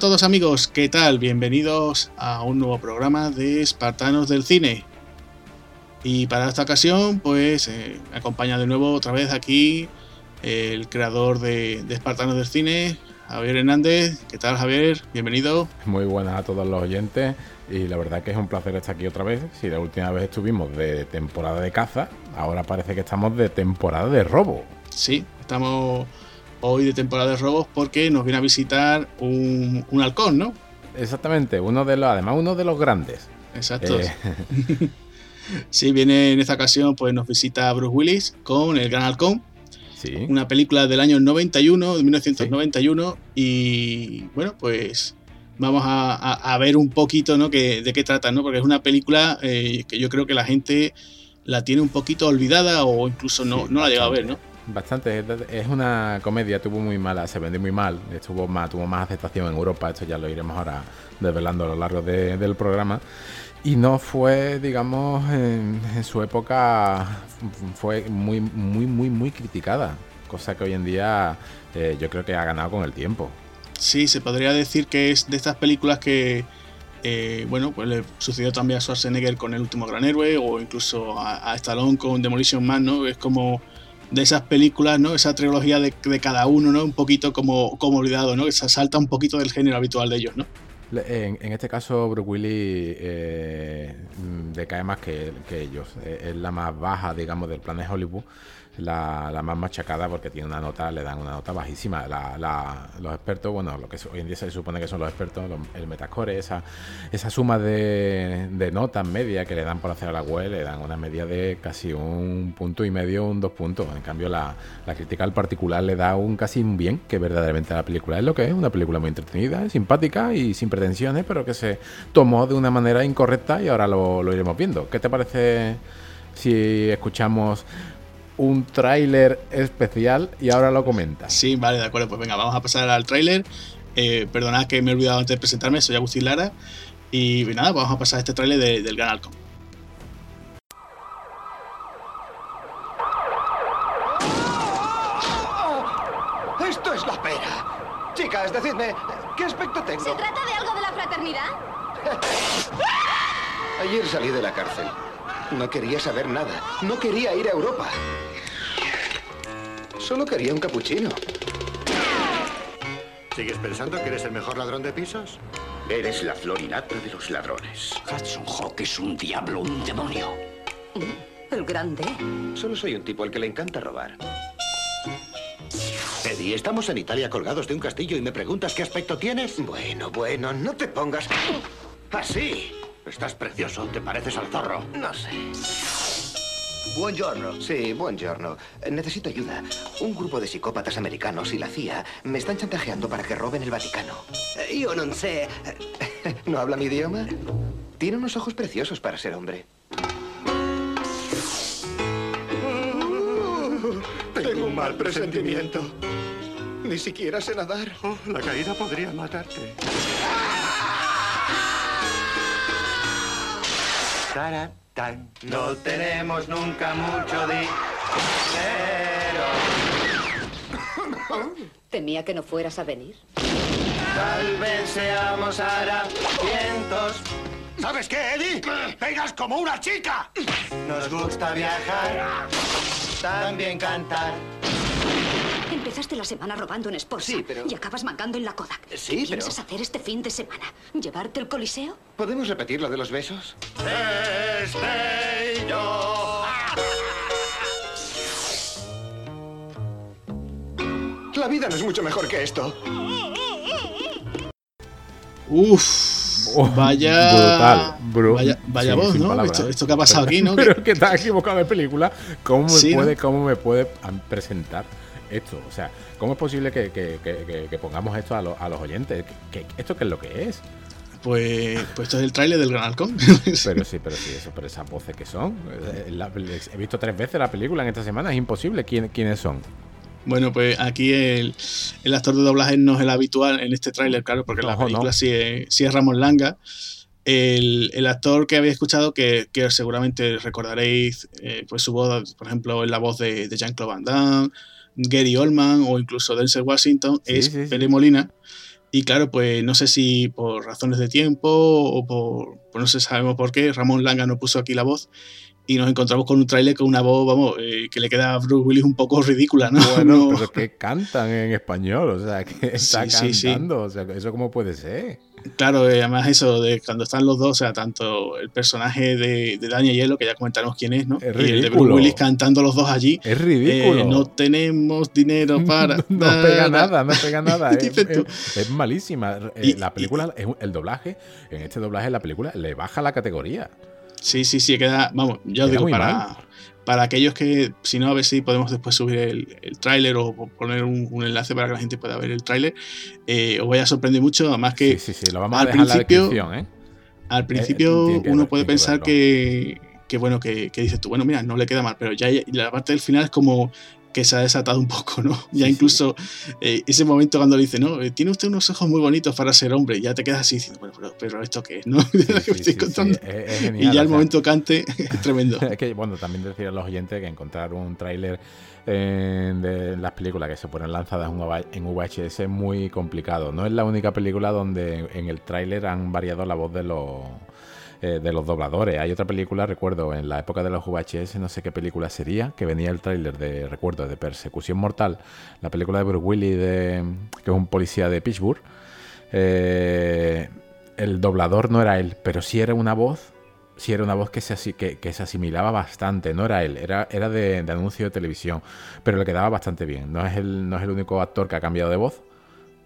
a todos amigos, ¿qué tal? Bienvenidos a un nuevo programa de Espartanos del Cine. Y para esta ocasión, pues eh, me acompaña de nuevo otra vez aquí el creador de, de Espartanos del Cine, Javier Hernández. ¿Qué tal Javier? Bienvenido. Muy buenas a todos los oyentes y la verdad que es un placer estar aquí otra vez. Si la última vez estuvimos de temporada de caza, ahora parece que estamos de temporada de robo. Sí, estamos hoy de temporada de robos porque nos viene a visitar un, halcón, ¿no? Exactamente, uno de los, además uno de los grandes. Exacto. Eh, sí, viene en esta ocasión, pues nos visita Bruce Willis con El Gran Halcón. Sí. Una película del año 91, de 1991. Y bueno, pues vamos a, ver un poquito, ¿no? Que, de qué trata, ¿no? Porque es una película eh, que yo creo que la gente la tiene un poquito olvidada o incluso no, no la ha llegado a ver, ¿no? Bastante, es una comedia, tuvo muy mala, se vendió muy mal, estuvo más, tuvo más aceptación en Europa, esto ya lo iremos ahora desvelando a lo largo del programa. Y no fue, digamos, en, su época fue muy, muy, muy, muy criticada, cosa que hoy en día eh, yo creo que ha ganado con el tiempo. Sí, se podría decir que es de estas películas que, eh, bueno, pues le sucedió también a Schwarzenegger con El último gran héroe o incluso a Stallone con Demolition Man, ¿no? Es como de esas películas, ¿no? Esa trilogía de, cada uno, ¿no? Un poquito como, como olvidado, ¿no? Que se salta un poquito del género habitual de ellos, ¿no? En, este caso, Bruce Willis eh, decae más que, que ellos. Es la más baja, digamos, del plan de Hollywood la, más machacada porque tiene una nota, le dan una nota bajísima. los expertos, bueno, lo que hoy en día se supone que son los expertos, el Metascore, esa, esa suma de, de notas media que le dan por hacer a la web, le dan una media de casi un punto y medio, un dos puntos. En cambio, la, crítica al particular le da un casi un bien que verdaderamente la película es lo que es, una película muy entretenida, simpática y sin pretensiones, pero que se tomó de una manera incorrecta y ahora lo, lo iremos viendo. ¿Qué te parece si escuchamos un tráiler especial y ahora lo comentas. Sí, vale, de acuerdo. Pues venga, vamos a pasar al tráiler. Eh, perdonad que me he olvidado antes de presentarme, soy Agustín Lara. Y nada, vamos a pasar a este tráiler del Gran Halcón. ¡Esto es la pera! Chicas, decidme, ¿qué aspecto tengo? ¿Se trata de algo de la fraternidad? Ayer salí de la cárcel. No quería saber nada. No quería ir a Europa. Solo quería un capuchino. ¿Sigues pensando que eres el mejor ladrón de pisos? Eres la florinata de los ladrones. Hudson Hawk es un diablo, un demonio. ¿El grande? Solo soy un tipo al que le encanta robar. Eddie, estamos en Italia colgados de un castillo y me preguntas qué aspecto tienes. Bueno, bueno, no te pongas así. Estás precioso, te pareces al zorro. No sé. Buongiorno. Sí, buongiorno. Necesito ayuda. Un grupo de psicópatas americanos y la CIA me están chantajeando para que roben el Vaticano. Eh, yo no sé. ¿No habla mi idioma? Tiene unos ojos preciosos para ser hombre. tengo un mal presentimiento. Ni siquiera sé nadar. Oh, la caída podría matarte. No tenemos nunca mucho dinero. Temía que no fueras a venir. Tal vez seamos harapientos. ¿Sabes qué, Eddie? ¡Pegas como una chica! Nos gusta viajar, también cantar. Empezaste la semana robando un esposa sí, pero... y acabas mancando en la Kodak. Sí, ¿Qué piensas hacer este fin de semana? ¿Llevarte el coliseo? ¿Podemos repetir lo de los besos? Este yo. La vida no es mucho mejor que esto. Uf, oh, vaya, brutal, vaya, voz, ¿no? Esto, que ha pasado aquí, ¿no? Pero que está equivocado de película. ¿Cómo me puede, cómo me puede presentar? Esto? O sea, ¿cómo es posible que, pongamos esto a, los oyentes? esto qué es lo que es? Pues, pues esto es el tráiler del Gran Halcón. pero sí, pero sí, eso, pero esas voces que son. Eh, he visto tres veces la película en esta semana, es imposible. ¿Quiénes son? Bueno, pues aquí el, actor de doblaje no es el habitual en este tráiler, claro, porque la película sí, es, Ramón Langa. El, actor que había escuchado, que, seguramente recordaréis, eh, pues su voz, por ejemplo, en la voz de, de Jean-Claude Van Damme, Gary Oldman o incluso Denzel Washington, es Pele Molina. Y claro, pues no sé si por razones de tiempo o por, no sé, sabemos por qué, Ramón Langa no puso aquí la voz y nos encontramos con un tráiler con una voz, vamos, eh, que le queda a Bruce Willis un poco ridícula, ¿no? Bueno, pero que cantan en español, o sea, que está cantando, o sea, ¿eso cómo puede ser? Claro, eh, además eso de cuando están los dos, o sea, tanto el personaje de, de Daniel Hielo, que ya comentaremos quién es, ¿no? Es y el de Bruce Willis cantando los dos allí. Es ridículo. Eh, no tenemos dinero para. no, pega nada, no pega nada. es, es, malísima. Y, la película, y, el doblaje, en este doblaje la película le baja la categoría. Sí, sí, sí, queda, vamos, ya os digo, para, para aquellos que, si no, a ver si podemos después subir el, el tráiler o poner un, un, enlace para que la gente pueda ver el tráiler, eh, os voy a sorprender mucho, además que sí, sí, sí, lo vamos al a principio, la ¿eh? Al principio eh, uno puede pensar que, que, bueno, que, que, dices tú, bueno, mira, no le queda mal, pero ya la parte del final es como que se ha desatado un poco, ¿no? Ya incluso. Eh, ese momento cuando le dice, no, eh, tiene usted unos ojos muy bonitos para ser hombre, ya te quedas así diciendo, bueno, pero, pero ¿esto qué es, no? Sí, contando. Es, es genial, y ya el sea, momento cante es tremendo. Es que, bueno, también decir a los oyentes que encontrar un tráiler eh, de las películas que se ponen lanzadas en VHS es muy complicado. No es la única película donde en el tráiler han variado la voz de los eh, de los dobladores. Hay otra película, recuerdo, en la época de los VHS, no sé qué película sería, que venía el tráiler de, recuerdo, de Persecución Mortal, la película de Bruce Willis, de, que es un policía de Pittsburgh. Eh, el doblador no era él, pero sí era una voz, sí era una voz que se, que, que se asimilaba bastante, no era él, era, era de, de, anuncio de televisión, pero le quedaba bastante bien. No es, el, no es el único actor que ha cambiado de voz,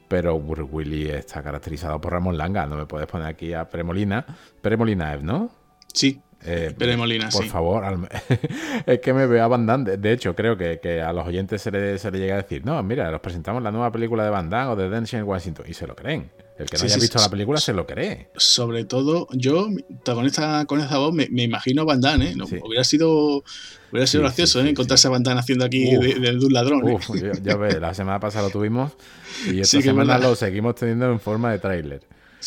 pero Willis está caracterizado por Ramón Langa. No me puedes poner aquí a Premolina. Premolina, ¿no? Sí. Eh, Premolina, por sí. favor, al... es que me veo a Van Damme. De hecho, creo que, que a los oyentes se le, se le, llega a decir, no, mira, los presentamos la nueva película de Van Damme o de Denzel Washington. Y se lo creen. El que no sí, haya visto sí, la película se lo cree. Sobre todo, yo con esta, con esta voz me, me imagino a Van Damme, ¿eh? No, hubiera sido, hubiera sido gracioso, ¿eh? Encontrarse a Van Damme haciendo aquí de, de, de, un ladrón. ¿eh? Uf, ya, ya ves, la semana pasada lo tuvimos y esta semana lo seguimos teniendo en forma de tráiler.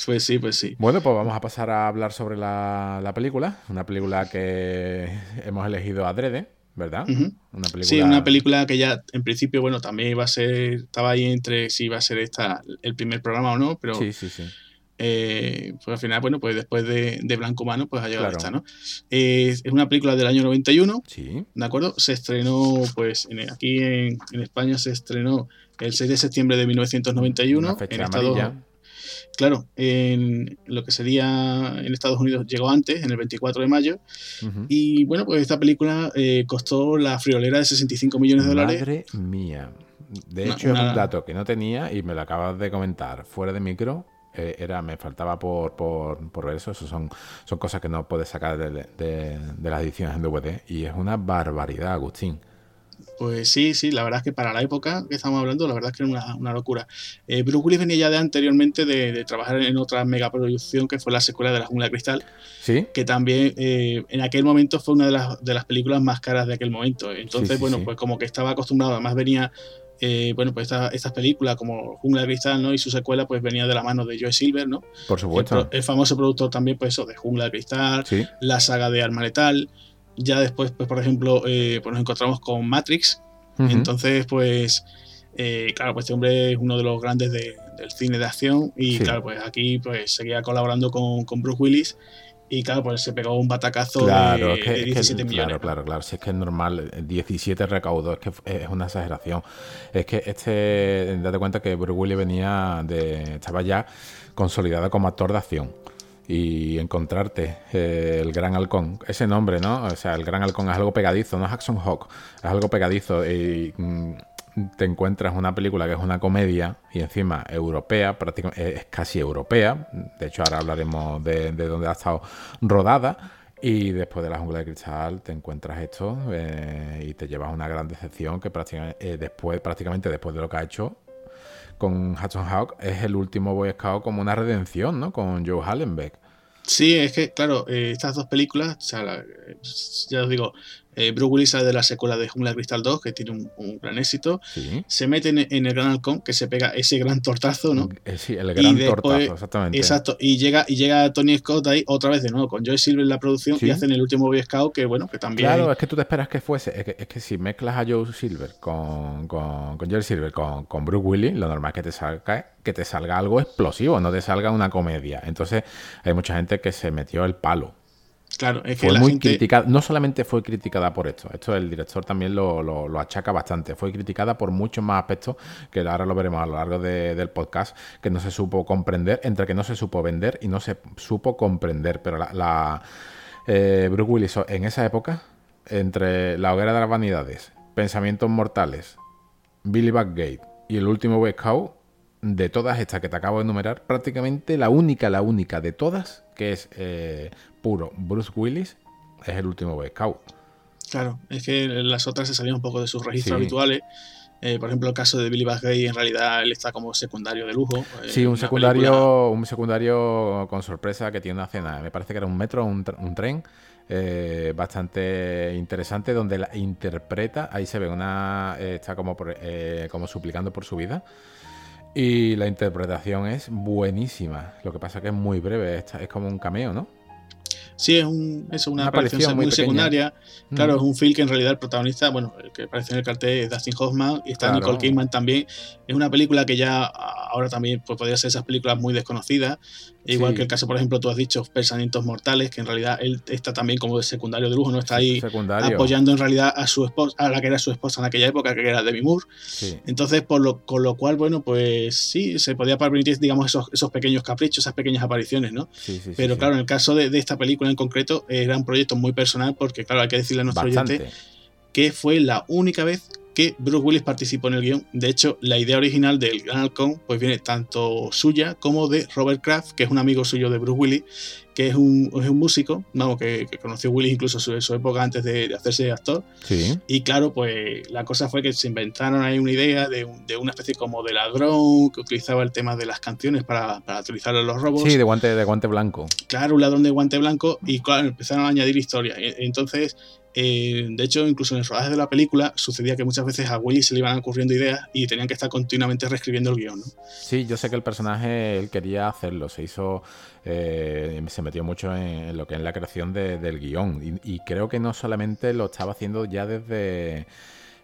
Pues sí, pues sí. Bueno, pues vamos a pasar a hablar sobre la, la película. Una película que hemos elegido adrede, ¿verdad? Uh -huh. Una película... Sí, una película que ya en principio, bueno, también iba a ser, estaba ahí entre si iba a ser esta el primer programa o no, pero... Sí, sí, sí. Eh, pues al final, bueno, pues después de, de Blanco Mano, pues ha llegado claro. esta, ¿no? Eh, es una película del año 91, sí. ¿de acuerdo? Se estrenó, pues en, aquí en, en, España se estrenó el 6 de septiembre de 1991. Una fecha en Estados, claro, en lo que sería en Estados Unidos llegó antes, en el 24 de mayo. Uh -huh. Y bueno, pues esta película eh, costó la friolera de 65 millones de dólares. Madre mía. De hecho, es un dato que no tenía y me lo acabas de comentar fuera de micro. Eh, era, me faltaba por, por, por, ver eso. Eso son, son cosas que no puedes sacar de, de, de las ediciones en DVD. Y es una barbaridad, Agustín. Pues sí, sí, la verdad es que para la época que estamos hablando, la verdad es que era una, una locura. Eh, Bruce Willis venía ya de anteriormente de, de, trabajar en otra megaproducción que fue la secuela de La Jungla de Cristal, ¿Sí? que también eh, en aquel momento fue una de las, de las películas más caras de aquel momento. Entonces, sí, sí, bueno, pues como que estaba acostumbrado, además venía eh, bueno, pues estas esta películas como Jungla de Cristal, ¿no? Y su secuela, pues venía de la mano de Joe Silver, ¿no? Por supuesto. El, el famoso productor también, pues eso, de Jungla de Cristal, la saga de Arma Letal. Ya después, pues por ejemplo, eh, pues nos encontramos con Matrix. Uh -huh. Entonces, pues, eh, claro, pues este hombre es uno de los grandes de, del cine de acción. Y sí. claro, pues aquí pues seguía colaborando con, con Bruce Willis y claro, pues se pegó un batacazo claro, de, es que, de 17 es que, millones. Claro, claro, claro. Si es que es normal, 17 recaudó, es que es una exageración. Es que este, date cuenta que Bruce Willis venía de. estaba ya consolidado como actor de acción. Y encontrarte eh, el Gran Halcón, ese nombre, ¿no? O sea, el Gran Halcón es algo pegadizo, no es Jackson Hawk, es algo pegadizo. Y. Mm, te encuentras una película que es una comedia y encima europea, prácticamente es casi europea. De hecho, ahora hablaremos de, de dónde ha estado rodada. Y después de la jungla de cristal te encuentras esto eh, y te llevas una gran decepción que prácticamente, eh, después, prácticamente después de lo que ha hecho con Hudson Hawk es el último Boy Scout como una redención, ¿no? Con Joe Hallenbeck. Sí, es que, claro, eh, estas dos películas, o sea, ya os digo, eh, Bruce Willis sale de la secuela de Jungla Crystal 2, que tiene un, gran éxito. Se mete en, el Gran Halcón, que se pega ese gran tortazo, ¿no? Eh, sí, el gran tortazo, exactamente. Exacto. Y llega, y llega Tony Scott ahí otra vez de nuevo con Joy Silver en la producción y hacen el último Boy Scout, que bueno, que también. Claro, es que tú te esperas que fuese. Es que, si mezclas a Joe Silver con, con, con Silver con, con Bruce Willis, lo normal es que te salga que te salga algo explosivo, no te salga una comedia. Entonces, hay mucha gente que se metió el palo. Claro, es que fue muy criticada, no solamente fue criticada por esto, esto el director también lo, achaca bastante, fue criticada por muchos más aspectos que ahora lo veremos a lo largo del podcast, que no se supo comprender, entre que no se supo vender y no se supo comprender, pero la, la eh, Bruce Willis en esa época, entre La hoguera de las vanidades, Pensamientos mortales, Billy Backgate y el último Boy de todas estas que te acabo de enumerar, prácticamente la única, la única de todas que es eh, puro Bruce Willis es el último Boy Scout. Claro, es que las otras se salían un poco de sus registros habituales. Eh, por ejemplo, el caso de Billy Baggay, en realidad él está como secundario de lujo. Eh, sí, un secundario, un secundario con sorpresa que tiene una cena. Me parece que era un metro, un, un tren. bastante interesante donde la interpreta ahí se ve una está como como suplicando por su vida y la interpretación es buenísima. Lo que pasa es que es muy breve, es como un cameo, ¿no? Sí, es, un, es una, aparición, muy, secundaria. Claro, mm. es un film que en realidad el protagonista, bueno, el que aparece en el cartel es Dustin Hoffman y está Nicole Kidman también. Es una película que ya ahora también pues, podría ser esas películas muy desconocidas. Igual que el caso, por ejemplo, tú has dicho Pensamientos Mortales, que en realidad él está también como de secundario de lujo, ¿no? Está ahí apoyando en realidad a su esposa, a la que era su esposa en aquella época, que era Demi Moore. Entonces, por lo, con lo cual, bueno, pues sí, se podía permitir, digamos, esos, esos pequeños caprichos, esas pequeñas apariciones, ¿no? Pero claro, en el caso de, de esta película en concreto, era un proyecto muy personal, porque claro, hay que decirle a nuestro oyente que fue la única vez que Bruce Willis participó en el guion. De hecho, la idea original del Gran Halcón pues viene tanto suya como de Robert Kraft, que es un amigo suyo de Bruce Willis, que es un, es un músico, vamos, que, conoció Willis incluso en su, época antes de, hacerse actor. Sí. Y claro, pues la cosa fue que se inventaron ahí una idea de, de, una especie como de ladrón que utilizaba el tema de las canciones para, para utilizar los robos. Sí, de guante, de guante blanco. Claro, un ladrón de guante blanco y claro, empezaron a añadir historia. Entonces eh, de hecho, incluso en el rodaje de la película sucedía que muchas veces a Willy se le iban ocurriendo ideas y tenían que estar continuamente reescribiendo el guion. ¿no? Sí, yo sé que el personaje él quería hacerlo, se hizo, eh, se metió mucho en, lo que es la creación del guion y, creo que no solamente lo estaba haciendo ya desde...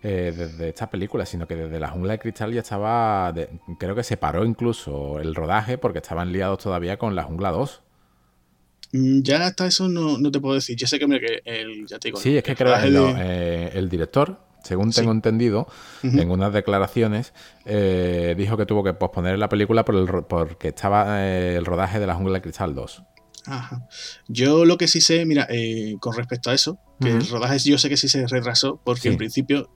Eh, desde esta película, sino que desde la jungla de cristal ya estaba, creo que se paró incluso el rodaje porque estaban liados todavía con la jungla 2. Mm, ya hasta eso no, te puedo decir. Yo sé que, que el, ya te digo, Sí, es que creo que eh, el director, según tengo entendido, en unas declaraciones, eh, dijo que tuvo que posponer la película por el, porque estaba eh, el rodaje de La Jungla de Cristal 2. Ajá. Yo lo que sí sé, mira, con respecto a eso, que el rodaje yo sé que sí se retrasó, porque en principio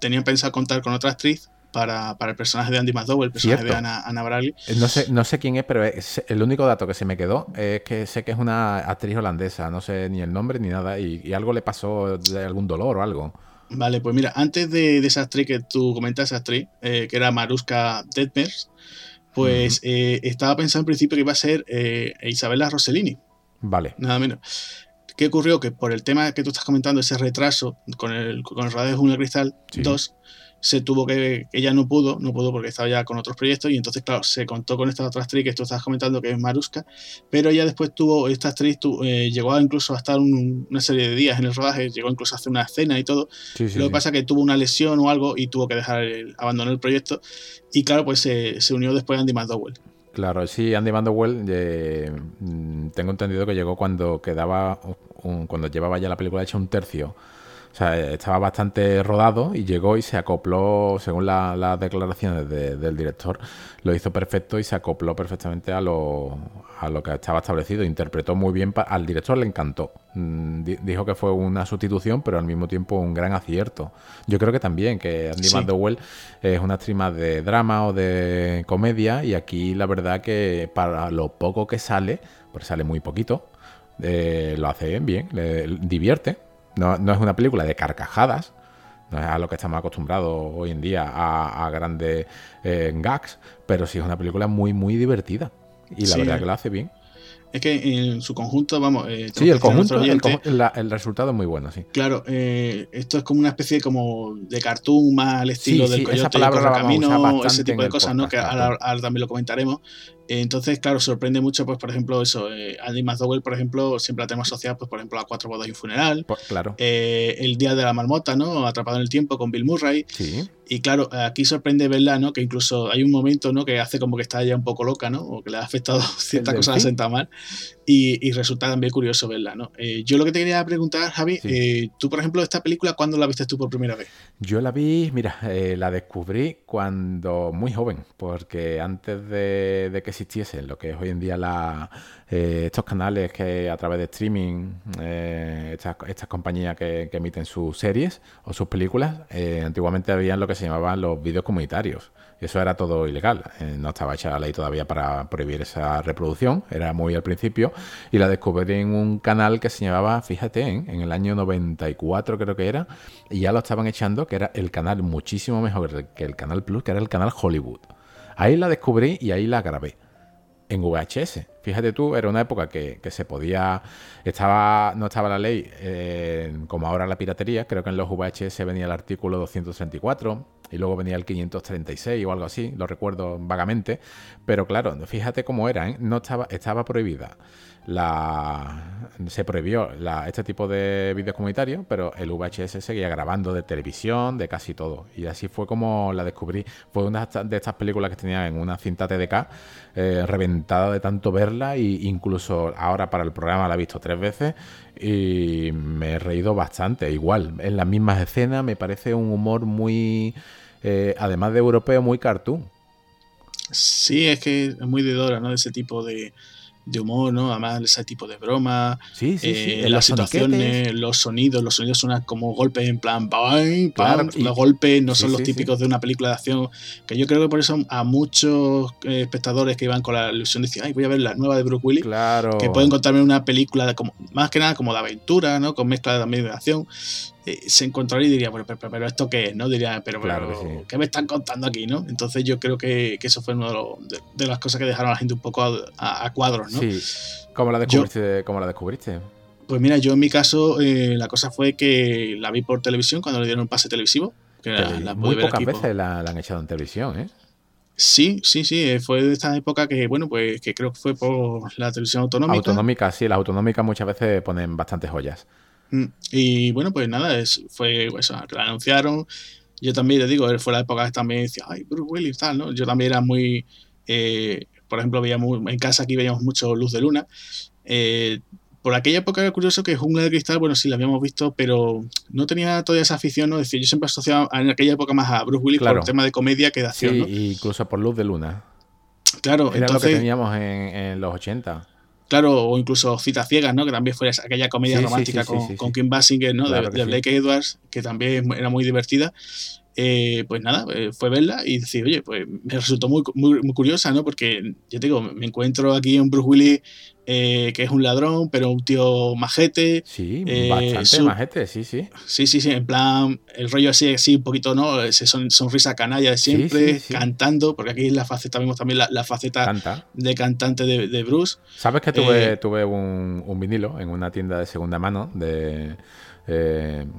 tenían pensado contar con otra actriz para, el personaje de Andy McDowell, el personaje de Ana, Ana Bradley. Eh, no sé, no sé quién es, pero el único dato que se me quedó es que sé que es una actriz holandesa, no sé ni el nombre ni nada, y, algo le pasó de algún dolor o algo. Vale, pues mira, antes de, esa actriz que tú comentas, esa actriz, eh, que era Maruska Detmers, pues eh, estaba pensando en principio que iba a ser Isabella Rossellini. Vale. Nada menos. ¿Qué ocurrió? Que por el tema que tú estás comentando, ese retraso con el, con el radio de Junio Cristal 2, se tuvo que, ella no pudo, no pudo porque estaba ya con otros proyectos y entonces, claro, se contó con esta otra actriz que tú estabas comentando que es Maruska, pero ella después tuvo, esta actriz eh, llegó a incluso a estar una serie de días en el rodaje, llegó incluso a hacer una escena y todo. Lo que pasa es que tuvo una lesión o algo y tuvo que dejar, el, abandonar el proyecto y claro, pues se, unió después a Andy McDowell. Claro, sí, Andy McDowell, eh, mm, tengo entendido que llegó cuando quedaba, cuando llevaba ya la película hecha un tercio o sea, estaba bastante rodado y llegó y se acopló, según las declaraciones del director, lo hizo perfecto y se acopló perfectamente a lo, a lo que estaba establecido. Interpretó muy bien, al director le encantó. Mm, dijo que fue una sustitución, pero al mismo tiempo un gran acierto. Yo creo que también, que Andy McDowell es una actriz de drama o de comedia y aquí la verdad que para lo poco que sale, porque sale muy poquito, eh, lo hace bien, le divierte no, es una película de carcajadas, no es a lo que estamos acostumbrados hoy en día a, grandes eh, gags, pero sí es una película muy, muy divertida. Y la verdad que la hace bien. es que en su conjunto, vamos. Eh, sí, el conjunto, el, resultado es muy bueno, sí. Claro, eh, esto es como una especie como de cartoon más al estilo del coyote esa camino, ese tipo de cosas, ¿no? Que ahora, también lo comentaremos. Entonces, claro, sorprende mucho, pues, por ejemplo, eso. Eh, Andy McDowell, por ejemplo, siempre la tenemos asociada, pues, por ejemplo, a Cuatro bodas y un funeral. Pues, claro. Eh, el Día de la Marmota, ¿no? Atrapado en el tiempo con Bill Murray. Sí. Y claro, aquí sorprende verla, ¿no? Que incluso hay un momento, ¿no? Que hace como que está ya un poco loca, ¿no? O que le ha afectado ciertas cosas, la senta mal. Y, resulta también curioso verla, ¿no? Eh, yo lo que te quería preguntar, Javi, eh, tú, por ejemplo, esta película, ¿cuándo la viste tú por primera vez? Yo la vi, mira, eh, la descubrí cuando muy joven, porque antes de, que existiesen lo que es hoy en día la, estos canales que a través de streaming, estas, compañías que, emiten sus series o sus películas, antiguamente habían lo que se llamaban los vídeos comunitarios. Eso era todo ilegal. no estaba hecha la ley todavía para prohibir esa reproducción, era muy al principio y la descubrí en un canal que se llamaba, fíjate, en el año 94 creo que era, y ya lo estaban echando, que era el canal muchísimo mejor que el canal Plus, que era el canal Hollywood. Ahí la descubrí y ahí la grabé en VHS. Fíjate tú, era una época que, se podía, estaba, no estaba la ley eh, como ahora la piratería, creo que en los VHS venía el artículo 234 y luego venía el 536 o algo así, lo recuerdo vagamente, pero claro, fíjate cómo era, ¿eh? no estaba, estaba prohibida la, se prohibió este tipo de vídeos comunitarios, pero el VHS seguía grabando de televisión, de casi todo. Y así fue como la descubrí. Fue una de estas películas que tenía en una cinta TDK, eh, reventada de tanto verla, e incluso ahora para el programa la he visto tres veces y me he reído bastante. Igual, en las mismas escenas me parece un humor muy, eh, además de europeo, muy cartoon. Sí, es que es muy de Dora, ¿no? De ese tipo de, de humor, ¿no? Además, ese tipo de broma. Sí, sí, eh, las situaciones, los sonidos, los sonidos son como golpes en plan, ¡bam! los golpes no son los típicos de una película de acción. Que yo creo que por eso a muchos eh, espectadores que iban con la ilusión de decir, ay, voy a ver la nueva de Bruce Willis, claro. que pueden contarme una película de como, más que nada como de aventura, ¿no? Con mezcla también de acción. Eh, se encontraría y diría, pero, pero, ¿esto qué es? ¿no? Diría, pero, pero ¿qué me están contando aquí? ¿no? Entonces yo creo que, eso fue una de, las cosas que dejaron a la gente un poco a, cuadros, ¿no? Sí. ¿Cómo la descubriste? ¿Cómo la descubriste? Pues mira, yo en mi caso eh, la cosa fue que la vi por televisión cuando le dieron un pase televisivo. Que la, muy pocas veces la, han echado en televisión, ¿eh? Sí, sí, sí, eh, fue de esta época que, bueno, pues que creo que fue por la televisión autonómica. Autonómica, sí, las autonómicas muchas veces ponen bastantes joyas. Mm, y bueno, pues nada, es, fue eso, que la anunciaron. Yo también, le digo, fue la época que también decía, ay, Bruce Willis, tal, ¿no? Yo también era muy. Eh, por ejemplo, veíamos en casa aquí veíamos mucho Luz de Luna. Eh, por aquella época era curioso que Jungla de Cristal, bueno, sí la habíamos visto, pero no tenía toda esa afición, ¿no? Es decir, yo siempre asociaba en aquella época más a Bruce Willis por el tema de comedia que de acción, sí, incluso por Luz de Luna. Claro, Era lo que teníamos en, en los 80. Claro, o incluso Citas Ciegas, ¿no? Que también fue aquella comedia romántica con, Kim Basinger, ¿no? de, Blake Edwards, que también era muy divertida. Eh, pues nada, eh, fue verla y decir, oye, pues me resultó muy, muy, curiosa, ¿no? Porque yo te digo, me encuentro aquí un Bruce Willis eh, que es un ladrón, pero un tío majete. Sí, bastante majete, sí, sí. Sí, sí, sí, en plan, el rollo así, así un poquito, ¿no? Ese son, sonrisa canalla de siempre, cantando, porque aquí en la faceta vemos también la, faceta de cantante de, Bruce. ¿Sabes que tuve, tuve un, un, vinilo en una tienda de segunda mano? de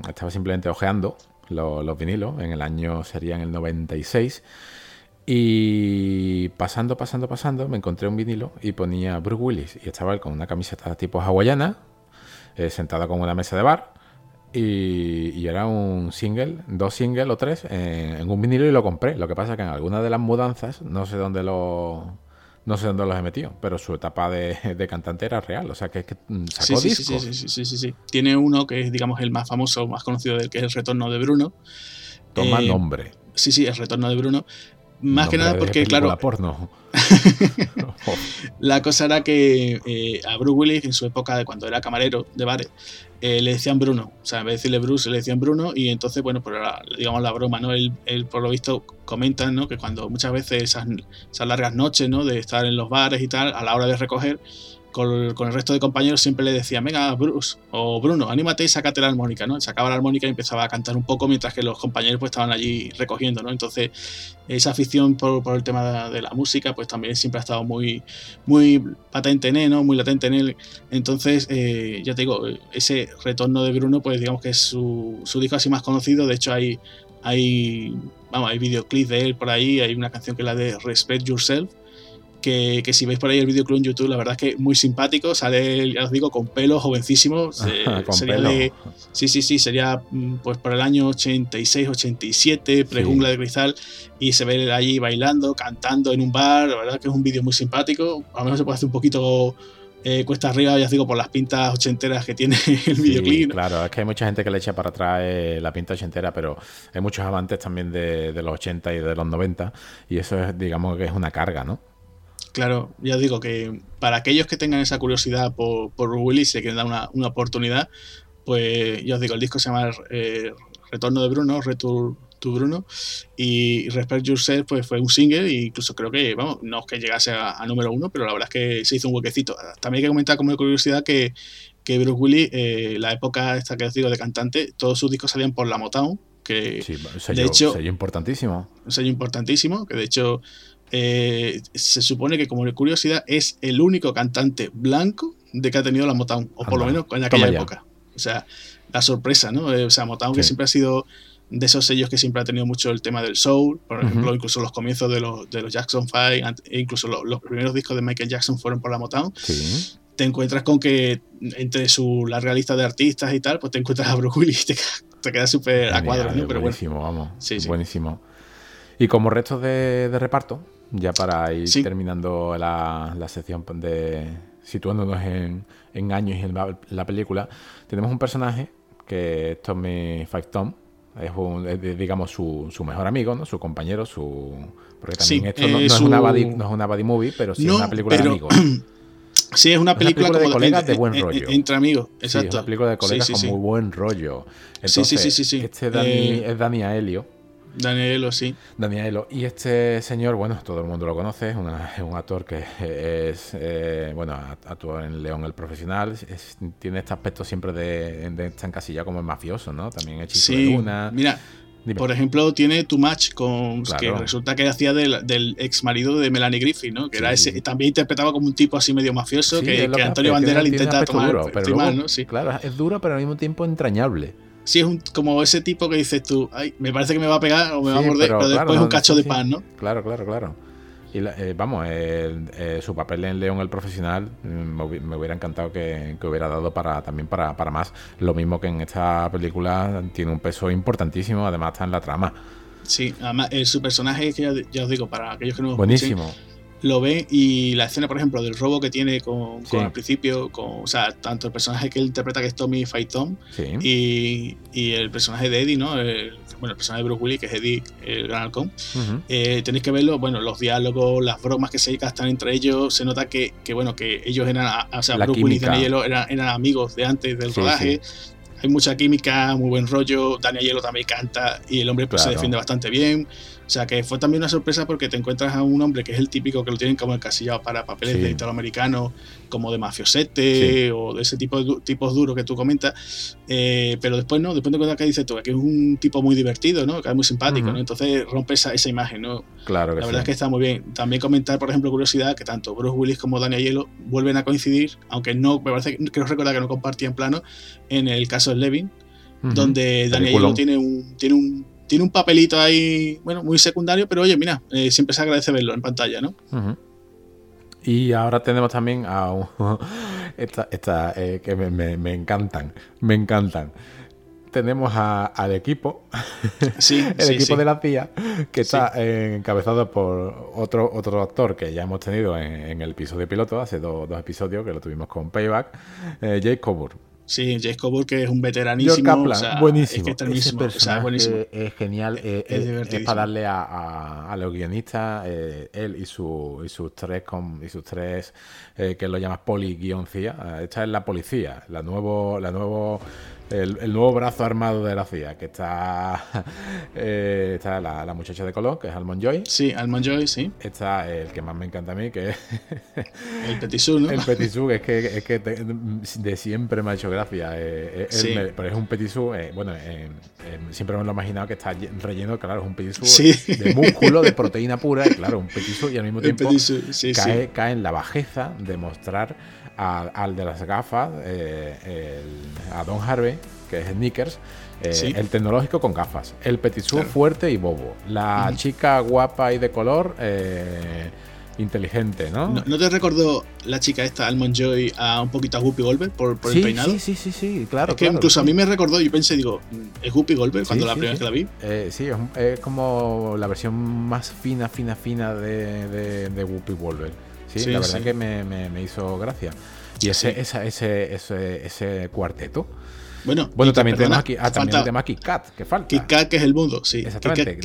Estaba simplemente ojeando los, vinilos, en el año sería en el 96. Y pasando, pasando, pasando, me encontré un vinilo y ponía Bruce Willis. Y estaba él con una camiseta tipo hawaiana, eh, sentado con una mesa de bar. Y, era un single, dos singles o tres en, un vinilo y lo compré. Lo que pasa es que en alguna de las mudanzas, no sé dónde lo, no sé dónde los he metido, pero su etapa de, cantante era real, o sea que es que mm, sacó sí, sí, Sí, sí, sí, sí, sí, Tiene uno que es, digamos, el más famoso, más conocido del que es el retorno de Bruno. Toma eh, nombre. Sí, sí, el retorno de Bruno. Más que nada porque, claro. porno. la cosa era que eh, a Bruce Willis, en su época de cuando era camarero de bares, eh, le decían Bruno. O sea, en vez de decirle Bruce, le decían Bruno. Y entonces, bueno, por digamos la broma, ¿no? Él, por lo visto, comenta, ¿no? Que cuando muchas veces esas, largas noches, ¿no? De estar en los bares y tal, a la hora de recoger, con, el resto de compañeros siempre le decía, venga, Bruce o Bruno, anímate y sácate la armónica, ¿no? Sacaba la armónica y empezaba a cantar un poco mientras que los compañeros pues estaban allí recogiendo, ¿no? Entonces, esa afición por, el tema de, la música, pues también siempre ha estado muy, muy patente en él, ¿no? Muy latente en él. Entonces, eh, ya te digo, ese retorno de Bruno, pues digamos que es su, su disco así más conocido. De hecho, hay, hay, vamos, hay videoclips de él por ahí, hay una canción que es la de Respect Yourself que, si veis por ahí el videoclip en YouTube, la verdad es que muy simpático, sale, ya os digo, con pelo, jovencísimo. sería de. Sí, sí, sí, sería mm, pues por el año 86, 87, pregungla de cristal, y se ve allí bailando, cantando en un bar. La verdad es que es un vídeo muy simpático. A lo mejor se puede hacer un poquito eh, cuesta arriba, ya os digo, por las pintas ochenteras que tiene el videoclip. Claro, es que hay mucha gente que le echa para atrás eh, la pinta ochentera, pero hay muchos amantes también de, de, los 80 y de los 90, y eso es, digamos, que es una carga, ¿no? Claro, ya os digo que para aquellos que tengan esa curiosidad por, por Willis y se quieren dar una, una, oportunidad, pues ya os digo, el disco se llama eh, Retorno de Bruno, Return to Bruno, y Respect Yourself pues fue un single e incluso creo que, vamos, no es que llegase a, número uno, pero la verdad es que se hizo un huequecito. También hay que comentar como curiosidad que, que Bruce Willis, eh, la época esta que os digo de cantante, todos sus discos salían por la Motown, que sí, de hecho... Sello importantísimo. Un sello importantísimo, que de hecho eh, se supone que como curiosidad es el único cantante blanco de que ha tenido la Motown, o por lo menos en aquella época. O sea, la sorpresa, ¿no? Eh, o sea, Motown que siempre ha sido de esos sellos que siempre ha tenido mucho el tema del soul, por ejemplo, incluso los comienzos de los, de los Jackson 5, e incluso los, primeros discos de Michael Jackson fueron por la Motown. Te encuentras con que entre su larga lista de artistas y tal, pues te encuentras a Bruce Willis y te, quedas súper a cuadro, ¿no? Pero buenísimo, vamos. Sí, Buenísimo. Y como restos de reparto, ya para ir terminando la, la, sección de situándonos en, en años y en la, película, tenemos un personaje que es Tommy Five Tom, es, digamos su, su, mejor amigo, ¿no? su compañero, su porque también esto no, es una buddy, no, es una buddy, movie, pero sí es una película de amigos. Sí, es una película, de colegas de, buen rollo. Entre amigos, exacto. es una película de colegas con muy buen rollo. Entonces, sí, sí, sí, Este Dani, eh, es Dani Aelio Danielo, sí. Danielo. Y este señor, bueno, todo el mundo lo conoce, es, un actor que es, eh, bueno, actúa en León el Profesional, tiene este aspecto siempre de, de esta encasilla como el mafioso, ¿no? También hechizo sí, de luna. Mira, por ejemplo, tiene Too Much, con, que resulta que hacía del, ex marido de Melanie Griffith, ¿no? Que era ese, también interpretaba como un tipo así medio mafioso, que, Antonio Bandera le intenta tomar. Duro, pero ¿no? sí. Claro, es duro, pero al mismo tiempo entrañable sí es un, como ese tipo que dices tú, ay, me parece que me va a pegar o me va a morder, pero, después es un cacho de pan, ¿no? Claro, claro, claro. Y eh, vamos, eh, su papel en León el profesional mm, me, hubiera encantado que, hubiera dado para también para, para, más. Lo mismo que en esta película tiene un peso importantísimo, además está en la trama. Sí, además eh, su personaje, que ya, os digo, para aquellos que no Buenísimo lo ve y la escena, por ejemplo, del robo que tiene con, con al principio, con, o sea, tanto el personaje que él interpreta que es Tommy Fight Tom y, y, el personaje de Eddie, ¿no? bueno, el personaje de Bruce Willis, que es Eddie, el gran halcón. Eh, tenéis que verlo, bueno, los diálogos, las bromas que se gastan entre ellos, se nota que, que bueno, que ellos eran, o sea, Bruce Willis y Daniel eran, eran, amigos de antes del rodaje. Hay mucha química, muy buen rollo. Daniel Hielo también canta y el hombre pues, se defiende bastante bien. O sea que fue también una sorpresa porque te encuentras a un hombre que es el típico que lo tienen como encasillado para papeles de italoamericano, como de mafiosete o de ese tipo de tipos duros que tú comentas. Eh, pero después no, después te encuentras que dices tú, que es un tipo muy divertido, ¿no? Que es muy simpático, ¿no? Entonces rompe esa, esa imagen, ¿no? Claro La verdad es que está muy bien. También comentar, por ejemplo, curiosidad, que tanto Bruce Willis como Daniel Hielo vuelven a coincidir, aunque no, me parece que no recuerda que no compartían plano, en el caso de Levin, donde Daniel Hielo tiene un, tiene un tiene un papelito ahí, bueno, muy secundario, pero oye, mira, eh, siempre se agradece verlo en pantalla, ¿no? Y ahora tenemos también a un, esta, eh, que me, encantan, me encantan. Tenemos al equipo, sí, el equipo de la CIA, que está encabezado por otro, otro actor que ya hemos tenido en, el episodio piloto, hace dos episodios que lo tuvimos con Payback, eh, Jake Coburn. Sí, Jake Coburn, que es un veteranísimo. buenísimo. Es, que es genial. Eh, es, para darle a, los guionistas, eh, él y, su, y sus tres, y sus tres eh, que lo llamas poli-guioncía. Esta es la policía, la nuevo, la nuevo el, nuevo brazo armado de la CIA, que está, eh, está la, muchacha de color, que es Almond Joy. Sí, Almond Joy, sí. Está el que más me encanta a mí, que es... el Petisú, ¿no? El Petisú, es que, es que de siempre me ha hecho gracia. Eh, eh pero es un Petisú, eh, bueno, siempre me lo he imaginado que está relleno, claro, es un Petisú de músculo, de proteína pura, y claro, un Petisú, y al mismo tiempo cae, cae en la bajeza de mostrar al de las gafas, eh, a Don Harvey, que es Sneakers, eh, el tecnológico con gafas, el petisú fuerte y bobo, la chica guapa y de color, eh, inteligente, ¿no? ¿no? te recordó la chica esta, Almond Joy, a un poquito a Guppy Goldberg por, el peinado? Sí, sí, sí, sí, claro. Es que incluso a mí me recordó, yo pensé, digo, ¿es Guppy Goldberg cuando la primera vez que la vi? sí, es, como la versión más fina, fina, fina de, de, de Whoopi Goldberg. Sí, la verdad que me, me, hizo gracia. Y ese, ese, ese, ese, cuarteto. Bueno, bueno también, tenemos aquí, ah, también tenemos aquí Kat, que falta. Kit Kat, que es el mundo, sí. Exactamente.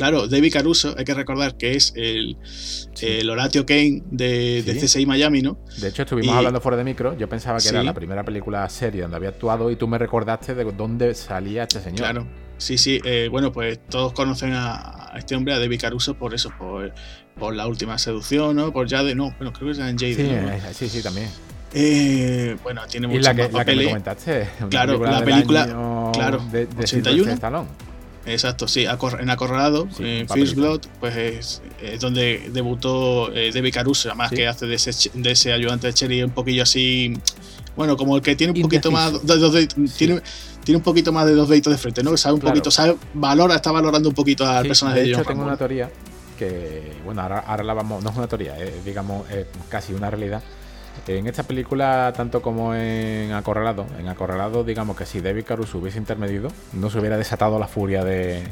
Claro, David Caruso, hay que recordar que es el, el Horatio Kane de, de, CSI Miami, ¿no? De hecho, estuvimos hablando fuera de micro. Yo pensaba que era la primera película serie donde había actuado y tú me recordaste de dónde salía este señor. Claro, sí, sí. Eh, bueno, pues todos conocen a, este hombre, a David Caruso, por eso, por, por la última seducción, ¿no? Por Jade, no, bueno, creo que es en Jade. Sí, ¿no? Eh, sí, sí, también. Eh, bueno, tiene muchos y la que, la que me comentaste. Claro, la película. Claro, de, de 81. Exacto, sí, en Acorralado, en First Blood, pues es, donde debutó eh, Debbie Caruso, además que hace de ese, de ese ayudante de Cherry un poquillo así, bueno, como el que tiene un poquito más, tiene, tiene un poquito más de dos deditos de frente, ¿no? Sabe un poquito, sabe, valora, está valorando un poquito al personaje de, de hecho, tengo una teoría que, bueno, ahora, ahora la vamos, no es una teoría, es, digamos, es casi una realidad en esta película, tanto como en Acorralado, en Acorralado, digamos que si David Caruso hubiese intermedido, no se hubiera desatado la furia de,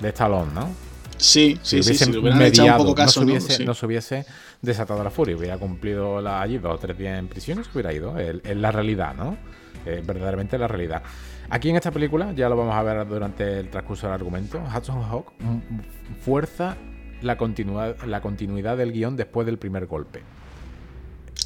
de Stallone, ¿no? Sí, sí, sí, si mediado, un poco caso, no, se hubiese, desatado la furia, hubiera cumplido la, allí dos o tres días en prisión y se hubiera ido. Es la realidad, ¿no? verdaderamente la realidad. Aquí en esta película, ya lo vamos a ver durante el transcurso del argumento, Hudson Hawk fuerza la, la continuidad del guion después del primer golpe.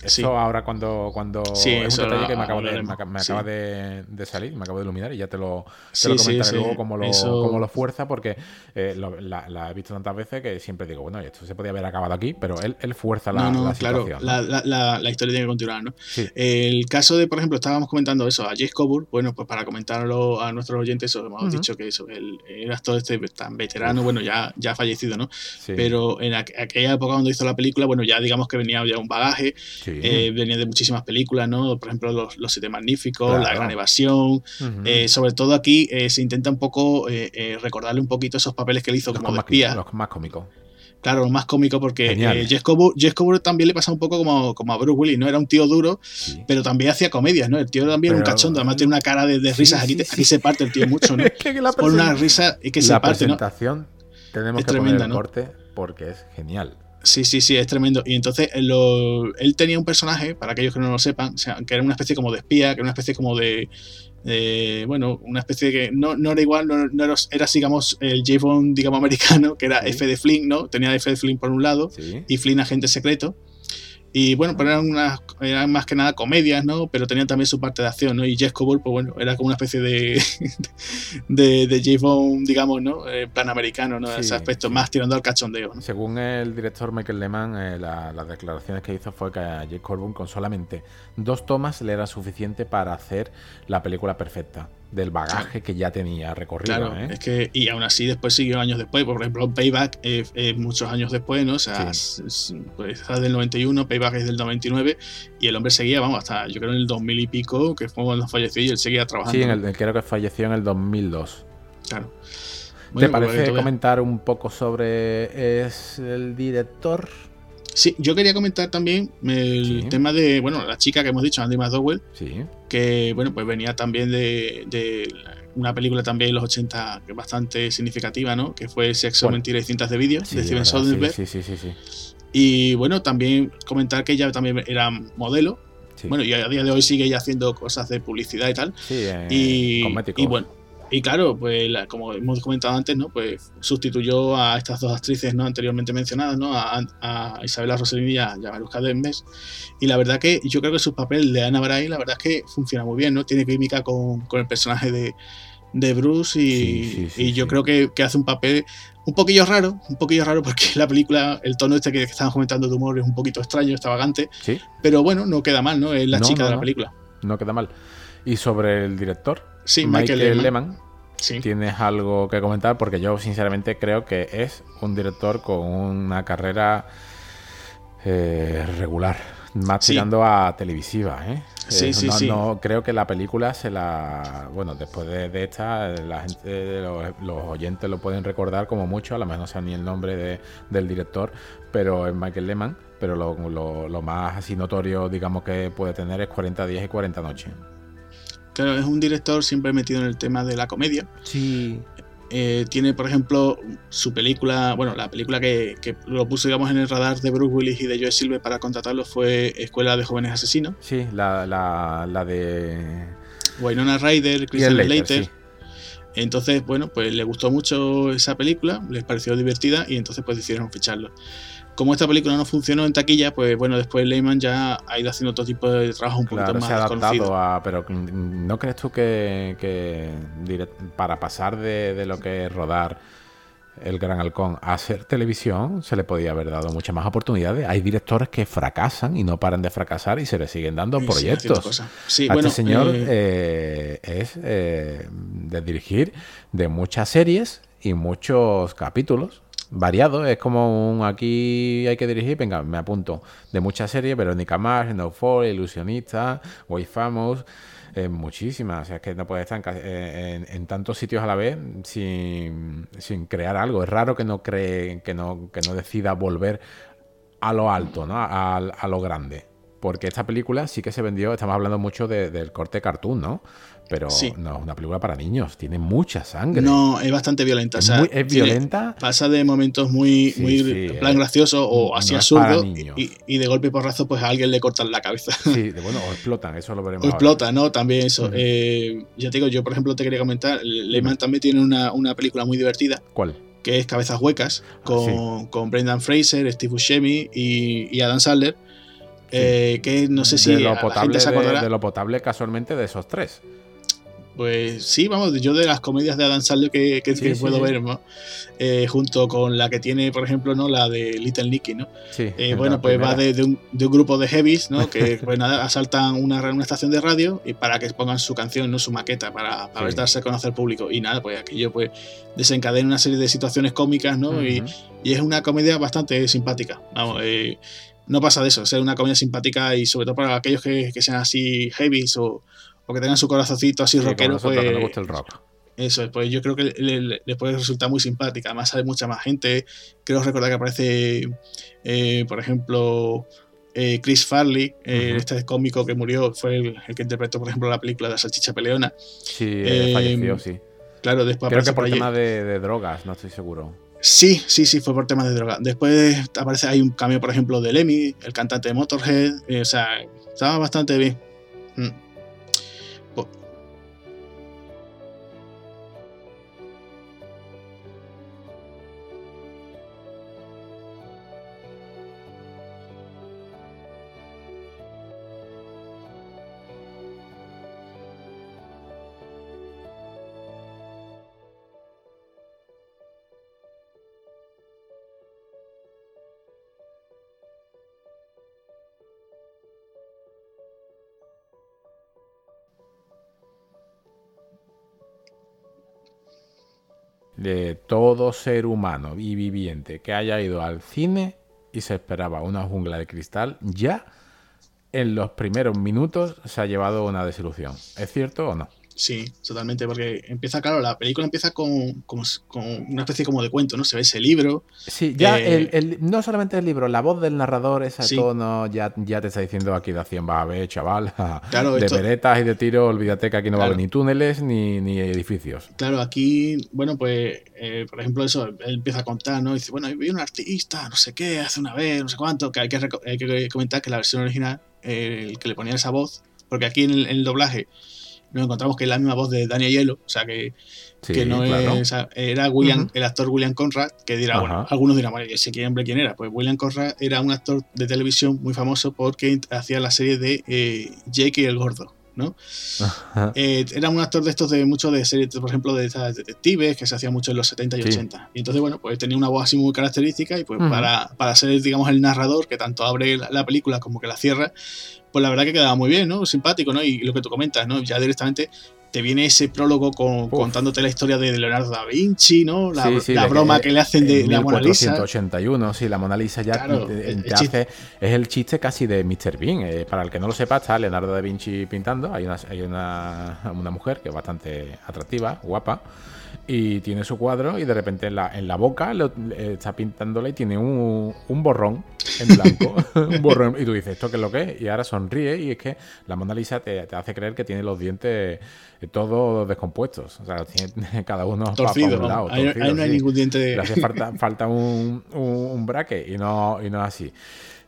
Eso ahora cuando, cuando es un detalle que me, acabo de, me, acaba de, salir, me acabo de iluminar y ya te lo, te lo comentaré luego cómo lo, cómo lo fuerza, porque eh, la, he visto tantas veces que siempre digo, bueno, esto se podía haber acabado aquí, pero él, él fuerza la, no, no, claro, La, historia tiene que continuar, ¿no? El caso de, por ejemplo, estábamos comentando eso a Jace Coburn, bueno, pues para comentarlo a nuestros oyentes, eso, hemos dicho que eso, el, el actor este tan veterano, bueno, ya, ya fallecido, ¿no? Pero en aquella época cuando hizo la película, bueno, ya digamos que venía ya un bagaje. Eh, venía de muchísimas películas, ¿no? Por ejemplo, Los, los Siete Magníficos, La Gran Evasión. Eh, sobre todo aquí eh, se intenta un poco recordarle un poquito esos papeles que él hizo como de espía. Los más cómicos. Claro, los más cómicos porque Jess Coburn, también le pasa un poco como, como a Bruce Willis, ¿no? Era un tío duro, pero también hacía comedias, ¿no? El tío también era un cachondo, además tiene una cara de, risas. aquí, se parte el tío mucho, ¿no? Por una risa y que se parte, ¿no? tenemos que poner el corte porque es genial. Sí, sí, sí, es tremendo. Y entonces él tenía un personaje, para aquellos que no lo sepan, que era una especie como de espía, que era una especie como de. bueno, una especie de que no, no era igual, no, era, era, digamos, el J. Bond, digamos, americano, que era F de Flynn, ¿no? Tenía F de Flynn por un lado y Flynn agente secreto. Y bueno, pues eran, unas, eran más que nada comedias, ¿no? Pero tenían también su parte de acción, ¿no? Y Jess Coburn, pues bueno, era como una especie de, de, Bond, digamos, ¿no? Eh, plan americano, ¿no? Ese aspecto, más tirando al cachondeo. ¿no? Según el director Michael Lehman, eh, las declaraciones que hizo fue que a Jake Coburn con solamente dos tomas le era suficiente para hacer la película perfecta del bagaje que ya tenía recorrido. Claro, ¿eh? es que, y aún así después siguió años después, por ejemplo, Payback es muchos años después, ¿no? O sea, es, pues, del 91, Payback es del 99, y el hombre seguía, vamos, hasta yo creo en el 2000 y pico, que fue cuando falleció y él seguía trabajando. Sí, en el, creo que falleció en el 2002. Claro. ¿Te parece pues, comentar un poco sobre es el director? Sí, yo quería comentar también el tema de, bueno, la chica que hemos dicho, Andy McDowell, sí. que, bueno, pues venía también de, una película también en los 80 bastante significativa, ¿no? Que fue Sexo, Mentira y Cintas de Vídeo, de Steven Soderbergh. Sí, sí, sí, sí, Y bueno, también comentar que ella también era modelo. Bueno, y a día de hoy sigue ya haciendo cosas de publicidad y tal. Sí, y, y bueno, Y claro, pues como hemos comentado antes, ¿no? Pues sustituyó a estas dos actrices ¿no? anteriormente mencionadas, ¿no? A, a Isabela Rossellini y a, Maruska Dembes. Y la verdad que yo creo que su papel de Ana Bray, la verdad es que funciona muy bien, ¿no? Tiene química con, con el personaje de, de Bruce y, yo creo que, hace un papel un poquillo raro, un poquillo raro porque la película, el tono este que, estaban comentando de humor es un poquito extraño, extravagante, pero bueno, no queda mal, ¿no? Es la chica de la película. No queda mal. ¿Y sobre el director? Sí, Michael, Lehman. ¿Tienes algo que comentar? Porque yo sinceramente creo que es un director con una carrera eh, regular, más tirando a televisiva. ¿eh? Sí, sí, sí. creo que la película se la. Bueno, después de, esta, la gente, los, oyentes lo pueden recordar como mucho, a lo mejor no sé ni el nombre del director, pero es Michael Lehman. Pero lo, lo más así notorio, digamos, que puede tener es 40 días y 40 noches. Claro, es un director siempre metido en el tema de la comedia. Sí. Eh, tiene, por ejemplo, su película, bueno, la película que, lo puso, digamos, en el radar de Bruce Willis y de Joe Silver para contratarlo fue Escuela de Jóvenes Asesinos. Sí, la, la, de... Wynonna Ryder, Christian Slater. Entonces, bueno, pues le gustó mucho esa película, les pareció divertida y entonces pues decidieron ficharlo como esta película no funcionó en taquilla, pues bueno, después Lehman ya ha ido haciendo otro tipo de trabajo un poquito más se ha adaptado a, pero ¿no crees tú que, para pasar de, lo que es rodar el Gran Halcón a hacer televisión se le podía haber dado muchas más oportunidades? Hay directores que fracasan y no paran de fracasar y se le siguen dando proyectos. Sí, este señor eh, eh, es eh, de dirigir de muchas series y muchos capítulos variado. Es como un aquí hay que dirigir, venga, me apunto. De muchas series, Verónica Mars, No Fall, Ilusionista, Way Famous. Eh, muchísimas, o sea, es que no puede estar en, en, tantos sitios a la vez sin, sin, crear algo. Es raro que no cree, que no, que no decida volver a lo alto, ¿no? A, a, lo grande. Porque esta película sí que se vendió, estamos hablando mucho del corte cartoon, ¿no? Pero no es una película para niños, tiene mucha sangre. No, es bastante violenta. Es, violenta. pasa de momentos muy, muy plan gracioso o así absurdo y, de golpe y porrazo pues a alguien le cortan la cabeza. Sí, bueno, o explotan, eso lo veremos. O explota, ¿no? También eso. Eh, ya te digo, yo por ejemplo te quería comentar, Lehman también tiene una, película muy divertida. ¿Cuál? Que es Cabezas Huecas, ah, con, con Brendan Fraser, Steve Buscemi y, Adam Sandler. Eh, que no sé si de lo, potable, de lo potable casualmente de esos tres. Pues sí, vamos, yo de las comedias de Adam Sandler que, puedo ver, ¿no? Eh, junto con la que tiene, por ejemplo, ¿no? La de Little Nicky, ¿no? Sí, eh, bueno, pues va de, un, grupo de heavies, ¿no? Que pues nada, asaltan una, una, estación de radio y para que pongan su canción, ¿no? Su maqueta, para, para darse a conocer al público. Y nada, pues aquello pues desencadena una serie de situaciones cómicas, ¿no? y, es una comedia bastante simpática. Vamos, eh, no pasa de eso, es una comedia simpática y sobre todo para aquellos que, que sean así heavies o porque tengan su corazoncito así rockero. Pues, le gusta el rock. Eso, pues yo creo que le, puede resultar muy simpática. Además, sale mucha más gente. Creo recordar que aparece, eh, por ejemplo, eh, Chris Farley, eh, este cómico que murió, fue el, que interpretó, por ejemplo, la película de la salchicha peleona. Sí, falleció, sí. Claro, después Creo que por, tema de, drogas, no estoy seguro. Sí, sí, sí, fue por tema de drogas. Después aparece, hay un cambio, por ejemplo, de Lemmy, el cantante de Motorhead. o sea, estaba bastante bien. Mm. De todo ser humano y viviente que haya ido al cine y se esperaba una jungla de cristal, ya en los primeros minutos se ha llevado una desilusión. ¿Es cierto o no? Sí, totalmente, porque empieza, claro, la película empieza con, con, una especie como de cuento, ¿no? Se ve ese libro. Sí, ya eh, el, no solamente el libro, la voz del narrador, ese tono, ya, ya te está diciendo aquí de acción va a haber, chaval. Claro, de peretas y de tiro, olvídate que aquí no va a haber ni túneles ni, ni, edificios. Claro, aquí, bueno, pues, eh, por ejemplo, eso, él empieza a contar, ¿no? dice, bueno, vi un artista, no sé qué, hace una vez, no sé cuánto, que hay que, hay que comentar que la versión original, el que le ponía esa voz, porque aquí en el doblaje nos encontramos que es la misma voz de Daniel Hielo, o sea que, que no es. Era William, el actor William Conrad, que dirá, bueno, algunos dirán, bueno, sé quién, hombre, quién era. Pues William Conrad era un actor de televisión muy famoso porque hacía la serie de eh, Jake y el Gordo. ¿no? Eh, era un actor de estos de muchos de series, por ejemplo, de estas detectives que se hacía mucho en los 70 y 80. Y entonces, bueno, pues tenía una voz así muy característica y pues para, para ser, digamos, el narrador que tanto abre la, película como que la cierra, pues la verdad que quedaba muy bien, ¿no? Simpático, ¿no? Y lo que tú comentas, ¿no? Ya directamente te viene ese prólogo con, contándote la historia de Leonardo da Vinci, ¿no? La, broma que, le hacen de la Mona Lisa. 1481, sí, la Mona Lisa ya te, hace, es el chiste casi de Mr. Bean. Eh, para el que no lo sepa, está Leonardo da Vinci pintando. Hay una, hay una, una mujer que es bastante atractiva, guapa y tiene su cuadro y de repente en la, en la boca está pintándola y tiene un, un borrón en blanco. un borrón. Y tú dices, ¿esto qué es lo que es? Y ahora sonríe y es que la Mona Lisa te, te hace creer que tiene los dientes eh, todos descompuestos. O sea, tiene cada uno torcido, un lado. Ahí, no hay ningún diente de... Le hace falta, falta un, un, braque y no, y no así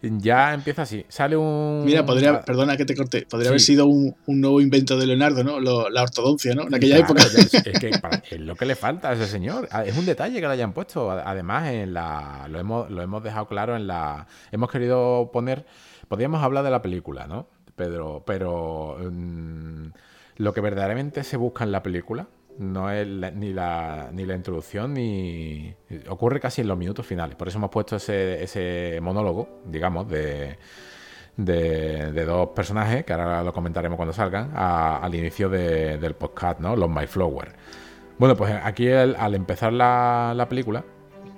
ya empieza así. Sale un. Mira, podría, perdona que te corte, podría haber sido un, nuevo invento de Leonardo, ¿no? la ortodoncia, ¿no? En aquella época. Es, que es lo que le falta a ese señor. Ah, es un detalle que le hayan puesto. Además, en la, lo, hemos, lo hemos dejado claro en la. Hemos querido poner. Podríamos hablar de la película, ¿no? Pedro, pero. Mm, lo que verdaderamente se busca en la película no es ni, la, ni la introducción ni... Ocurre casi en los minutos finales. Por eso hemos puesto ese, ese monólogo, digamos, de, de, dos personajes, que ahora lo comentaremos cuando salgan, al inicio del podcast, ¿no? Los My Flower. Bueno, pues aquí al empezar la, la película,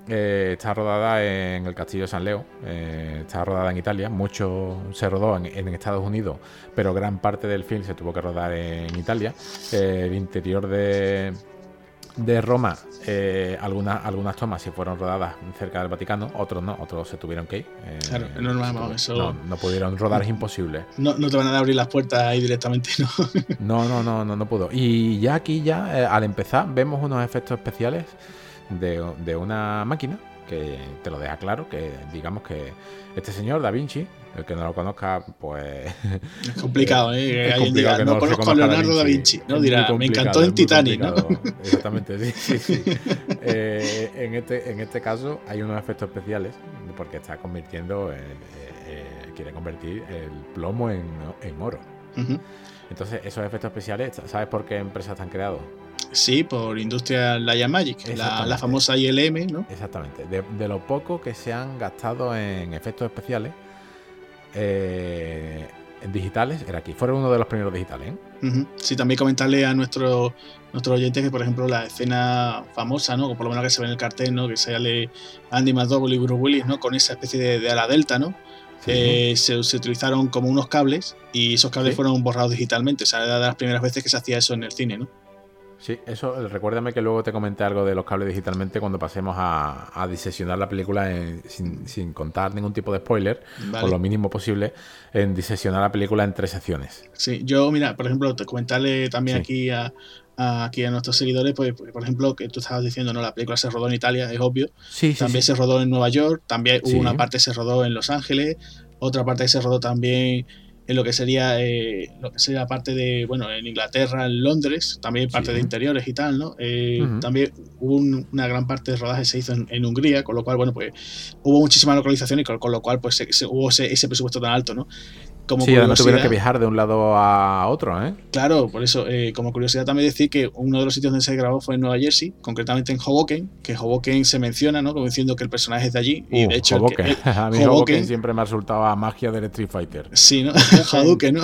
eh, está rodada en el Castillo de San Leo, eh, está rodada en Italia, mucho se rodó en, Estados Unidos, pero gran parte del film se tuvo que rodar en Italia. Eh, el interior de, de Roma, algunas, algunas tomas se fueron rodadas cerca del Vaticano, otros no, otros se tuvieron que ir. claro, no, eso... no, pudieron rodar, es imposible. No, te van a abrir las puertas ahí directamente, ¿no? no, no, no, no, no pudo. Y ya aquí, ya al empezar, vemos unos efectos especiales de, una máquina que te lo deja claro, que digamos que este señor Da Vinci, el que no lo conozca, pues... Es complicado, ¿eh? Es complicado que no, conozco a Leonardo Da Vinci, ¿no? Dirá, me encantó en Titanic, ¿no? Exactamente, sí, sí, eh, en, este, en este caso hay unos efectos especiales, porque está convirtiendo, eh, quiere convertir el plomo en, oro. Entonces, esos efectos especiales, ¿sabes por qué empresas están creados? Sí, por Industria Light Magic, la, la, famosa ILM, ¿no? Exactamente. De, lo poco que se han gastado en efectos especiales eh, en digitales, era aquí. Fueron uno de los primeros digitales. ¿eh? Sí, también comentarle a nuestros nuestro oyentes que, por ejemplo, la escena famosa, ¿no? por lo menos que se ve en el cartel, ¿no? Que sale Andy McDowell y Bruce Willis, ¿no? Con esa especie de, ala delta, ¿no? Eh, se, utilizaron como unos cables y esos cables fueron borrados digitalmente. O sea, era de las primeras veces que se hacía eso en el cine, ¿no? Sí, eso, recuérdame que luego te comenté algo de los cables digitalmente cuando pasemos a, a disesionar la película sin, contar ningún tipo de spoiler, o lo mínimo posible, en disesionar la película en tres secciones. Sí, yo, mira, por ejemplo, te comentarle también aquí a, aquí a nuestros seguidores, pues, por ejemplo, que tú estabas diciendo, no, la película se rodó en Italia, es obvio. Sí, también se rodó en Nueva York, también hubo una parte que se rodó en Los Ángeles, otra parte que se rodó también en lo que sería eh, lo que sería parte de bueno en Inglaterra en Londres también parte de interiores y tal no eh, también hubo una gran parte de rodaje se hizo en, Hungría con lo cual bueno pues hubo muchísima localización y con, lo cual pues se, hubo ese, ese, presupuesto tan alto no como sí, no tuvieron que viajar de un lado a otro, ¿eh? Claro, por eso, eh, como curiosidad también decir que uno de los sitios donde se grabó fue en Nueva Jersey, concretamente en Hoboken, que Hoboken se menciona, ¿no? Como diciendo que el personaje es de allí. y de uh, hecho, Hoboken. a mí Hoboken, siempre me ha resultado a magia del Street Fighter. Sí, ¿no? Hadouken, ¿no?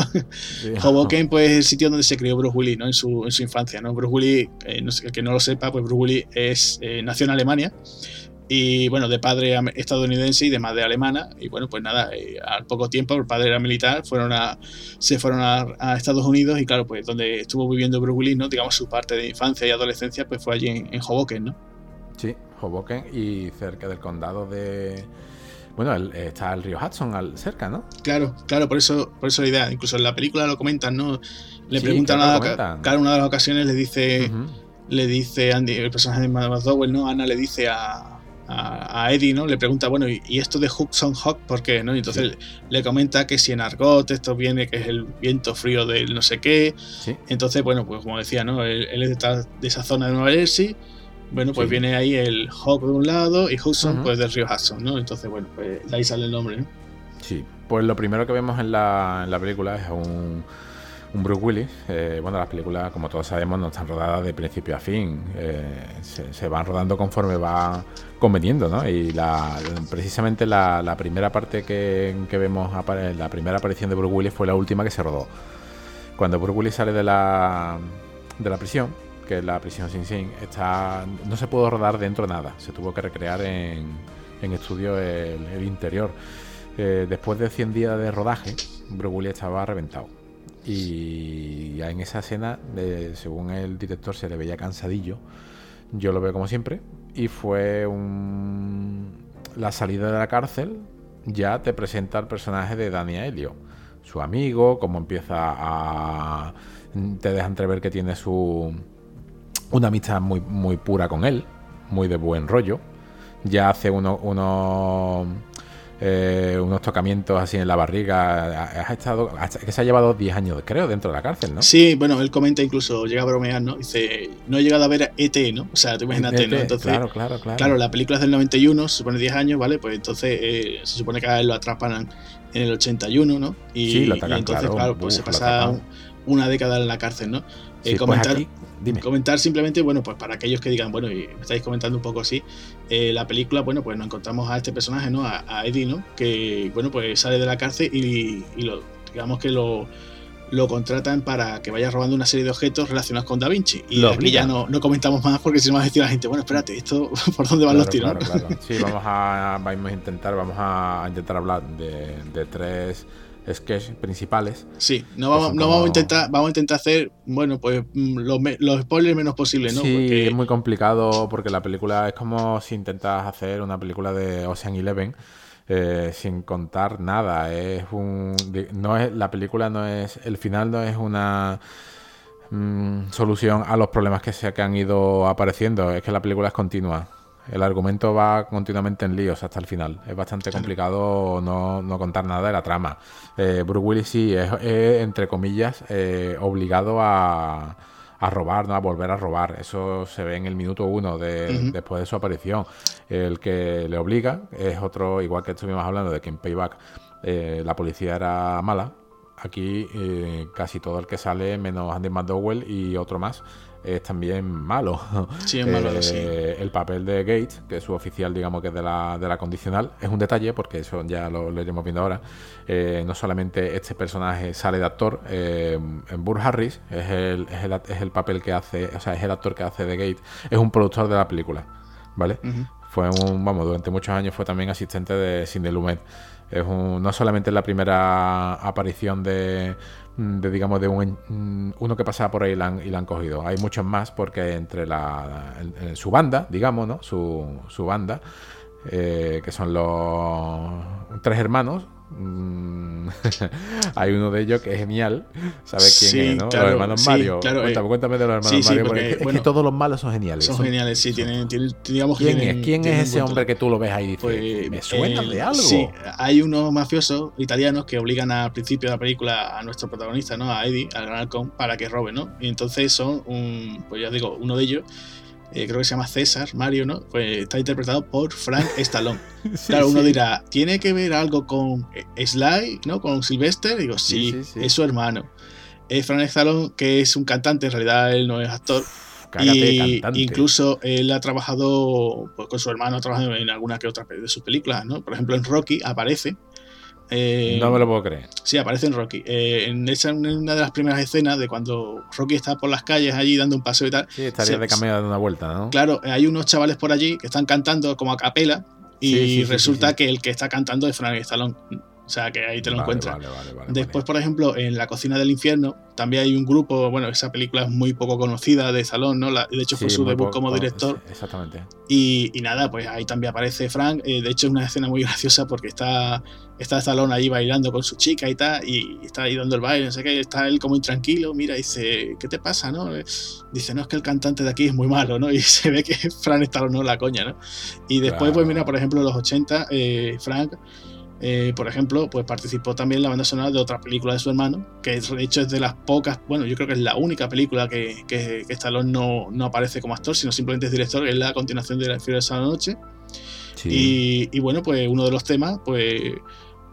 Hoboken, pues, es el sitio donde se crió Bruce Willis, ¿no? En su, en su infancia, ¿no? Bruce Willis, eh, no sé, el que no lo sepa, pues Bruce Willis es, eh, nació en Alemania y bueno, de padre estadounidense y de madre alemana. Y bueno, pues nada, eh, al poco tiempo el padre era militar, fueron a, se fueron a, Estados Unidos y claro, pues donde estuvo viviendo Bruce Willis, ¿no? digamos su parte de infancia y adolescencia, pues fue allí en, Hoboken, ¿no? Sí, Hoboken y cerca del condado de... Bueno, está el río Hudson al, cerca, ¿no? Claro, claro, por eso, por eso la idea. Incluso en la película lo comentan, ¿no? Le preguntan a cada una de las ocasiones le dice, le dice Andy, el personaje de McDowell, ¿no? Ana le dice a, a, Eddie, ¿no? Le pregunta, bueno, ¿y, esto de Hudson Hawk por qué? ¿no? Y entonces le comenta que si en argot esto viene, que es el viento frío del no sé qué. Entonces, bueno, pues como decía, ¿no? Él, es de, esa zona de Nueva Jersey. Bueno, pues viene ahí el Hawk de un lado y Hudson, pues del río Hudson, ¿no? Entonces, bueno, pues ahí sale el nombre, ¿no? Sí, pues lo primero que vemos en la, en la película es un un Bruce Willis. Eh, bueno, las películas, como todos sabemos, no están rodadas de principio a fin. Eh, se, van rodando conforme va conveniendo, ¿no? Y la, precisamente la, primera parte que, vemos, la primera aparición de Bruce Willis fue la última que se rodó. Cuando Bruce Willis sale de la, de la prisión, que es la prisión Sin Sin, está, no se pudo rodar dentro nada. Se tuvo que recrear en, en estudio el, interior. Eh, después de 100 días de rodaje, Bruce Willis estaba reventado y ya en esa escena, según el director, se le veía cansadillo. Yo lo veo como siempre. Y fue un... la salida de la cárcel. Ya te presenta el personaje de Dani Helio, su amigo, cómo empieza a. te deja entrever que tiene su. una amistad muy, muy pura con él, muy de buen rollo. Ya hace unos uno eh, unos tocamientos así en la barriga. Has estado, que se ha llevado 10 años, creo, dentro de la cárcel, ¿no? Sí, bueno, él comenta incluso, llega a bromear, ¿no? Dice, no he llegado a ver ET, ¿no? O sea, tú imagínate, ¿no? E entonces, claro, claro, claro. Claro, la película es del 91, se supone 10 años, ¿vale? Pues entonces eh, se supone que a él lo atrapan en el 81, ¿no? Y, sí, lo atacan, entonces, claro, pues se pasa una década en la cárcel, ¿no? Eh, pues comentar, Comentar simplemente, bueno, pues para aquellos que digan, bueno, y me estáis comentando un poco así, eh, la película, bueno, pues nos encontramos a este personaje, ¿no? A, Eddie, ¿no? Que, bueno, pues sale de la cárcel y, lo, digamos que lo, lo contratan para que vaya robando una serie de objetos relacionados con Da Vinci. Y aquí ya no, no, comentamos más porque si no va a decir la gente, bueno, espérate, esto por dónde van los tiros. Claro, claro. Sí, vamos a, vamos a intentar, vamos a intentar hablar de, de tres sketches principales. Sí, no vamos, no vamos a intentar, vamos a intentar hacer, bueno, pues mm, los, los spoilers menos posible, ¿no? Sí, es muy complicado porque la película es como si intentas hacer una película de Ocean Eleven. Eh, sin contar nada es un no es la película no es el final no es una mm, solución a los problemas que se que han ido apareciendo es que la película es continua el argumento va continuamente en líos hasta el final. Es bastante complicado no, contar nada de la trama. Eh, Bruce Willis sí es, entre comillas, eh, obligado a, robar, ¿no? a volver a robar. Eso se ve en el minuto uno de, después de su aparición. El que le obliga es otro, igual que estuvimos hablando de que en Payback eh, la policía era mala. Aquí casi todo el que sale, menos Andy McDowell y otro más, es también malo. Sí, es malo, eh, El papel de Gates, que es su oficial, digamos que es de la, de la condicional, es un detalle, porque eso ya lo, iremos viendo ahora. Eh, no solamente este personaje sale de actor, eh, en Burr Harris es el, es, el, es el, papel que hace, o sea, es el actor que hace de Gates, es un productor de la película, ¿vale? Fue un, vamos, durante muchos años fue también asistente de Cindy Lumet. Es un, no solamente la primera aparición de, de digamos de un, mm, uno que pasaba por ahí y la han, y han cogido. Hay muchos más porque entre la, su banda, digamos, ¿no? Su, su banda, eh, que son los tres hermanos, Mm, hay uno de ellos que es genial. ¿Sabes quién es, no? los hermanos Mario. Claro, cuéntame, eh, cuéntame, de los hermanos Mario. Porque, es que todos los malos son geniales. Son, geniales, sí. Tienen, digamos ¿Quién es, ¿Quién es ese hombre que tú lo ves ahí y dices, pues, me suena de algo? Sí, hay unos mafiosos italianos que obligan al principio de la película a nuestro protagonista, ¿no? A Eddie, al gran halcón, para que robe, ¿no? Y entonces son un, pues ya digo, uno de ellos eh, creo que se llama César, Mario, ¿no? Pues está interpretado por Frank Stallone. claro, uno dirá, ¿tiene que ver algo con eh, Sly, ¿no? Con Sylvester? Digo, sí, es su hermano. Es Frank Stallone, que es un cantante, en realidad él no es actor. y incluso él ha trabajado pues, con su hermano, ha trabajado en alguna que otra de sus películas, ¿no? Por ejemplo, en Rocky aparece eh, no me lo puedo creer. Sí, aparece en Rocky. Eh, en, esa, una de las primeras escenas de cuando Rocky está por las calles allí dando un paseo y tal. Sí, estaría de camino dando una vuelta, ¿no? Claro, hay unos chavales por allí que están cantando como a capela y resulta que el que está cantando es Frank Stallone. O sea que ahí te lo encuentras. Después, por ejemplo, en La cocina del infierno también hay un grupo, bueno, esa película es muy poco conocida de Salón, ¿no? de hecho fue su debut como director. exactamente. Y, nada, pues ahí también aparece Frank. Eh, de hecho es una escena muy graciosa porque está, está Salón ahí bailando con su chica y tal, y está ahí dando el baile, no sé qué, está él como intranquilo, mira, y dice, ¿qué te pasa, no? Dice, no, es que el cantante de aquí es muy malo, ¿no? Y se ve que Frank está no la coña, ¿no? Y después, pues mira, por ejemplo, en los 80, eh, Frank eh, por ejemplo, pues participó también en la banda sonora de otra película de su hermano, que de hecho es de las pocas, bueno, yo creo que es la única película que, que, Stallone no, no, aparece como actor, sino simplemente es director, es la continuación de La Fiera de la Noche. Y, bueno, pues uno de los temas, pues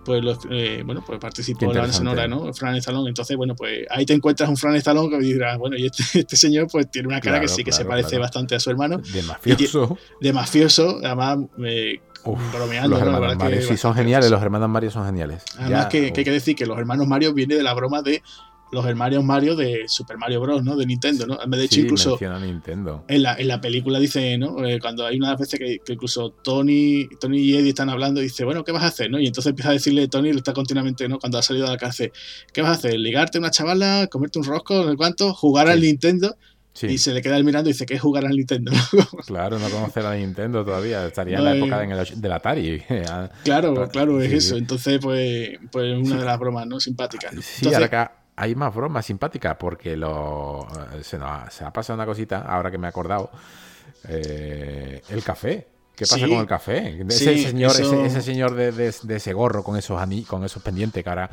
pues eh, bueno, pues participó en la banda sonora, ¿no? Fran Stallone. Entonces, bueno, pues ahí te encuentras un Fran Stallone que dirás, bueno, y este, este, señor pues tiene una cara que sí que se parece bastante a su hermano. De mafioso. De mafioso, además, eh, bromeando. Los hermanos Mario sí son geniales, los hermanos Mario son geniales. Además, que, hay que decir que los hermanos Mario viene de la broma de los hermanos Mario de Super Mario Bros, ¿no? De Nintendo, ¿no? De hecho, incluso Nintendo. En, la, en la película dice, ¿no? Eh, cuando hay una veces que, que, incluso Tony, Tony y Eddie están hablando, dice, bueno, ¿qué vas a hacer? ¿no? Y entonces empieza a decirle Tony, le está continuamente, ¿no? Cuando ha salido de la cárcel, ¿qué vas a hacer? ¿Ligarte a una chavala? ¿Comerte un rosco? ¿No cuánto? ¿Jugar al Nintendo? Y se le queda mirando y dice, ¿qué es jugar al Nintendo? claro, no conoce la Nintendo todavía. Estaría en la época del Atari. claro, claro, es eso. Entonces, pues, pues una de las bromas, ¿no? Simpáticas. Sí, ahora acá hay más bromas simpáticas porque lo, se, nos ha, se ha pasado una cosita, ahora que me he acordado. Eh, el café. ¿Qué pasa con el café? Ese, señor, ese, señor de, ese gorro con esos con esos pendientes, que ahora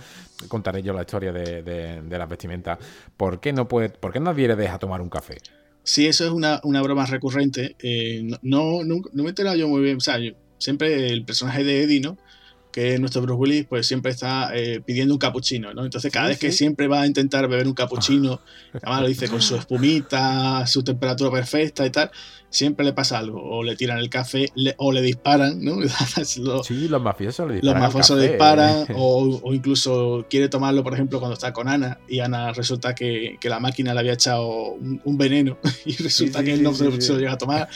contaré yo la historia de, de las vestimentas. ¿Por qué no puede, por qué no deja tomar un café? Sí, eso es una, broma recurrente. Eh, no, no, me he enterado yo muy bien. O sea, siempre el personaje de Eddie, ¿no? Que nuestro Bruce Willis pues siempre está eh, pidiendo un capuchino, ¿no? Entonces cada vez que siempre va a intentar beber un capuchino, además lo dice con su espumita, su temperatura perfecta y tal, siempre le pasa algo, o le tiran el café o le disparan, ¿no? sí, los mafiosos le disparan. Los mafiosos le disparan, o, incluso quiere tomarlo, por ejemplo, cuando está con Ana, y Ana resulta que, la máquina le había echado un, veneno, y resulta que él no se, lo llega a tomar.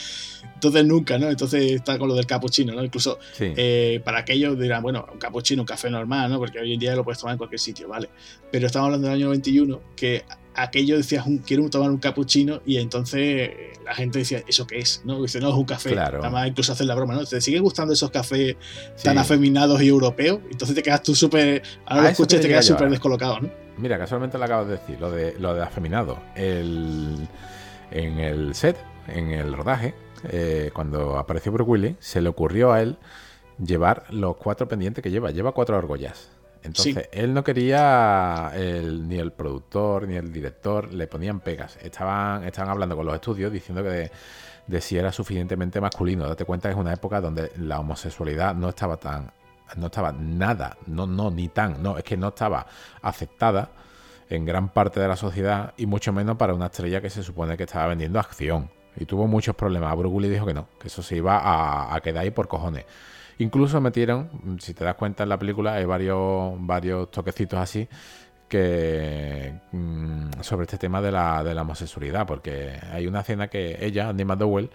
Entonces nunca, ¿no? Entonces está con lo del capuchino, ¿no? Incluso eh, para aquellos dirán, bueno, un capuchino, un café normal, ¿no? Porque hoy en día lo puedes tomar en cualquier sitio, ¿vale? Pero estamos hablando del año 91, que aquello decías, quiero tomar un capuchino, y entonces la gente decía, ¿eso qué es? ¿No? Dice, no, es un café. Claro. Además, incluso hacen la broma, ¿no? ¿Te siguen gustando esos cafés tan afeminados y europeos? Entonces te quedas tú súper. Ahora lo escuchas y te quedas súper descolocado, ¿no? Mira, casualmente lo acabas de decir, lo de, lo de afeminado. El, en el set, en el rodaje, eh, cuando apareció Bruce Willis, se le ocurrió a él llevar los cuatro pendientes que lleva. Lleva cuatro argollas. Entonces, él no quería, ni el productor ni el director le ponían pegas. Estaban, estaban hablando con los estudios diciendo que de, si era suficientemente masculino. Date cuenta que es una época donde la homosexualidad no estaba tan, no estaba nada, no, no, ni tan, no, es que no estaba aceptada en gran parte de la sociedad y mucho menos para una estrella que se supone que estaba vendiendo acción. Y tuvo muchos problemas. Bruce dijo que no, que eso se iba a, quedar ahí por cojones. Incluso metieron, si te das cuenta en la película, hay varios, varios toquecitos así que mm, sobre este tema de la, de la homosexualidad, porque hay una escena que ella, Andy McDowell,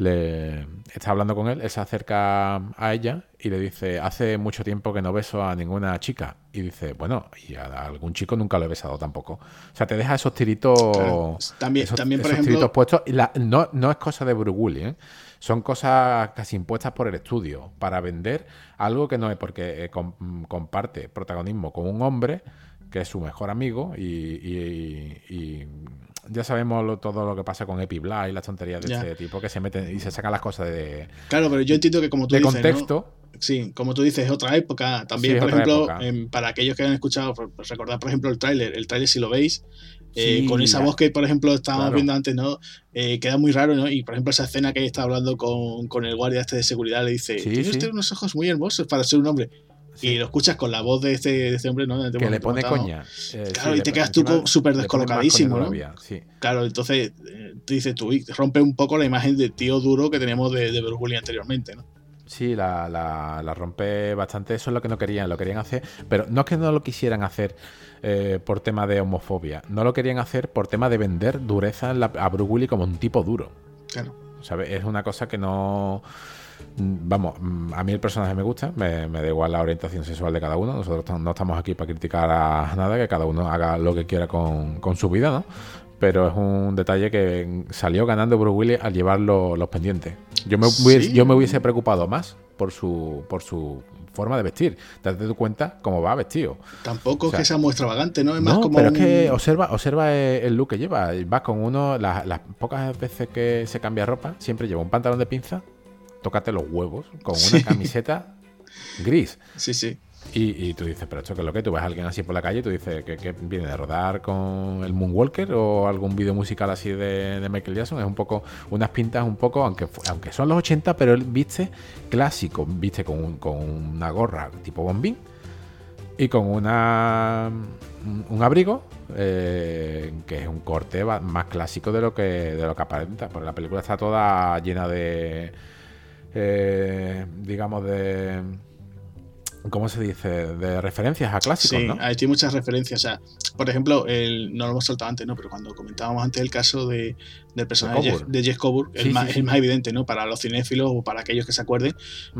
le está hablando con él, él se acerca a ella y le dice, hace mucho tiempo que no beso a ninguna chica. Y dice, bueno, y a algún chico nunca lo he besado tampoco. O sea, te deja esos tiritos... También, también por ejemplo... puestos. Y no, no es cosa de Bruce ¿eh? son cosas casi impuestas por el estudio para vender algo que no es porque eh, comparte protagonismo con un hombre que es su mejor amigo y, ya sabemos todo lo que pasa con Epi y las tonterías de este tipo que se meten y se sacan las cosas de claro pero yo entiendo que como tú de dices contexto. Sí como tú dices es otra época también. Por ejemplo para aquellos que han escuchado recordar por ejemplo el tráiler el tráiler si lo veis eh, con esa voz que, por ejemplo, estábamos viendo antes, ¿no? Eh, queda muy raro, ¿no? Y, por ejemplo, esa escena que está hablando con, el guardia este de seguridad le dice, sí, tiene unos ojos muy hermosos para ser un hombre. Y lo escuchas con la voz de este, de este hombre, ¿no? que le pone coña. Eh, claro, y te quedas tú súper descolocadísimo, ¿no? Claro, entonces, tú dices tú, rompe un poco la imagen de tío duro que teníamos de, de Bruce anteriormente, ¿no? Sí, la, la, rompe bastante. Eso es lo que no querían, lo querían hacer. Pero no es que no lo quisieran hacer eh, por tema de homofobia. No lo querían hacer por tema de vender dureza a Willis como un tipo duro. Claro. ¿sabes? Es una cosa que no... Vamos, a mí el personaje me gusta, me, da igual la orientación sexual de cada uno. Nosotros no estamos aquí para criticar a nada, que cada uno haga lo que quiera con, con su vida, ¿no? pero es un detalle que salió ganando Bruce Willis al llevar los pendientes. Yo me, hubiese, yo me hubiese preocupado más por su, por su forma de vestir. Date tu cuenta cómo va vestido. Tampoco es que sea muy extravagante, ¿no? Es más como. Pero es que observa, observa el look que lleva. Va con uno, las, las pocas veces que se cambia ropa, siempre lleva un pantalón de pinza, tócate los huevos, con una camiseta gris. Sí, sí. Y, tú dices, pero esto que es lo que tú ves a alguien así por la calle y tú dices que, viene de rodar con el Moonwalker o algún vídeo musical así de, Michael Jackson. Es un poco, unas pintas un poco, aunque, aunque son los 80, pero él viste clásico, viste con, con una gorra tipo bombín y con una un, abrigo eh, que es un corte más clásico de lo que de lo que aparenta. Porque la película está toda llena de eh, digamos de ¿cómo se dice? De referencias a clásicos, sí, ¿no? Hay muchas referencias. O sea, por ejemplo, el, no lo hemos soltado antes, ¿no? Pero cuando comentábamos antes el caso de, del personaje de Jeff, Coburn, el, más, evidente, ¿no? Para los cinéfilos o para aquellos que se acuerden.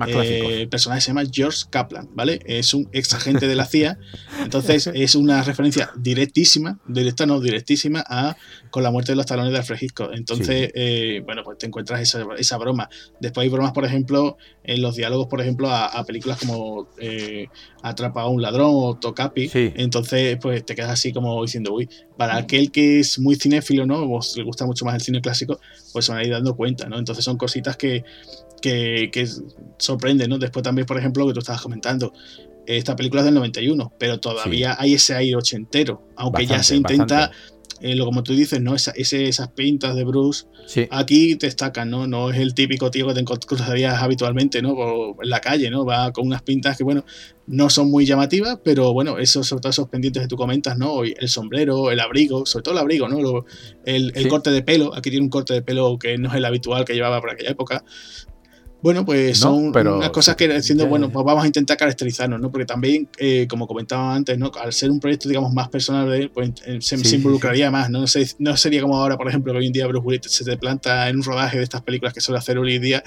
Eh, el personaje se llama George Kaplan, ¿vale? Es un ex agente de la CIA. entonces, es una referencia directísima, directa no, directísima a con la muerte de los talones de Alfred Hitchcock. Entonces, eh, bueno, pues te encuentras esa, esa, broma. Después hay bromas, por ejemplo, en los diálogos, por ejemplo, a, películas como eh, Atrapa a un ladrón o Tocapi. Entonces, pues te quedas así como diciendo, uy, para aquel que es muy cinéfilo, ¿no? O le gusta mucho más el cine clásico, pues se van a ir dando cuenta, ¿no? Entonces son cositas que, que, sorprenden, ¿no? Después también, por ejemplo, lo que tú estabas comentando, esta película es del 91, pero todavía hay ese aire ochentero, aunque ya se intenta eh, lo como tú dices, ¿no? esas pintas de Bruce aquí destacan, ¿no? No es el típico tío que te cruzarías habitualmente, ¿no? en la calle, ¿no? Va con unas pintas que, bueno, no son muy llamativas, pero bueno, esos, sobre todo esos pendientes que tú comentas, ¿no? El sombrero, el abrigo, sobre todo el abrigo, ¿no? el, corte de pelo, aquí tiene un corte de pelo que no es el habitual que llevaba por aquella época. Bueno, pues son unas cosas que diciendo, bueno, pues vamos a intentar caracterizarnos, ¿no? Porque también, eh, como comentaba antes, ¿no? Al ser un proyecto, digamos, más personal de él, pues se, involucraría más, ¿no? No, sé, no sería como ahora, por ejemplo, que hoy en día Bruce Willis se te planta en un rodaje de estas películas que suele hacer hoy en día,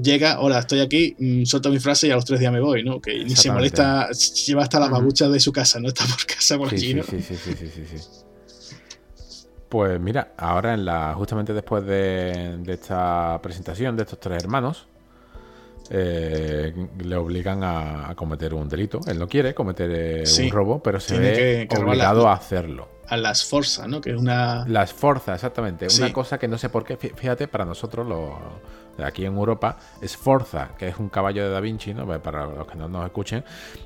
llega, hola, estoy aquí, mm, suelto mi frase y a los tres días me voy, ¿no? Que ni se molesta, lleva hasta las babuchas de su casa, ¿no? Está por casa por allí, ¿no? sí, sí, sí, sí, sí. sí. Pues mira, ahora en la justamente después de, de, esta presentación de estos tres hermanos, eh, le obligan a, cometer un delito. Él no quiere cometer eh, un robo, pero se ve obligado a hacerlo. A las fuerzas, ¿no? Que es una. Las fuerzas, exactamente. Una cosa que no sé por qué, fíjate, para nosotros, lo, aquí en Europa, es Forza, que es un caballo de Da Vinci, ¿no? Pues para los que no nos escuchen,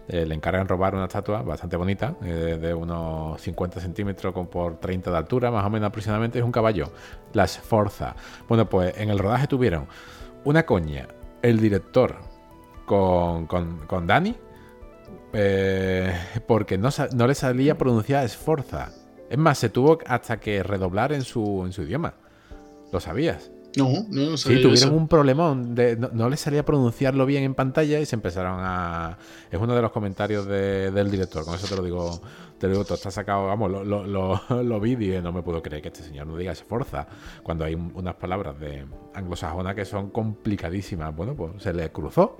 eh, le encargan robar una estatua bastante bonita, de unos 50 centímetros por 30 de altura, más o menos aproximadamente. Es un caballo. Las Forza. Bueno, pues en el rodaje tuvieron una coña el director con, con, Dani eh, porque no, no, le salía pronunciar esforza. Es más, se tuvo hasta que redoblar en su, en su idioma. ¿Lo sabías? No, no, no sabía Sí, tuvieron un problemón. De, no, les salía pronunciarlo bien en pantalla y se empezaron a. Es uno de los comentarios del director. Con eso te lo digo. Te lo digo, todo está sacado. Vamos, lo, lo, lo, vi y no me puedo creer que este señor no diga esforza. Cuando hay unas palabras de anglosajona que son complicadísimas. Bueno, pues se le cruzó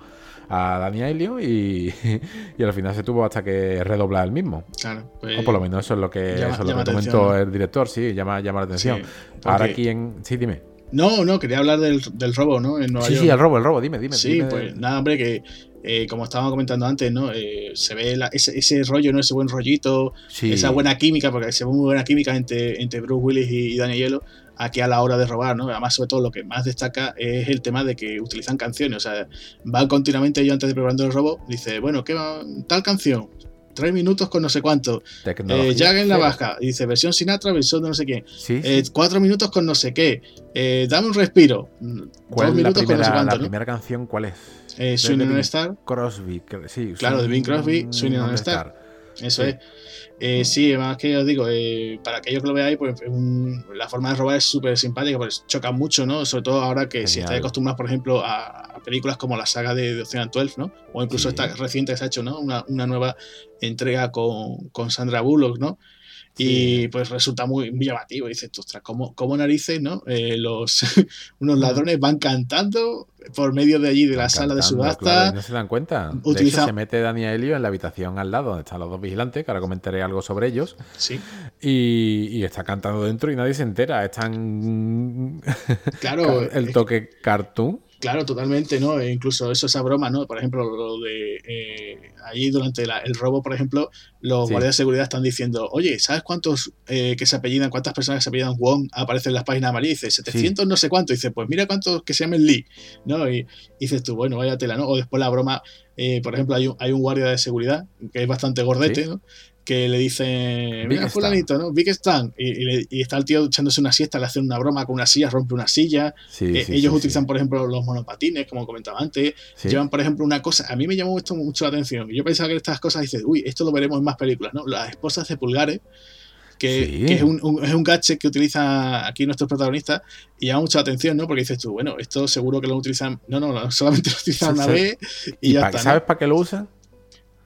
a Dani Ailio y, y, al final se tuvo hasta que redoblar el mismo. Claro. Pues, o por lo menos eso es lo que, eso lo que comentó el director, sí, llama, llama la atención. Ahora aquí en. Sí, dime. No, no, quería hablar del, robo, ¿no? sí, sí, el robo, el robo, dime, dime. Sí, pues nada, hombre, que eh, como estábamos comentando antes, ¿no? Eh, se ve ese, rollo, ¿no? Ese buen rollito, esa buena química, porque se ve muy buena química entre, entre Bruce Willis y, Daniel Hielo aquí a la hora de robar, ¿no? Además, sobre todo, lo que más destaca es el tema de que utilizan canciones, o sea, van continuamente, yo antes de preparando el robo, dice, bueno, ¿qué va? Tal canción, tres minutos con no sé cuánto. Eh, Jack en la baja, dice versión Sinatra, versión de no sé quién. Eh, cuatro minutos con no sé qué. Eh, dame un respiro. ¿Cuál minutos la primera, con no sé cuánto. La primera canción, ¿cuál es? Eh, Swinging on Star. Crosby, sí. Claro, de Bing Crosby, Swinging on Star. Eso es. Eh, sí, además que os digo, eh, para aquellos que lo veáis, pues la forma de robar es súper simpática, pues choca mucho, ¿no? Sobre todo ahora que si estáis acostumbrados, por ejemplo, a, películas como la saga de, Ocean 12, ¿no? O incluso esta reciente que se ha hecho, ¿no? Una, nueva entrega con, Sandra Bullock, ¿no? Y pues resulta muy, llamativo. Dices, ostras, ¿cómo, cómo narices, no? Eh, los unos ladrones van cantando por medio de allí de la sala de subasta. no se dan cuenta. Utiliza... se mete Daniel Helio en la habitación al lado donde están los dos vigilantes, que ahora comentaré algo sobre ellos. Sí. Y, está cantando dentro y nadie se entera. Están. Claro. el toque cartoon. Claro, totalmente, ¿no? E incluso eso, esa broma, ¿no? Por ejemplo, lo de eh, ahí durante el robo, por ejemplo, los guardias de seguridad están diciendo, oye, ¿sabes cuántos eh, que se apellidan, cuántas personas que se apellidan Wong aparecen en las páginas amarillas? dice, 700 no sé cuánto. dice, pues mira cuántos que se llamen Lee, ¿no? Y, dices tú, bueno, vaya tela, ¿no? O después la broma, eh, por ejemplo, hay un, hay un guardia de seguridad que es bastante gordete, ¿no? Que le dice, mira, fulanito, ¿no? Big Stan. Y, está el tío echándose una siesta, le hacen una broma con una silla, rompe una silla. Eh, ellos utilizan, por ejemplo, los monopatines, como comentaba antes. Llevan, por ejemplo, una cosa, a mí me llamó esto mucho la atención. Yo pensaba que estas cosas, dices, uy, esto lo veremos en más películas, ¿no? Las esposas de pulgares. Que, es, un, es un gadget que utiliza aquí nuestros protagonistas y llama mucha atención, ¿no? Porque dices tú, bueno, esto seguro que lo utilizan, no, no, no solamente lo utilizan una vez y, ya está. ¿Sabes para qué lo usan?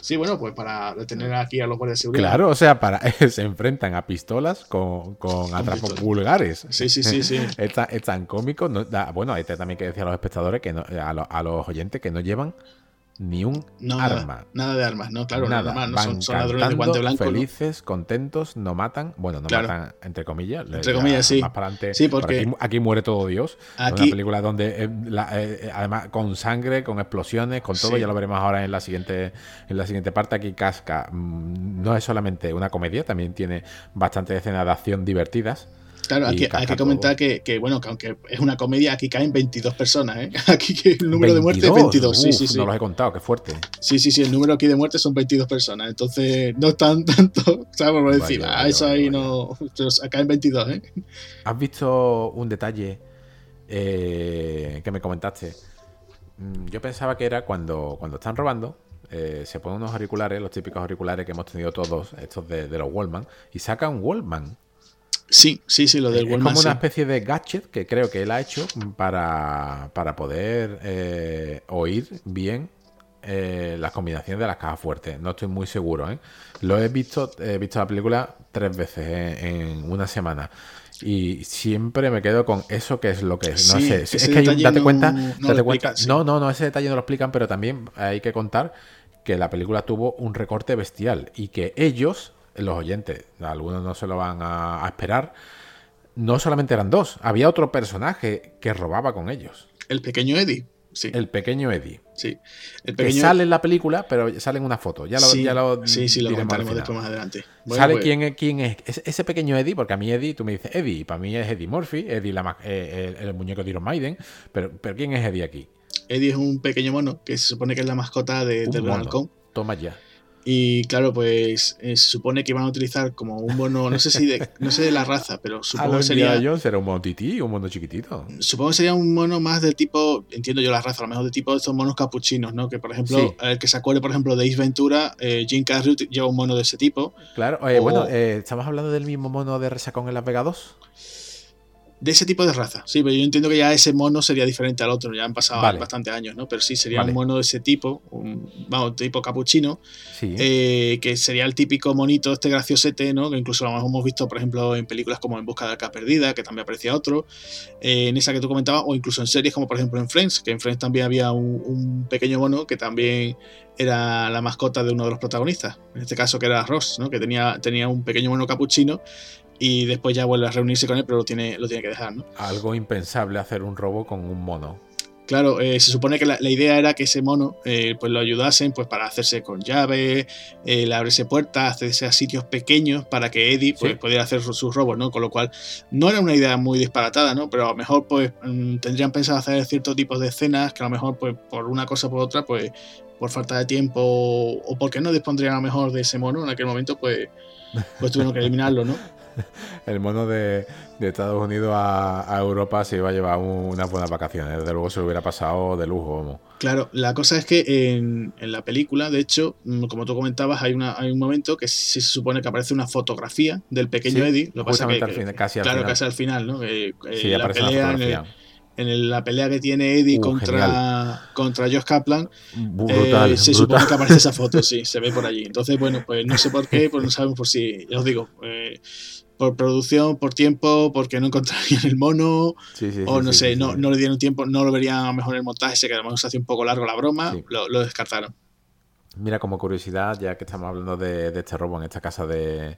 Sí, bueno, pues para detener aquí a los guardias de seguridad. Claro, o sea, para se enfrentan a pistolas con, con atrapos vulgares. Sí, sí, sí, sí. es, tan, cómico. bueno, este también que decía a los espectadores, que a, a los oyentes, que no llevan ni un arma. Nada, de armas, no, claro, nada. no son, ladrones de guante blanco. Felices, contentos, no matan. Bueno, no matan, entre comillas. Entre comillas, sí. Más para adelante. Sí, porque. aquí, muere todo Dios. Aquí... Una película donde, eh, eh, además, con sangre, con explosiones, con todo, ya lo veremos ahora en la siguiente, en la siguiente parte. Aquí Casca mm, no es solamente una comedia, también tiene bastantes escenas de acción divertidas. Claro, hay que comentar que, bueno, que aunque es una comedia, aquí caen 22 personas, ¿eh? Aquí que el número de muertes es 22. sí, sí, sí. No los he contado, qué fuerte. Sí, sí, sí, el número aquí de muertes son 22 personas. Entonces, no están tanto, ¿sabes? Por decir, ah, eso ahí no. Acá en 22, ¿eh? ¿Has visto un detalle eh, que me comentaste? Mm, yo pensaba que era cuando, cuando están robando, eh, se ponen unos auriculares, los típicos auriculares que hemos tenido todos, estos de, de los Wallman, y saca un Wallman Sí, sí, sí, lo del Es como una especie de gadget que creo que él ha hecho para, poder eh, oír bien eh, las combinaciones de las cajas fuertes. No estoy muy seguro, ¿eh? Lo he visto, he visto la película tres veces en, una semana. Y siempre me quedo con eso que es lo que es. No sé, es que hay un, date cuenta, no, no, no, ese detalle no lo explican, pero también hay que contar que la película tuvo un recorte bestial y que ellos los oyentes, algunos no se lo van a, esperar, no solamente eran dos, había otro personaje que robaba con ellos. El pequeño Eddie. Sí. El pequeño Eddie. Sí. El pequeño... Que sale en la película, pero sale en una foto. Ya lo, sí, ya lo, sí, sí, lo comentaremos después más adelante. sale pues- quién, quién es ese pequeño Eddie, porque a mí Eddie, tú me dices Eddie, para mí es Eddie Murphy, Eddie la, eh, el, muñeco de Iron Maiden, pero, pero ¿quién es Eddie aquí? Eddie es un pequeño mono que se supone que es la mascota de, del Halcón. Toma ya. Y claro, pues eh, se supone que van a utilizar como un mono, no sé si de, no sé de la raza, pero supongo que sería. Yo, ¿Será un mono tití un mono chiquitito? Supongo que sería un mono más del tipo, entiendo yo la raza, a lo mejor de tipo de estos monos capuchinos, ¿no? Que por ejemplo, el que se acuerde, por ejemplo, de Ace Ventura, eh, Jim Carrey lleva un mono de ese tipo. Claro, eh, bueno, ¿estamos hablando del mismo mono de Resacón en Las Vegas 2? De ese tipo de raza. Sí, pero yo entiendo que ya ese mono sería diferente al otro, ya han pasado bastantes años, ¿no? Pero sí, sería un mono de ese tipo, un vamos, tipo capuchino, eh, que sería el típico monito este graciosete, ¿no? Que incluso lo hemos visto, por ejemplo, en películas como En busca de arca perdida, que también aparecía otro, eh, en esa que tú comentabas, o incluso en series como por ejemplo en Friends, que en Friends también había un, pequeño mono que también era la mascota de uno de los protagonistas, en este caso que era Ross, ¿no? Que tenía, tenía un pequeño mono capuchino y después ya vuelve a reunirse con él, pero lo tiene, lo tiene que dejar, ¿no? Algo impensable hacer un robo con un mono. Claro, eh, se supone que la, idea era que ese mono eh, pues lo ayudasen pues para hacerse con llave, eh, abrirse puertas, hacerse a sitios pequeños para que Eddie pues, pudiera hacer sus, robos, ¿no? Con lo cual no era una idea muy disparatada, ¿no? Pero a lo mejor pues mm, tendrían pensado hacer ciertos tipos de escenas que a lo mejor pues por una cosa o por otra pues por falta de tiempo o porque no dispondrían a lo mejor de ese mono en aquel momento pues, pues tuvieron que eliminarlo, ¿no? el mono de, Estados Unidos a, Europa se iba a llevar unas buenas vacaciones. Desde luego se lo hubiera pasado de lujo. Claro, la cosa es que en, la película, de hecho, mm, como tú comentabas, hay, una, hay un momento que sí se supone que aparece una fotografía del pequeño Eddie. Lo pasa que, casi al claro, final. casi al final, ¿no? sí, la pelea en la pelea que tiene Eddie uh, contra, contra Josh Kaplan, brutal, eh, se supone que aparece esa foto, sí, se ve por allí. Entonces, bueno, pues no sé por qué, pues no sabemos por si, ya os digo, eh, por producción, por tiempo, porque no encontrarían el mono, o no sé, no, no le dieron tiempo, no lo verían mejor en el montaje, se que además hace un poco largo la broma, lo, descartaron. Mira, como curiosidad, ya que estamos hablando de este robo en esta casa de,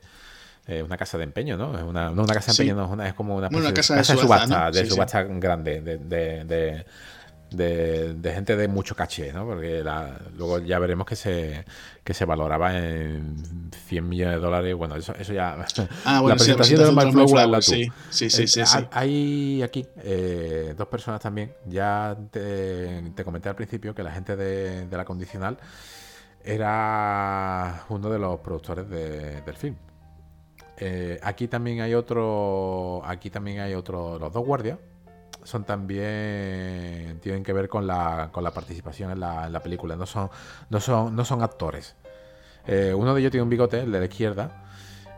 eh, una casa de empeño, ¿no? Es una, no una casa de empeño, no, es, como una, casa, de subasta, de subasta, grande, de, de, de, de, gente de mucho caché, ¿no? Porque luego ya veremos que se, que se valoraba en 100 millones de dólares. Bueno, eso, eso ya. Ah, bueno, la presentación de Flow, sí, sí, sí, sí, sí, Hay aquí eh, dos personas también. Ya te, te, comenté al principio que la gente de, de la condicional era uno de los productores del film. Eh, aquí también hay otro. Aquí también hay otro. Los dos guardias son también. tienen que ver con la, con la participación en la, en la película. No son, no son, no son actores. Eh, uno de ellos tiene un bigote, el de la izquierda,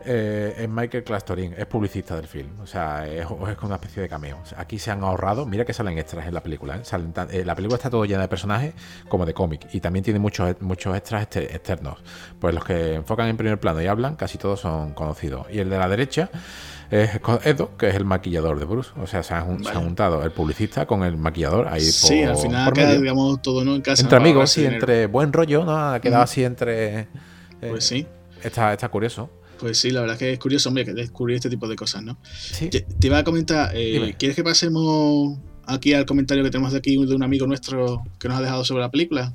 eh, es Michael Clastorin, es publicista del film, o sea, es, es una especie de cameo. aquí se han ahorrado, mira que salen extras en la película, ¿eh? Eh, la película está todo llena de personajes como de cómic y también tiene muchos, muchos extras externos. Pues los que enfocan en primer plano y hablan, casi todos son conocidos. Y el de la derecha es Edo, que es el maquillador de Bruce. O sea, se han, juntado el publicista con el maquillador ahí Sí, al final digamos, todo ¿no? en casa. Entre amigos, sí, entre buen rollo, ¿no? Ha quedado así entre... pues sí. Está, está curioso. Pues sí, la verdad es que es curioso, hombre, que descubrir este tipo de cosas, ¿no? Sí. Te, iba a comentar, eh, ¿quieres que pasemos aquí al comentario que tenemos de aquí de un amigo nuestro que nos ha dejado sobre la película?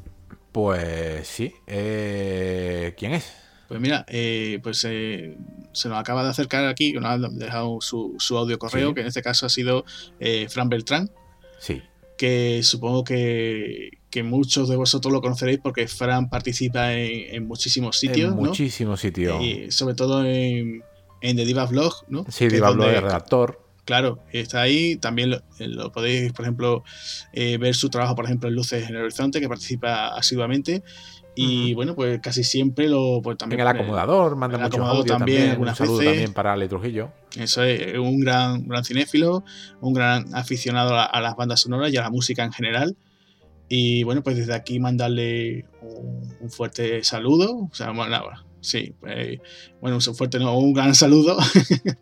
Pues sí. Eh, ¿Quién es? Pues mira, eh, pues se nos acaba de acercar aquí, que nos ha dejado su, su audio correo, que en este caso ha sido Fran Beltrán. Sí. Que supongo que, que muchos de vosotros lo conoceréis porque Fran participa en, muchísimos sitios. En muchísimos sitios. Y sobre todo en, en The Diva Vlog, ¿no? Sí, Diva Vlog, el redactor. Claro, está ahí. También lo, podéis, por ejemplo, eh, ver su trabajo, por ejemplo, en Luces en el Horizonte, que participa asiduamente. Y bueno, pues casi siempre lo. Pues, también, en el acomodador, manda mucho audio también. también un saludo también para Ale Trujillo. Eso es, un gran, gran cinéfilo, un gran aficionado a las bandas sonoras y a la música en general. Y bueno, pues desde aquí mandarle un, fuerte saludo. O sea, bueno, sí, pues, bueno, un fuerte, no, un gran saludo.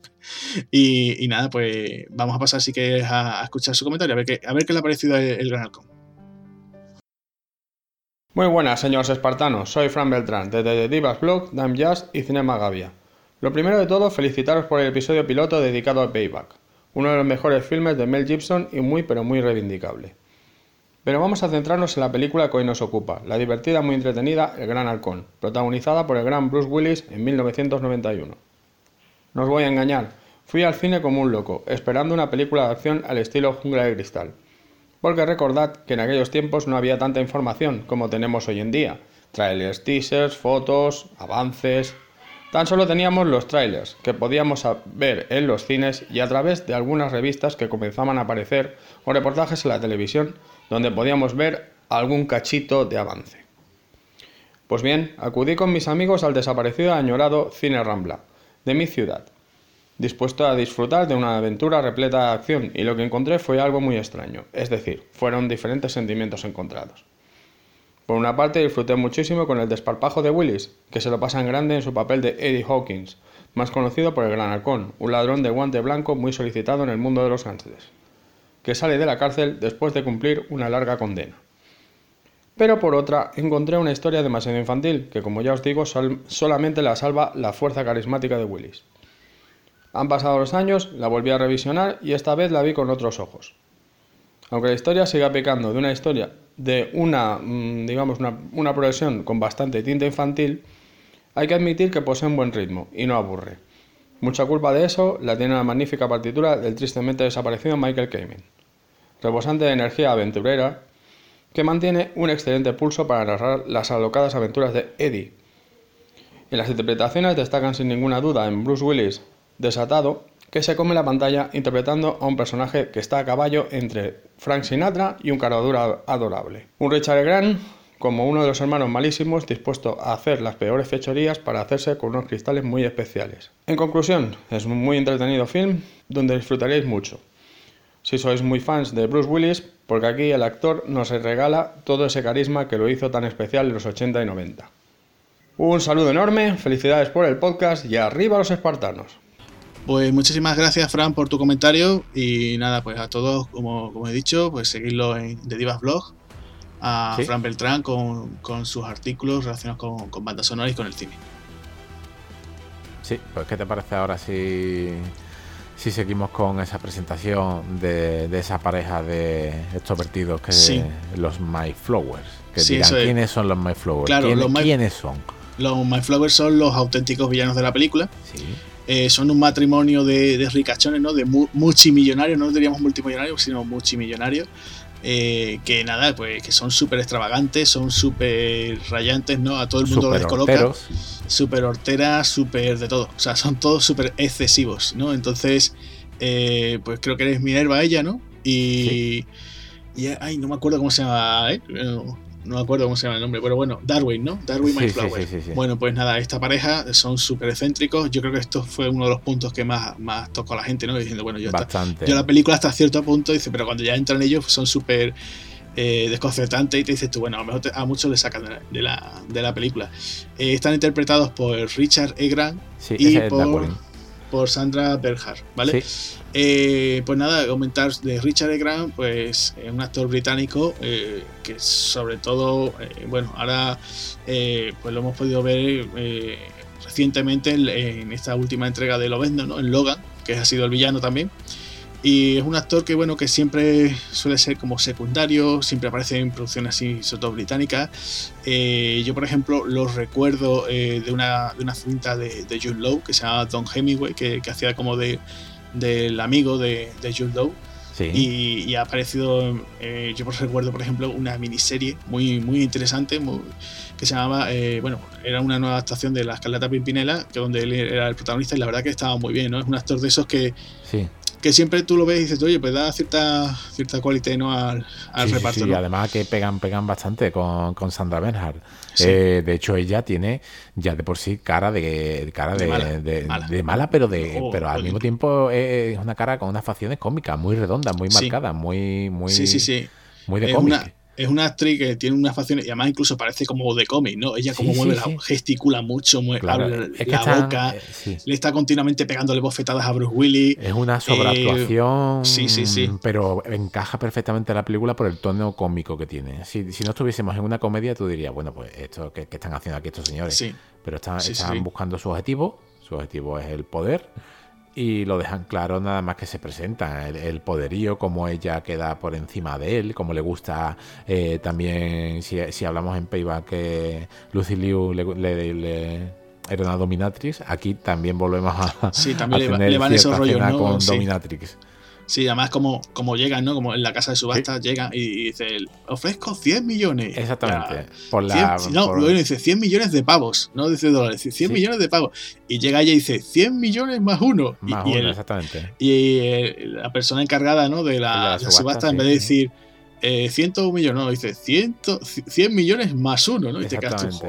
y, nada, pues vamos a pasar si que a, escuchar su comentario, a ver qué, a ver qué le ha parecido el, Gran Halcón. Muy buenas, señores espartanos. Soy Fran Beltrán, desde Divas Blog, Dam Jazz y Cinema Gavia. Lo primero de todo, felicitaros por el episodio piloto dedicado a Payback, uno de los mejores filmes de Mel Gibson y muy pero muy reivindicable. Pero vamos a centrarnos en la película que hoy nos ocupa, la divertida muy entretenida El Gran Halcón, protagonizada por el gran Bruce Willis en 1991. No os voy a engañar, fui al cine como un loco, esperando una película de acción al estilo Jungla de Cristal. Porque recordad que en aquellos tiempos no había tanta información como tenemos hoy en día. Trailers, teasers, fotos, avances. Tan solo teníamos los trailers, que podíamos ver en los cines y a través de algunas revistas que comenzaban a aparecer o reportajes en la televisión donde podíamos ver algún cachito de avance. Pues bien, acudí con mis amigos al desaparecido y añorado Cine Rambla, de mi ciudad, dispuesto a disfrutar de una aventura repleta de acción, y lo que encontré fue algo muy extraño, es decir, fueron diferentes sentimientos encontrados. Por una parte, disfruté muchísimo con el desparpajo de Willis, que se lo pasa en grande en su papel de Eddie Hawkins, más conocido por el Gran Halcón, un ladrón de guante blanco muy solicitado en el mundo de los gánsteres que sale de la cárcel después de cumplir una larga condena. Pero por otra, encontré una historia demasiado infantil, que como ya os digo, solamente la salva la fuerza carismática de Willis. Han pasado los años, la volví a revisionar y esta vez la vi con otros ojos. Aunque la historia siga pecando de una historia de una, mm, digamos, una, una progresión con bastante tinta infantil, hay que admitir que posee un buen ritmo y no aburre. Mucha culpa de eso la tiene la magnífica partitura del tristemente desaparecido Michael Kamen rebosante de energía aventurera, que mantiene un excelente pulso para narrar las alocadas aventuras de Eddie. En las interpretaciones destacan sin ninguna duda en Bruce Willis, desatado, que se come la pantalla interpretando a un personaje que está a caballo entre Frank Sinatra y un caradura adorable. Un Richard Grant como uno de los hermanos malísimos dispuesto a hacer las peores fechorías para hacerse con unos cristales muy especiales. En conclusión, es un muy entretenido film donde disfrutaréis mucho. si sois muy fans de Bruce Willis, porque aquí el actor nos regala todo ese carisma que lo hizo tan especial en los 80 y 90. Un saludo enorme, felicidades por el podcast y arriba los espartanos. Pues muchísimas gracias, Fran, por tu comentario. Y nada, pues a todos, como, he dicho, pues seguidlo en The Divas Blog, a Fran Beltrán con, sus artículos relacionados con, con bandas sonoras y con el cine. Sí, pues ¿qué te parece ahora si, si seguimos con esa presentación de, esa pareja de extrovertidos que los My Flowers? Que digan quiénes son los My Flowers. Claro, ¿Quiénes son? Los My Flowers son los auténticos villanos de la película. Sí. Eh, son un matrimonio de, ricachones, ¿no? De multimillonarios, no diríamos multimillonarios, sino multimillonarios. Eh, que nada, pues que son súper extravagantes, son súper rayantes, ¿no? A todo el mundo lo descoloca. Súper horteras, súper de todo. O sea, son todos súper excesivos, ¿no? Entonces, eh, pues creo que eres Minerva ella, ¿no? Y, y. ay, no me acuerdo cómo se llama, ¿eh? No me acuerdo cómo se llama el nombre, pero bueno, Darwin, ¿no? Darwin My Flower. bueno, pues nada, esta pareja son súper excéntricos. Yo creo que esto fue uno de los puntos que más, más tocó a la gente, ¿no? Diciendo, bueno, yo, yo la película hasta cierto punto, dice, pero cuando ya entran ellos son súper eh, desconcertantes y te dices tú, bueno, a lo mejor a muchos le sacan de la, de la, película. Eh, están interpretados por Richard E. Grant y por, por Sandra Berhard, ¿vale? Eh, pues nada, comentar de Richard E. Grant, pues es un actor británico eh, que sobre todo, eh, bueno, ahora pues lo hemos podido ver recientemente en, esta última entrega de Lobezno, ¿no? En Logan, que ha sido el villano también. Y es un actor que, bueno, que siempre suele ser como secundario, siempre aparece en producciones así, sobre todo británicas. yo, por ejemplo, lo recuerdo de, una, de una cinta de, de Jude Law que se llama Don Hemingway, que hacía como de del amigo de, de Jude Law. Y, ha aparecido, eh, yo recuerdo, por ejemplo, una miniserie muy, muy interesante que se llamaba, eh, bueno, era una nueva adaptación de La Escarlata Pimpinela, que donde él era el protagonista y la verdad que estaba muy bien, ¿no? Es un actor de esos que, que siempre tú lo ves y dices, oye, pues da cierta, cierta cualidad ¿no? al, al reparto. Sí, además que pegan, pegan bastante con, con Sandra Bernhardt. Eh, de hecho, ella tiene ya de por sí cara de cara de, mala. pero de oh, pero al mismo tiempo es una cara con unas facciones cómicas, muy redondas, muy marcadas, muy, muy, sí, sí, sí. muy de cómic es una actriz que tiene unas facciones y además incluso parece como de cómic, ¿no? Ella como mueve la gesticula mucho, mueve la boca, eh, le está continuamente pegándole bofetadas a Bruce Willis. Es una sobreactuación, sí, sí, sí. pero encaja perfectamente la película por el tono cómico que tiene. Si, no estuviésemos en una comedia, tú dirías, bueno, pues esto ¿qué, están haciendo aquí estos señores? Sí. Pero están, están buscando su objetivo, su objetivo es el poder y lo dejan claro nada más que se presenta el, poderío, como ella queda por encima de él, como le gusta eh, también, si, si, hablamos en Payback, que Lucy Liu le, era una dominatrix, aquí también volvemos a, sí, también le, van esos rollos, ¿no? con dominatrix. Sí, además como, como llegan, ¿no? Como en la casa de subasta llegan y, dice, ofrezco 100 millones. Exactamente. por la, no, dice 100 millones de pavos, no dice dólares, dice 100 millones de pavos. Y llega ella y dice 100 millones más uno. Más y, uno, exactamente. Y eh, la persona encargada, ¿no? De la, subasta, en vez de decir eh, 101 millones, no, dice 100, 100 millones más uno, ¿no? Y te quedas tú,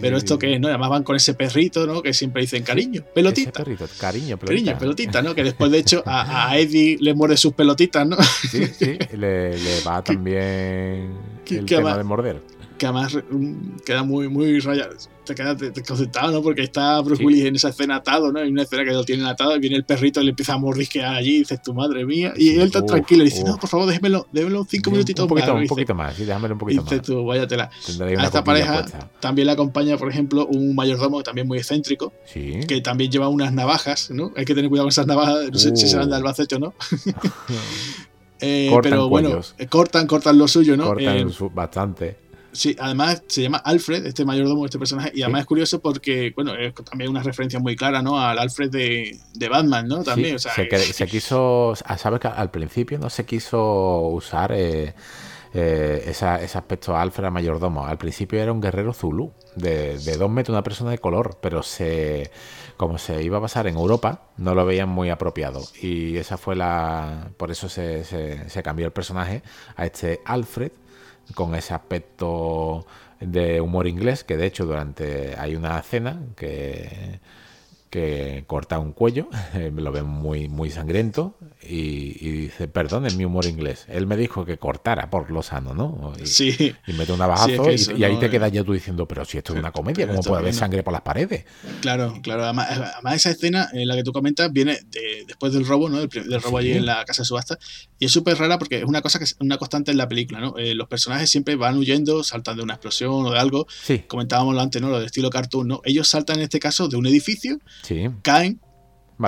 Pero esto que es, ¿no? Además van con ese perrito, ¿no? Que siempre dicen cariño, pelotita. Perrito, cariño, pelotita. Cariño, pelotita, ¿no? Que después, de hecho, a, Eddie le muerde sus pelotitas, ¿no? Sí, sí, le, le va también el tema de morder que además mm, queda muy, muy rayado. Te quedas desconcertado, ¿no? Porque está Bruce Willis en esa escena atado, ¿no? Hay una escena que lo tienen atado y viene el perrito y le empieza a mordisquear allí y dices, tu madre mía. Y él está tranquilo y dice, no, por favor, déjemelo, déjelo cinco minutitos un poquito, Un poquito más, sí, déjamelo un poquito más. tú, váyatela. A esta pareja también le acompaña, por ejemplo, un mayordomo también muy excéntrico, sí. que también lleva unas navajas, ¿no? Hay que tener cuidado con esas navajas, no sé si serán de uh. Albacete o no. eh, pero bueno, cortan, cortan lo suyo, ¿no? Cortan eh, bastante. Sí, además se llama Alfred, este mayordomo, este personaje, y además es curioso porque, bueno, es también una referencia muy clara, ¿no? Al Alfred de, de Batman, ¿no? También, o sea, se, se, quiso, ah, sabes que al principio no se quiso usar eh, eh, ese aspecto Alfred mayordomo. Al principio era un guerrero Zulu, de, de dos metros, una persona de color, pero se como se iba a pasar en Europa, no lo veían muy apropiado. Y esa fue la. Por eso se, se, cambió el personaje a este Alfred, con ese aspecto de humor inglés, que de hecho durante hay una cena que que corta un cuello, lo ven muy, muy sangriento y, dice, perdón, es mi humor inglés. Él me dijo que cortara por lo sano, ¿no? Y, sí. Y mete un navajazo y, ahí te quedas ya tú diciendo, pero si esto es una comedia, ¿cómo puede haber sangre por las paredes? Claro, claro. Además, esa escena en la que tú comentas viene después del robo, ¿no? Del, robo allí en la casa de subasta. Y es súper rara porque es una cosa que es una constante en la película, ¿no? Eh, los personajes siempre van huyendo, saltan de una explosión o de algo. Sí. Comentábamos antes, ¿no? Lo de estilo cartoon, ¿no? Ellos saltan en este caso de un edificio caen.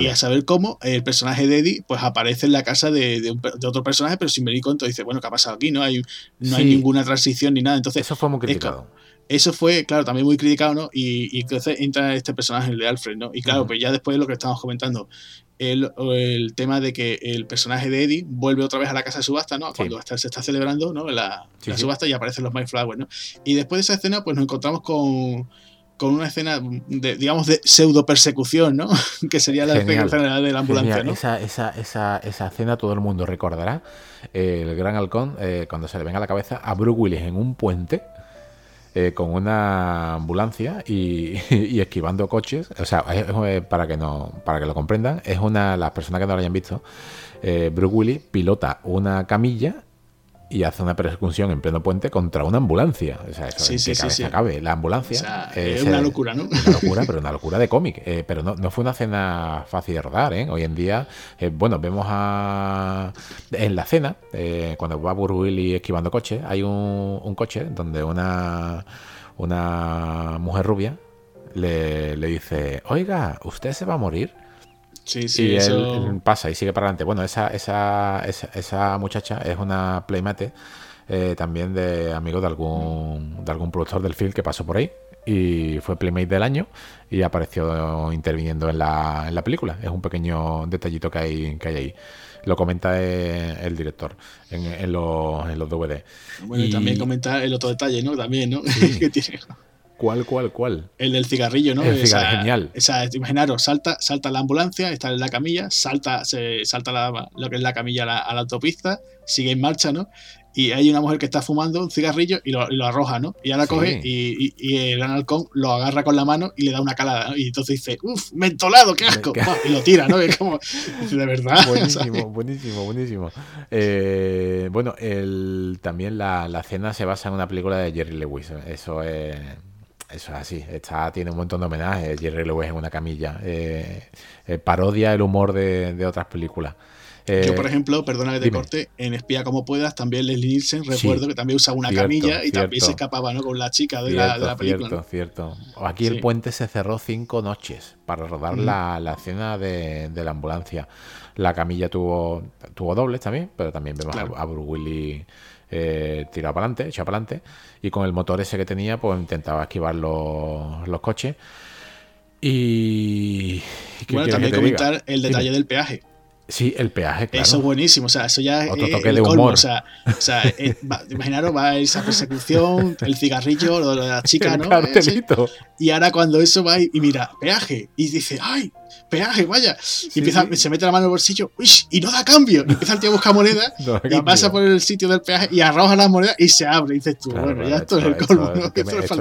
Y a saber cómo el personaje de Eddie pues aparece en la casa de, otro personaje, pero sin venir cuento. Dice, bueno, ¿qué ha pasado aquí? No hay, no hay ninguna transición ni nada. Entonces, eso fue muy criticado. Eso fue, claro, también muy criticado, ¿no? Y, entonces entra este personaje, el de Alfred, ¿no? Y claro, pues ya después de lo que estamos comentando, el, el, tema de que el personaje de Eddie vuelve otra vez a la casa de subasta, ¿no? Cuando se está celebrando, ¿no? La, la subasta y aparecen los Mayflowers, ¿no? Y después de esa escena, pues nos encontramos con con una escena, de, digamos, de pseudo persecución, ¿no? que sería la escena de la ambulancia, ¿no? Esa, esa, esa, esa, escena todo el mundo recordará. el gran halcón, eh, cuando se le venga a la cabeza a Bruce Willis en un puente. Eh, con una ambulancia y, esquivando coches. O sea, para que no, para que lo comprendan, es una, las personas que no lo hayan visto, eh, Bruce Willis pilota una camilla y hace una persecución en pleno puente contra una ambulancia. O sea, eso sí, sí, sí, cabe. La ambulancia es una locura, ¿no? Una locura, pero una locura de cómic. Eh, pero no, no, fue una escena fácil de rodar, ¿eh? Hoy en día, eh, bueno, vemos a en la cena, eh, cuando va Burwilly esquivando coches, hay un, un, coche donde una, una mujer rubia le, le dice, oiga, ¿usted se va a morir? Sí, sí, y él pasa y sigue para adelante. Bueno, esa, esa, esa, muchacha es una playmate eh, también de amigo de algún, de algún productor del film que pasó por ahí y fue Playmate del año y apareció interviniendo en la, en la película. Es un pequeño detallito que hay, que hay ahí. Lo comenta el, director en, en, los, en los DVD. Bueno, y, también comenta el otro detalle, ¿no? También, ¿no? que tiene ¿Cuál, cuál, cuál? El del cigarrillo, ¿no? El cigarrillo, genial. Esa, imaginaros, salta, salta la ambulancia, está en la camilla, salta, se, salta la, lo que es la camilla a la, autopista, sigue en marcha, ¿no? Y hay una mujer que está fumando un cigarrillo y lo, arroja, ¿no? Y ahora coge y, y, el gran halcón lo agarra con la mano y le da una calada, ¿no? Y entonces dice, uff, mentolado, qué asco. Y lo tira, ¿no? es como, de verdad. Buenísimo, buenísimo, buenísimo. Eh, bueno, el, también la, la cena se basa en una película de Jerry Lewis. Eso es eso es así. Está, tiene un montón de homenajes. Jerry Lewis en una camilla. Eh, eh, parodia el humor de, otras películas. Eh, Yo, por ejemplo, perdona que te corte, en Espía como puedas, también Leslie Nielsen, recuerdo que también usaba una camilla y también se escapaba ¿no? con la chica de, la, película. Cierto, cierto. Aquí el puente se cerró cinco noches para rodar la, la, escena de, la ambulancia. La camilla tuvo, tuvo dobles también, pero también vemos a, Bruce Willis eh, tirado para adelante, echado para adelante, y con el motor ese que tenía, pues intentaba esquivar los, los coches. Y. Bueno, también comentar el detalle del peaje. Sí, el peaje, claro. Eso es buenísimo, o sea, eso ya Otro toque de humor. O sea, o sea eh, imaginaros, va esa persecución, el cigarrillo, lo de la chica, ¿no? y ahora cuando eso va y, mira, peaje, y dice, ¡ay! Peaje, vaya. Y empieza, se mete la mano en el bolsillo uy, y no da cambio. Y empieza el tío a buscar moneda y pasa por el sitio del peaje y arroja las monedas y se abre. Y dices tú, bueno, ya esto, es el colmo.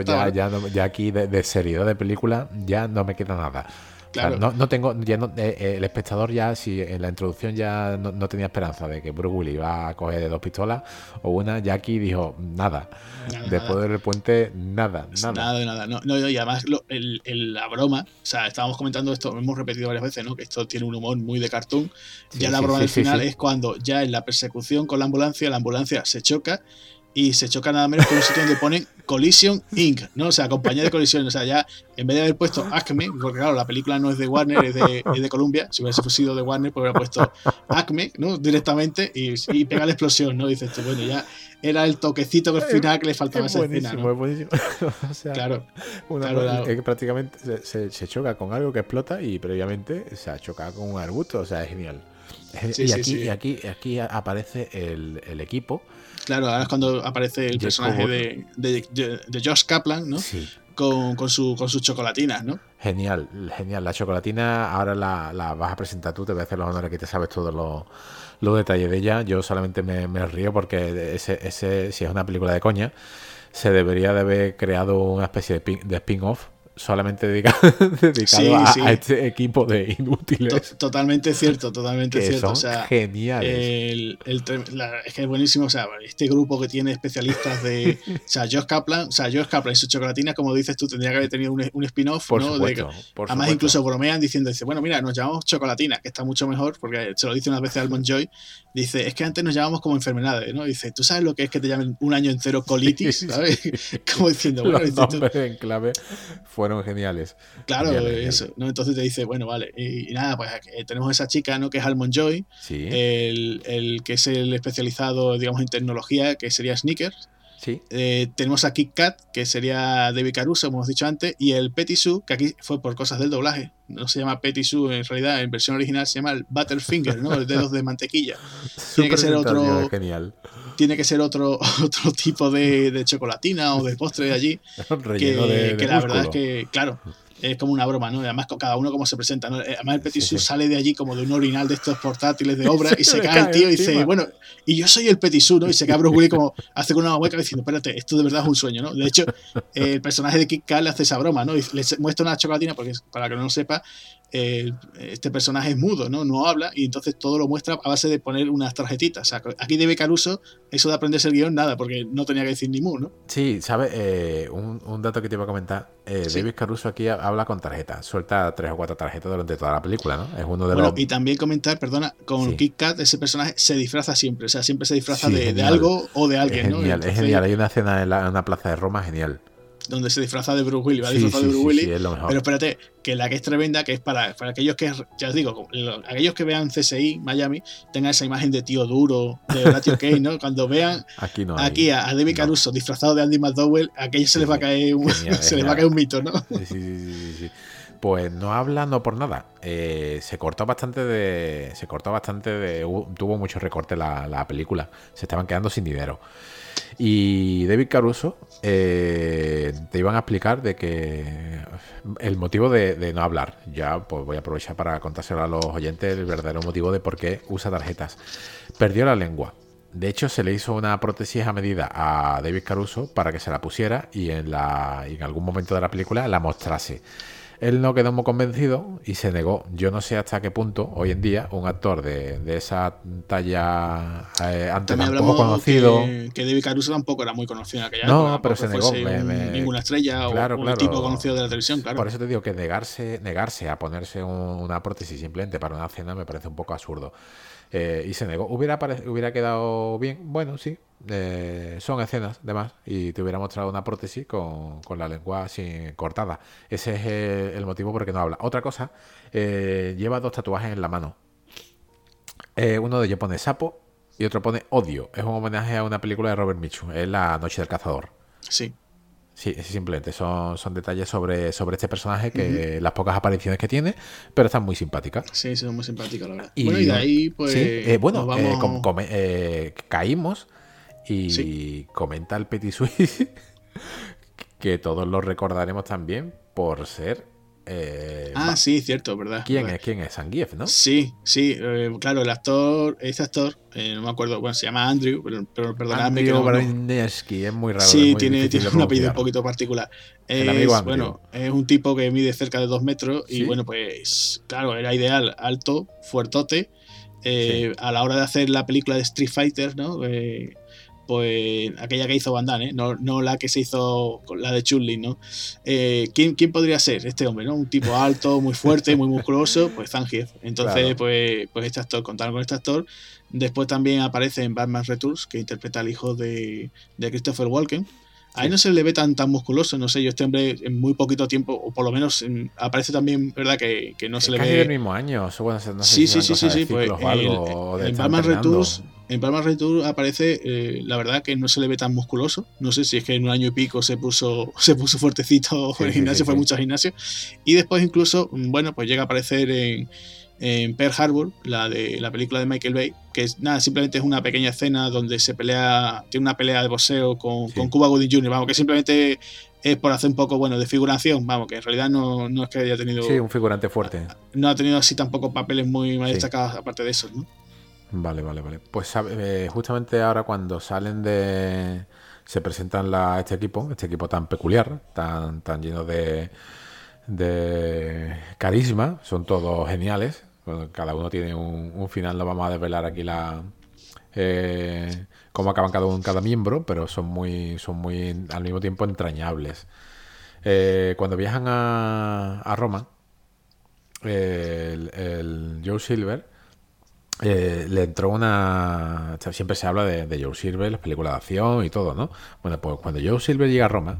ya, ya, aquí de, de seriedad de película ya no me queda nada no, tengo, ya no, eh, eh, el espectador ya, si en la introducción ya no, tenía esperanza de que Bruce Willis iba a coger dos pistolas o una, Jackie dijo nada. Después del puente, nada, nada. Nada nada. No, y además la broma, o sea, estábamos comentando esto, hemos repetido varias veces, ¿no? Que esto tiene un humor muy de cartoon. ya la broma al final es cuando ya en la persecución con la ambulancia, la ambulancia se choca y se choca nada menos con un sitio donde ponen Collision Inc., ¿no? O sea, compañía de colisión. O sea, ya en vez de haber puesto Acme, porque claro, la película no es de Warner, es de, es de Columbia. Si hubiese sido de Warner, pues hubiera puesto Acme, ¿no? Directamente y, y pega la explosión, ¿no? dices tú, bueno, ya era el toquecito al final que le faltaba es esa escena. ¿no? Es buenísimo, o sea, claro. claro, Es que prácticamente se, se, choca con algo que explota y previamente se ha chocado con un arbusto. O sea, es genial. y, aquí, y aquí, aquí aparece el, el equipo Claro, ahora es cuando aparece el personaje de, de, Josh Kaplan, ¿no? Sí. Con, con, su, con sus chocolatinas, ¿no? Genial, genial. La chocolatina ahora la, la, vas a presentar tú, te voy a hacer los honores que te sabes todos los, los detalles de ella. Yo solamente me, me, río porque ese, ese, si es una película de coña, se debería de haber creado una especie de, de spin-off solamente dedicado, a, este equipo de inútiles. totalmente cierto, totalmente cierto. Son geniales. es que es buenísimo. O sea, este grupo que tiene especialistas de. o sea, Josh Kaplan, o sea, Josh Kaplan y su chocolatina, como dices tú, tendría que haber tenido un, un spin-off. ¿no? además, incluso bromean diciendo: dice, bueno, mira, nos llamamos chocolatina, que está mucho mejor, porque se lo dice unas veces Almond Joy. Dice, es que antes nos llamamos como enfermedades, ¿no? Dice, ¿tú sabes lo que es que te llamen un año entero colitis? ¿Sabes? como diciendo, bueno, Los en clave fueron geniales. Claro, eso. ¿no? Entonces te dice, bueno, vale. Y, nada, pues tenemos esa chica, ¿no? Que es Almond Joy. El, el, que es el especializado, digamos, en tecnología, que sería Sneakers. Eh, tenemos a Kit Kat, que sería David Caruso, como hemos dicho antes, y el Petit Sue, que aquí fue por cosas del doblaje. No se llama Petit Sue, en realidad, en versión original se llama el Butterfinger, ¿no? El dedos de mantequilla. tiene que ser otro. Genial. Tiene que ser otro, otro tipo de, chocolatina o de postre de allí. que, que la verdad es que, claro, es como una broma, ¿no? Además, cada uno como se presenta, ¿no? Eh, además, el Petit sale de allí como de un orinal de estos portátiles de obra y se, cae el tío y dice, bueno, y yo soy el Petit ¿no? Y se cae Bruce Willis como hace con una hueca diciendo, espérate, esto de verdad es un sueño, ¿no? De hecho, el personaje de Kit Kat le hace esa broma, ¿no? Y le muestra una chocolatina, porque para que no lo sepa, este personaje es mudo, ¿no? No habla y entonces todo lo muestra a base de poner unas tarjetitas. O sea, aquí debe Caruso, eso de aprenderse el guion, nada, porque no tenía que decir ni mu, ¿no? Sí, ¿sabes? Eh, un, dato que te iba a comentar. Eh, David Caruso aquí habla con tarjetas, suelta tres o cuatro tarjetas durante toda la película, ¿no? Es uno de bueno, Y también comentar, perdona, con Kit Kat, ese personaje se disfraza siempre, o sea, siempre se disfraza de, algo o de alguien, es genial, Es genial, hay una escena en, en una plaza de Roma genial donde se disfraza de Bruce Willis, va de Bruce Willis. pero espérate, que la que es tremenda, que es para, para aquellos que, ya os digo, aquellos que vean CSI Miami, tengan esa imagen de tío duro, de Horatio Kane, ¿no? Cuando vean aquí, aquí a, David Caruso disfrazado de Andy McDowell, a aquellos se les va a caer un, se les va a caer un mito, ¿no? Sí, sí, sí, Pues no habla no por nada. Eh, se cortó bastante de. Se cortó bastante de. Tuvo mucho recorte la, la película. Se estaban quedando sin dinero. Y David Caruso eh, te iban a explicar de que el motivo de, no hablar. Ya pues voy a aprovechar para contárselo a los oyentes el verdadero motivo de por qué usa tarjetas. Perdió la lengua. De hecho, se le hizo una prótesis a medida a David Caruso para que se la pusiera y en, la, y en algún momento de la película la mostrase. Él no quedó muy convencido y se negó. Yo no sé hasta qué punto hoy en día un actor de, esa talla eh, antes poco conocido. Que, David Caruso tampoco era muy conocido en aquella No, pero se negó. ninguna estrella o un tipo conocido de la televisión, claro. Por eso te digo que negarse, negarse a ponerse una prótesis simplemente para una cena me parece un poco absurdo. Eh, y se negó. ¿Hubiera, ¿Hubiera quedado bien? Bueno, sí, eh, son escenas de más y te hubiera mostrado una prótesis con, la lengua así cortada. Ese es el, motivo por el que no habla. Otra cosa, eh, lleva dos tatuajes en la mano. Eh, uno de ellos pone sapo y otro pone odio. Es un homenaje a una película de Robert Mitchum, es La Noche del Cazador. Sí. Sí, simplemente son, son detalles sobre, sobre este personaje que las pocas apariciones que tiene, pero están muy simpáticas. Sí, son muy simpáticas, la verdad. Y, bueno, y de ahí, pues. bueno, caímos y comenta el Petit Suisse que todos lo recordaremos también por ser. Eh, ah, sí, cierto, ¿verdad? ¿Quién es? ¿Quién es? Sangief, ¿no? Sí, sí, eh, claro, el actor, este actor, eh, no me acuerdo, bueno, se llama Andrew, pero, pero perdonadme que no, es muy raro. Sí, tiene, tiene un apellido un poquito particular. Es, bueno, es un tipo que mide cerca de dos metros y bueno, pues claro, era ideal, alto, fuertote. A la hora de hacer la película de Street Fighter, ¿no? Pues aquella que hizo Van Damme, ¿eh? no, no, la que se hizo la de chun ¿no? Eh, ¿quién, ¿quién, podría ser este hombre, no? Un tipo alto, muy fuerte, muy musculoso, pues Zangief. Entonces, pues, pues este actor, contaron con este actor. Después también aparece en Batman Returns, que interpreta al hijo de, de Christopher Walken. Ahí no se le ve tan, tan musculoso, no sé, yo este hombre en muy poquito tiempo, o por lo menos aparece también, ¿verdad? Que, que no se le ve. Casi el mismo año, no sé sí, sí, sí, sí, sí, pues, en Batman Returns en Palma Retour aparece, eh, la verdad que no se le ve tan musculoso. No sé si es que en un año y pico se puso, se puso fuertecito en el gimnasio, fue mucho gimnasio. Y después incluso, bueno, pues llega a aparecer en, en Pearl Harbor, la de la película de Michael Bay, que es nada, simplemente es una pequeña escena donde se pelea, tiene una pelea de boxeo con, con Cuba Gooding Jr., vamos, que simplemente es por hacer un poco, bueno, de figuración, vamos, que en realidad no, no es que haya tenido... Sí, un figurante fuerte. No ha tenido así tampoco papeles muy, muy destacados aparte de eso, ¿no? Vale, vale, vale. Pues eh, justamente ahora cuando salen de se presentan la, este equipo, este equipo tan peculiar, tan, tan lleno de, de carisma, son todos geniales. cada uno tiene un, final, no vamos a desvelar aquí la eh, cómo acaban cada uno cada miembro, pero son muy, son muy al mismo tiempo entrañables. Eh, cuando viajan a, a Roma, el, Joe Silver eh, le entró una. Siempre se habla de, Joe Silver, las películas de acción y todo, ¿no? Bueno, pues cuando Joe Silver llega a Roma,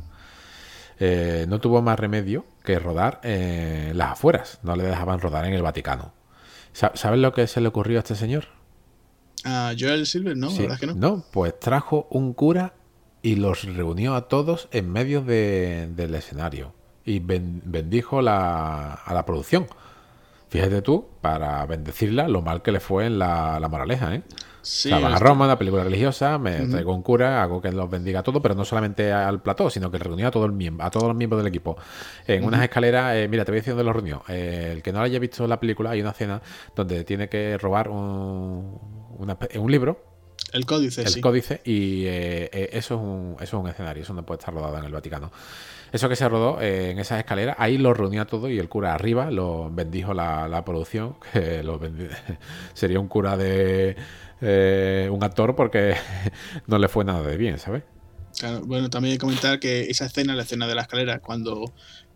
eh, no tuvo más remedio que rodar en las afueras. No le dejaban rodar en el Vaticano. ¿Sabes lo que se le ocurrió a este señor? A Joel Silver, no, verdad que no. No, pues trajo un cura y los reunió a todos en medio del escenario y bendijo la, a la producción. Fíjate tú, para bendecirla, lo mal que le fue en la, moraleja, ¿eh? Sí, a Roma, una película religiosa, me traigo un cura, hago que los bendiga a todos, pero no solamente al plató, sino que reunió a, todo el a todos los miembros del equipo. En unas escaleras, eh, mira, te voy diciendo de los reunió. Eh, el que no haya visto la película, hay una escena donde tiene que robar un, un libro. El códice, El códice, y eh, eso, es un, eso es un escenario, eso no puede estar rodado en el Vaticano. Eso que se rodó eh, en esas escaleras, ahí lo reunía todo y el cura arriba lo bendijo la, producción, que lo sería un cura de eh, un actor porque no le fue nada de bien, ¿sabes? Claro, bueno, también hay que comentar que esa escena, la escena de la escalera, cuando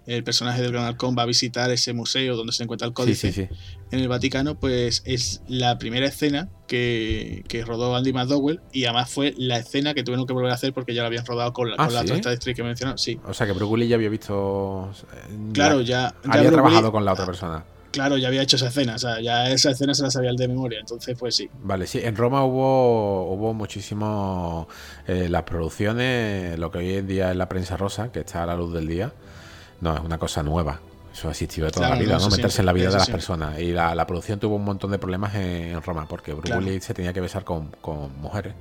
el personaje del Gran Halcón va a visitar ese museo donde se encuentra el códice en el Vaticano, pues es la primera escena que, rodó Andy McDowell y además fue la escena que tuvieron que volver a hacer porque ya la habían rodado con la, ah, con otra que mencionó. Sí. O sea que Willis ya había visto. Claro, ya. había trabajado con la otra persona. Claro, ya había hecho esa escena, o sea, ya esa escena se la sabía el de memoria, entonces pues sí. Vale, sí, en Roma hubo, hubo muchísimo eh, las producciones, lo que hoy en día es la prensa rosa, que está a la luz del día, no, es una cosa nueva. Eso ha existido de toda la vida, ¿no? Meterse en la vida de las personas. Y la, producción tuvo un montón de problemas en, Roma, porque Bruce se tenía que besar con, mujeres.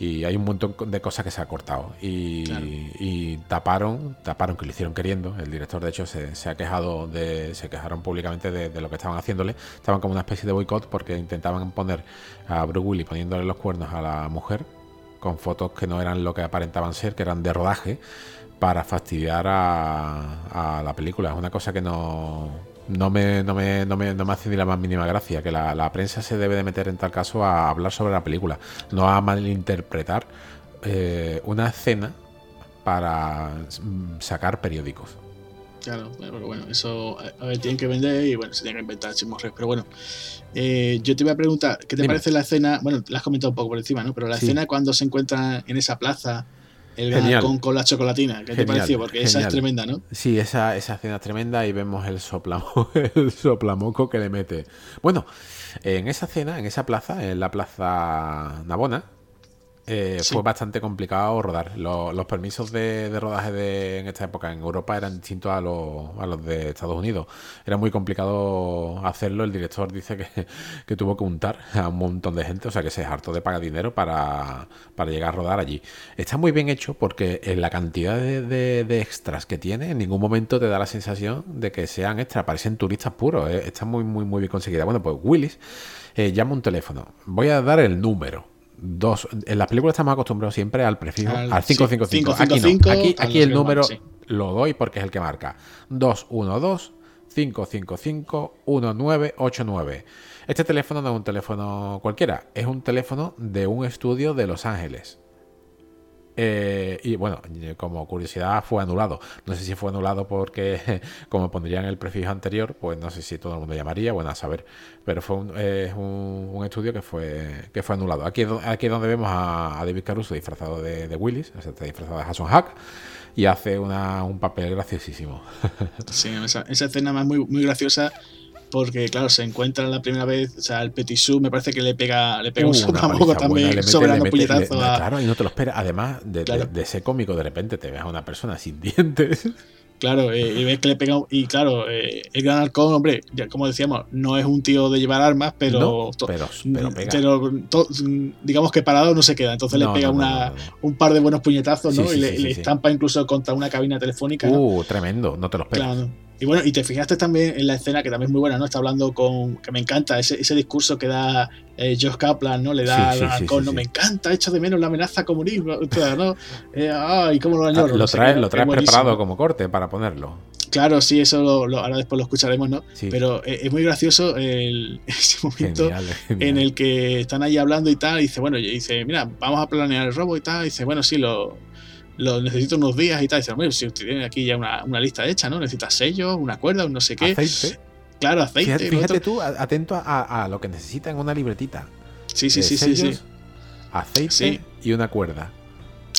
Y hay un montón de cosas que se ha cortado. Y, taparon, taparon que lo hicieron queriendo. El director, de hecho, se, ha quejado de. Se quejaron públicamente de, lo que estaban haciéndole. Estaban como una especie de boicot porque intentaban poner a Bruce Willis poniéndole los cuernos a la mujer con fotos que no eran lo que aparentaban ser, que eran de rodaje para fastidiar a, la película. Es una cosa que no, no, me, no, me, no, me, no me hace ni la más mínima gracia. Que la, prensa se debe de meter en tal caso a hablar sobre la película, no a malinterpretar eh, una escena para mm, sacar periódicos. Claro, pero bueno, eso a ver, tienen que vender y bueno, se tienen que inventar chismorres. Pero bueno, eh, yo te iba a preguntar, ¿qué te parece la escena? Bueno, la has comentado un poco por encima, ¿no? Pero la escena cuando se encuentran en esa plaza el con, con, la chocolatina. ¿Qué te pareció? Porque esa es tremenda, ¿no? Sí, esa, esa escena es tremenda y vemos el, soplamo, el soplamoco que le mete. Bueno, en esa cena, en esa plaza, en la plaza Navona, eh, fue bastante complicado rodar. Los, permisos de, rodaje de, en esta época en Europa eran distintos a los, a los de Estados Unidos. Era muy complicado hacerlo. El director dice que, tuvo que untar a un montón de gente, o sea que se hartó de pagar dinero para, llegar a rodar allí. Está muy bien hecho porque en la cantidad de, extras que tiene, en ningún momento te da la sensación de que sean extras, parecen turistas puros. Eh. Está muy, muy, muy bien conseguida. Bueno, pues Willis eh, llama un teléfono. Voy a dar el número dos. En las películas estamos acostumbrados siempre al prefijo, al, 555. aquí aquí, el número lo doy porque es el que marca. 212 555 1989. Este teléfono no es un teléfono cualquiera, es un teléfono de un estudio de Los Ángeles. Eh, y bueno, como curiosidad, fue anulado. No sé si fue anulado porque, como pondría en el prefijo anterior, pues no sé si todo el mundo llamaría, bueno, a saber. Pero fue un, es un, estudio que fue, que fue anulado. Aquí, aquí es donde vemos a, David Caruso disfrazado de, Willis, o sea, está disfrazado de Hasson Hack y hace una, un papel graciosísimo. Sí, esa, esa escena más muy, muy graciosa porque claro, se encuentra la primera vez, o sea, el Petisú me parece que le pega, le pega un uh, también sobre el puñetazo. Claro, y no te lo esperas. Además de, de, ese cómico, de repente te ves a una persona sin dientes. Claro, eh, y ves que le pega. Y claro, eh, el gran halcón, hombre, ya como decíamos, no es un tío de llevar armas, pero. pero, pero, pega. pero digamos que parado no se queda. Entonces le pega una, un par de buenos puñetazos, ¿no? y le, estampa incluso contra una cabina telefónica. Uh, tremendo, no te lo esperas. Y bueno, y te fijaste también en la escena que también es muy buena, ¿no? Está hablando con. que me encanta, ese, ese discurso que da eh, Josh Kaplan, ¿no? Le da sí, ¿no? Me encanta, echo de menos la amenaza comunismo, ¿no? Eh, ay, cómo lo añoro. Lo traes, lo traes preparado como corte para ponerlo. Claro, sí, eso lo, ahora después lo escucharemos, ¿no? Pero eh, es muy gracioso el, ese momento en el que están ahí hablando y tal, y dice, bueno, y dice, mira, vamos a planear el robo y tal, y dice, bueno, sí, lo, lo necesito unos días y tal. Y dice, bueno, si usted tiene aquí ya una, una lista hecha, ¿no? Necesita sellos, una cuerda, un no sé qué. Aceite. Claro, aceite. Fíjate, tú, atento a, a, lo que necesita en una libretita. Sí, sí, sí, sí, sí. Aceite y una cuerda.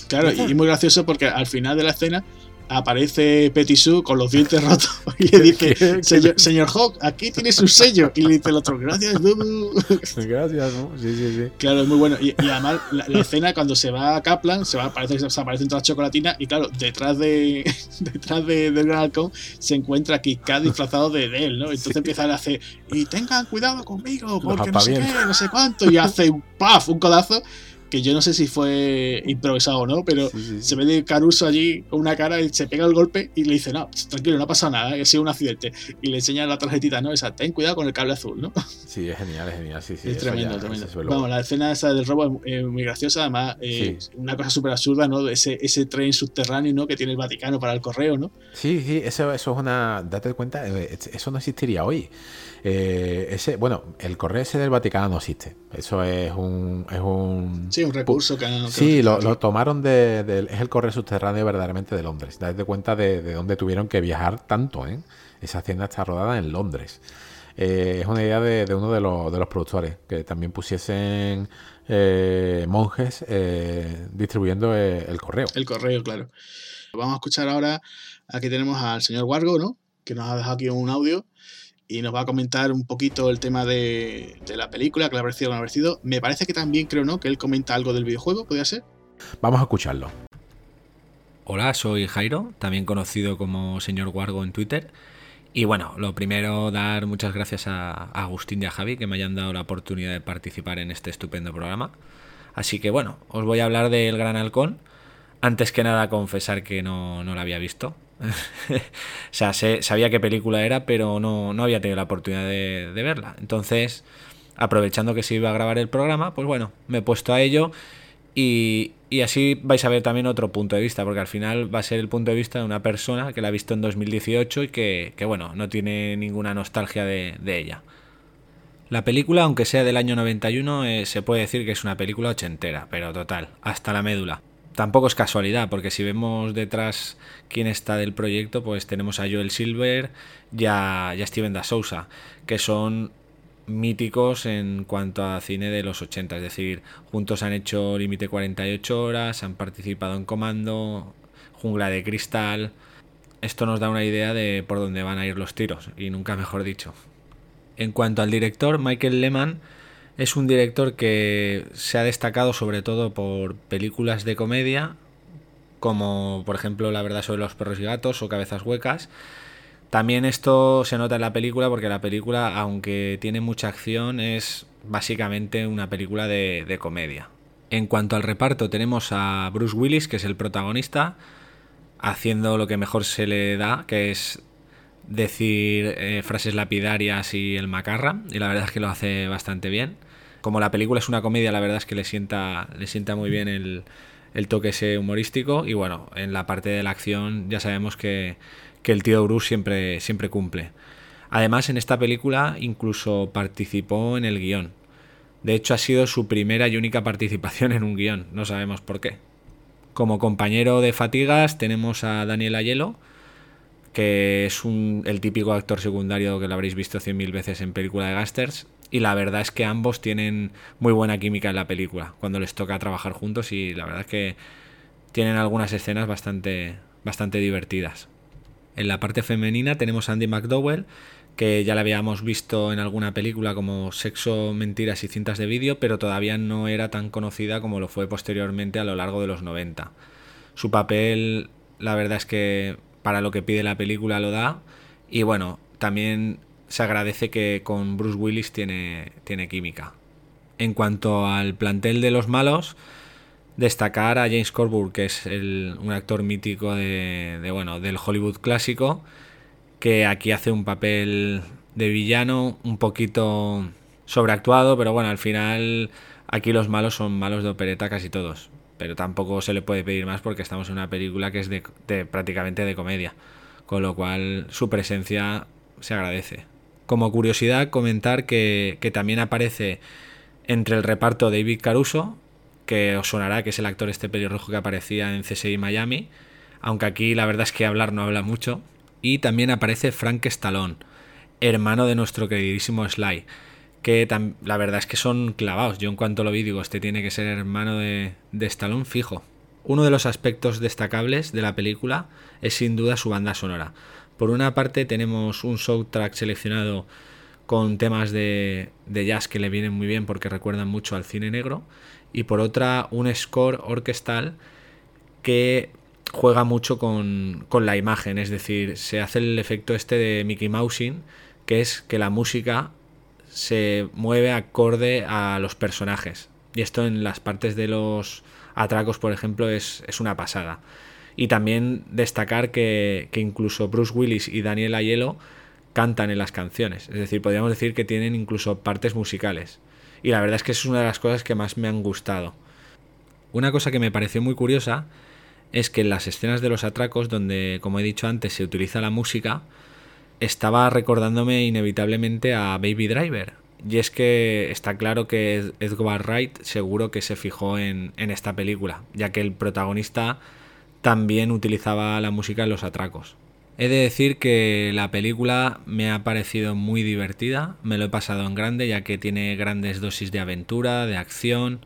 Claro, y muy gracioso porque al final de la escena aparece Petit con los dientes rotos y le dice, señor, señor, Hawk, aquí tiene su sello. Y le dice el otro, gracias, Dudu. Gracias, ¿no? Sí, sí, sí. Claro, es muy bueno. Y, además, la, escena cuando se va a Kaplan, se va, parece que se aparecen todas las chocolatinas y claro, detrás de detrás de, del Gran Halcón se encuentra Kika disfrazado de, él, ¿no? Entonces empieza a hacer, y tengan cuidado conmigo, porque no sé qué, no sé cuánto, y hace un paf, un codazo que yo no sé si fue improvisado o no, pero se ve de Caruso allí con una cara y se pega el golpe y le dice, no, tranquilo, no ha pasado nada, ha sido un accidente. Y le enseña la tarjetita, ¿no? Esa, ten cuidado con el cable azul, ¿no? Sí, es genial, es genial, sí, sí. Es tremendo, tremendo. Vamos, la escena esa del robo es muy graciosa, además, una cosa súper absurda, ¿no? Ese, ese tren subterráneo, ¿no? Que tiene el Vaticano para el correo, ¿no? Sí, sí, eso, eso es una... Date cuenta, eh, eso no existiría hoy. Eh, ese, bueno, el correo ese del Vaticano no existe. Eso es un. Es un sí, un recurso que. sí, lo, tomaron de, Es el correo subterráneo verdaderamente de Londres. Date cuenta de, de dónde tuvieron que viajar tanto, ¿eh? Esa hacienda está rodada en Londres. Eh, es una idea de, uno de los, de los, productores, que también pusiesen eh, monjes distribuyendo el correo. El correo, claro. Vamos a escuchar ahora, aquí tenemos al señor Wargo, ¿no? Que nos ha dejado aquí un audio y nos va a comentar un poquito el tema de, la película, que le ha parecido o no ha parecido. Me parece que también creo, ¿no? Que él comenta algo del videojuego, ¿podría ser? Vamos a escucharlo. Hola, soy Jairo, también conocido como señor Wargo en Twitter. Y bueno, lo primero, dar muchas gracias a, Agustín y a Javi que me hayan dado la oportunidad de participar en este estupendo programa. Así que bueno, os voy a hablar del Gran Halcón. Antes que nada, confesar que no, no lo había visto. o sea, sabía qué película era, pero no, no había tenido la oportunidad de, verla. Entonces, aprovechando que se iba a grabar el programa, pues bueno, me he puesto a ello y, así vais a ver también otro punto de vista, porque al final va a ser el punto de vista de una persona que la ha visto en 2018 y que, bueno, no tiene ninguna nostalgia de, ella. La película, aunque sea del año 91, eh, se puede decir que es una película ochentera, pero total, hasta la médula tampoco es casualidad, porque si vemos detrás quién está del proyecto, pues tenemos a Joel Silver y a, Steven da Sousa, que son míticos en cuanto a cine de los 80, es decir, juntos han hecho Límite 48 horas, han participado en Comando, Jungla de Cristal. Esto nos da una idea de por dónde van a ir los tiros, y nunca mejor dicho. En cuanto al director, Michael Lehman es un director que se ha destacado sobre todo por películas de comedia, como por ejemplo La verdad sobre los perros y gatos o Cabezas huecas. También esto se nota en la película porque la película, aunque tiene mucha acción, es básicamente una película de, comedia. En cuanto al reparto, tenemos a Bruce Willis, que es el protagonista, haciendo lo que mejor se le da, que es decir eh, frases lapidarias y el macarra, y la verdad es que lo hace bastante bien como la película es una comedia, la verdad es que le sienta, le sienta muy bien el, toque ese humorístico. Y bueno, en la parte de la acción ya sabemos que, el tío Bruce siempre, siempre cumple. Además, en esta película incluso participó en el guion. De hecho, ha sido su primera y única participación en un guion. No sabemos por qué. Como compañero de Fatigas tenemos a Daniel Ayelo, que es un, el típico actor secundario que lo habréis visto cien mil veces en película de Gasters y la verdad es que ambos tienen muy buena química en la película cuando les toca trabajar juntos y la verdad es que tienen algunas escenas bastante, bastante divertidas. En la parte femenina tenemos a Andy McDowell, que ya la habíamos visto en alguna película como Sexo, Mentiras y Cintas de Vídeo, pero todavía no era tan conocida como lo fue posteriormente a lo largo de los 90. Su papel, la verdad es que para lo que pide la película lo da, y bueno, también se agradece que con Bruce Willis tiene, tiene química. En cuanto al plantel de los malos, destacar a James Coburn, que es un actor mítico de, bueno, del Hollywood clásico, que aquí hace un papel de villano un poquito sobreactuado, pero bueno, al final aquí los malos son malos de opereta casi todos. Pero tampoco se le puede pedir más porque estamos en una película que es de, prácticamente de comedia. Con lo cual su presencia se agradece. Como curiosidad, comentar que, también aparece entre el reparto David Caruso, que os sonará que es el actor este pelirrojo que aparecía en CSI Miami, aunque aquí la verdad es que hablar no habla mucho. Y también aparece Frank Stallone, hermano de nuestro queridísimo Sly, que la verdad es que son clavados. Yo en cuanto lo vi digo, este tiene que ser hermano de, de Stallone fijo. Uno de los aspectos destacables de la película es sin duda su banda sonora. Por una parte tenemos un soundtrack seleccionado con temas de, jazz que le vienen muy bien porque recuerdan mucho al cine negro y por otra un score orquestal que juega mucho con, la imagen, es decir, se hace el efecto este de Mickey Mousing, que es que la música se mueve acorde a los personajes. Y esto en las partes de los atracos, por ejemplo, es, una pasada. Y también destacar que, incluso Bruce Willis y Daniel Aiello cantan en las canciones. Es decir, podríamos decir que tienen incluso partes musicales. Y la verdad es que es una de las cosas que más me han gustado. Una cosa que me pareció muy curiosa es que en las escenas de los atracos, donde, como he dicho antes, se utiliza la música, estaba recordándome inevitablemente a Baby Driver. Y es que está claro que Edgar Wright seguro que se fijó en, en esta película, ya que el protagonista también utilizaba la música en los atracos. He de decir que la película me ha parecido muy divertida, me lo he pasado en grande ya que tiene grandes dosis de aventura, de acción.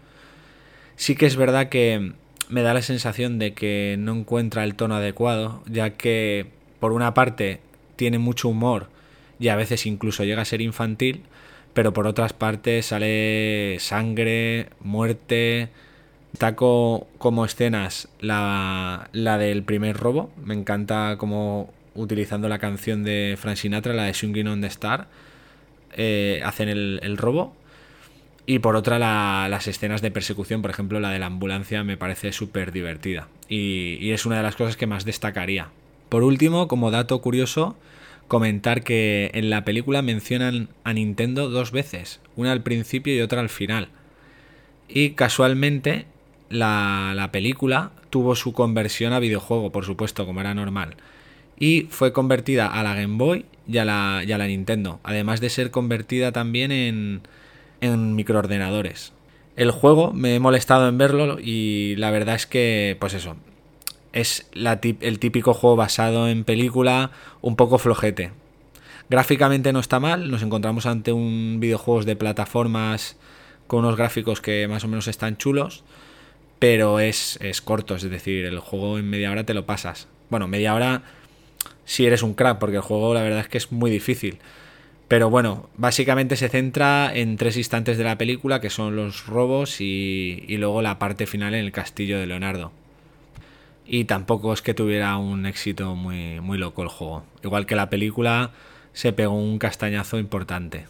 Sí que es verdad que me da la sensación de que no encuentra el tono adecuado, ya que por una parte tiene mucho humor y a veces incluso llega a ser infantil, pero por otras partes sale sangre, muerte. Taco como escenas la, la del primer robo, me encanta como utilizando la canción de Frank Sinatra, la de Swinging on the Star, eh, hacen el, el robo y por otra, las escenas de persecución, por ejemplo, la de la ambulancia, me parece súper divertida. Y, es una de las cosas que más destacaría. Por último, como dato curioso, comentar que en la película mencionan a Nintendo dos veces, una al principio y otra al final. Y casualmente, la, la película tuvo su conversión a videojuego, por supuesto, como era normal. Y fue convertida a la Game Boy y a la, Nintendo. Además de ser convertida también en en microordenadores. El juego me he molestado en verlo y la verdad es que, pues eso, es el típico juego basado en película un poco flojete. Gráficamente no está mal, nos encontramos ante un videojuego de plataformas con unos gráficos que más o menos están chulos, pero es, es corto, es decir, el juego en media hora te lo pasas. Bueno, media hora si eres un crack, porque el juego la verdad es que es muy difícil. Pero bueno, básicamente se centra en tres instantes de la película, que son los robos y, luego la parte final en el castillo de Leonardo. Y tampoco es que tuviera un éxito muy, muy loco el juego. Igual que la película, se pegó un castañazo importante.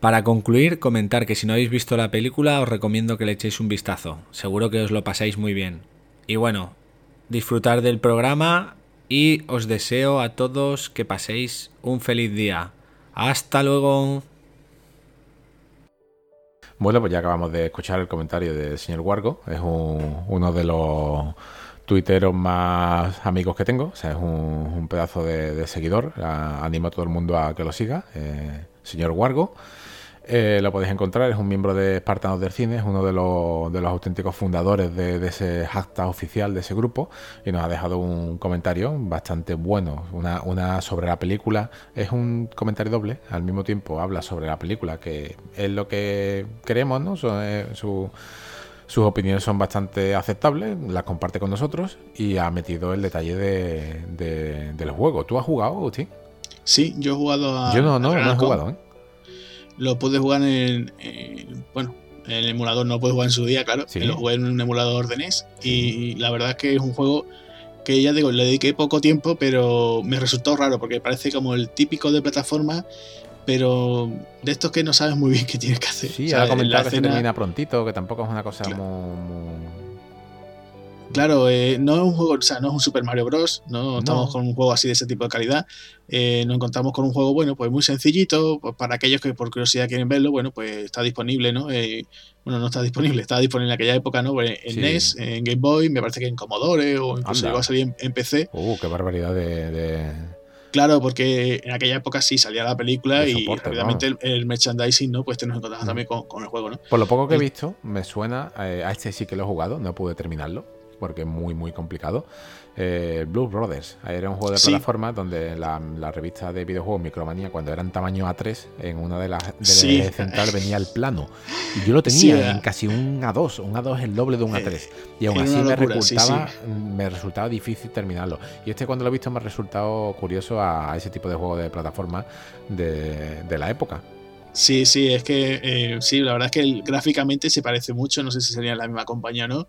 Para concluir, comentar que si no habéis visto la película os recomiendo que le echéis un vistazo. Seguro que os lo pasáis muy bien. Y bueno, disfrutar del programa y os deseo a todos que paséis un feliz día. Hasta luego. Bueno, pues ya acabamos de escuchar el comentario del señor Wargo. Es uno de los tuiteros más amigos que tengo. O sea, es un, pedazo de, seguidor. animo a todo el mundo a que lo siga. Eh, señor Wargo. Eh, lo podéis encontrar, es un miembro de Espartanos del Cine, es uno de los, de los auténticos fundadores de, ese hashtag oficial de ese grupo y nos ha dejado un comentario bastante bueno, una, una sobre la película. Es un comentario doble, al mismo tiempo habla sobre la película, que es lo que queremos, ¿no? Eh, sus opiniones son bastante aceptables, las comparte con nosotros y ha metido el detalle de, del juego. ¿Tú has jugado, Agustín? Sí, yo he jugado a. Yo no, no, no he jugado, ¿eh? Lo puedes jugar en, bueno, en el emulador no puedes jugar en su día, claro. Lo jugué en un emulador de NES y la verdad es que es un juego que ya digo, le dediqué poco tiempo, pero me resultó raro porque parece como el típico de plataforma, pero de estos que no sabes muy bien qué tienes que hacer. Sí, ahora comentar que se termina prontito, que tampoco es una cosa muy, Claro, eh, no es un juego, o sea, no es un Super Mario Bros. No, estamos con un juego así de ese tipo de calidad. Eh, nos encontramos con un juego, bueno, pues muy sencillito. Pues para aquellos que por curiosidad quieren verlo, bueno, pues está disponible, ¿no? Eh, bueno, no está disponible, estaba disponible en aquella época, ¿no? Pues en NES, en Game Boy, me parece que en Commodore o incluso llegó a salir en, PC. Uh, qué barbaridad de... Claro, porque en aquella época sí salía la película y rápidamente el, merchandising, ¿no? Pues te nos encontramos también con, con, el juego, ¿no? Por lo poco que he visto, me suena, a este sí que lo he jugado, no pude terminarlo porque es muy, muy complicado. Eh, Blue Brothers, era un juego de plataforma donde la, revista de videojuegos Micromanía, cuando eran tamaño A3, en una de las de central venía el plano. Y yo lo tenía en casi un A2, un A2 es el doble de un A3. Y aún así me, resultaba, me resultaba difícil terminarlo. Y este cuando lo he visto me ha resultado curioso a, ese tipo de juego de plataforma de, de la época. Sí, sí, es que eh, sí, la verdad es que gráficamente se parece mucho, no sé si sería la misma compañía o no.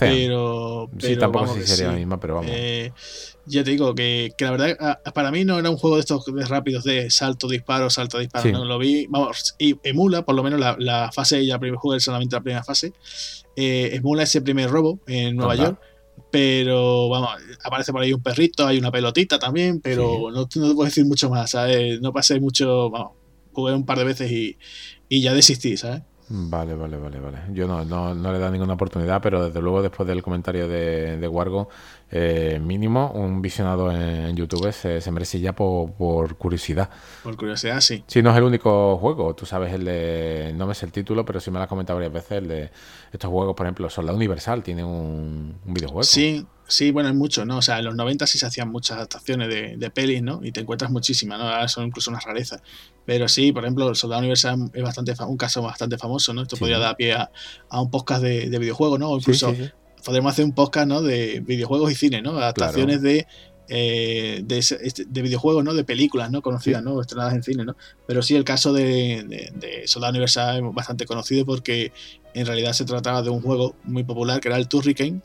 Pero, Sí, tampoco sé si sería la misma, pero vamos. Eh, ya te digo que, la verdad, ah, para mí no era un juego de estos rápidos de salto, disparo, salto, disparo. No lo vi, vamos, y emula, por lo menos la, la fase, ya primer juego solamente la primera fase, eh, emula ese primer robo en Nueva York pero vamos, aparece por ahí un perrito, hay una pelotita también, pero no, no, te puedo decir mucho más, ¿sabes? No pasé mucho, vamos, jugué un par de veces y, y ya desistí, ¿sabes? Vale, vale, vale, vale. Yo no, no, no le he dado ninguna oportunidad, pero desde luego después del comentario de, de Wargo, eh, mínimo un visionado en, YouTube se, se, merece ya por, por, curiosidad. Por curiosidad, sí. Sí, no es el único juego. Tú sabes el de. No me sé el título, pero sí me lo has comentado varias veces. El de estos juegos, por ejemplo, Soldado Universal tiene un, un videojuego. Sí, Sí, bueno, hay mucho, ¿no? O sea, en los 90 sí se hacían muchas adaptaciones de, de pelis, ¿no? Y te encuentras muchísimas, ¿no? Ahora son incluso unas rarezas. Pero sí, por ejemplo, el Soldado Universal es bastante un caso bastante famoso, ¿no? Esto podría dar pie a, un podcast de, de videojuegos, ¿no? O incluso podemos hacer un podcast, ¿no? De videojuegos y cine, ¿no? Adaptaciones de, eh, de, este, de, videojuegos, ¿no? De películas, ¿no? Conocidas, ¿no? Estrenadas en cine, ¿no? Pero sí, el caso de, de, Soldado Universal es bastante conocido porque en realidad se trataba de un juego muy popular que era el Turricane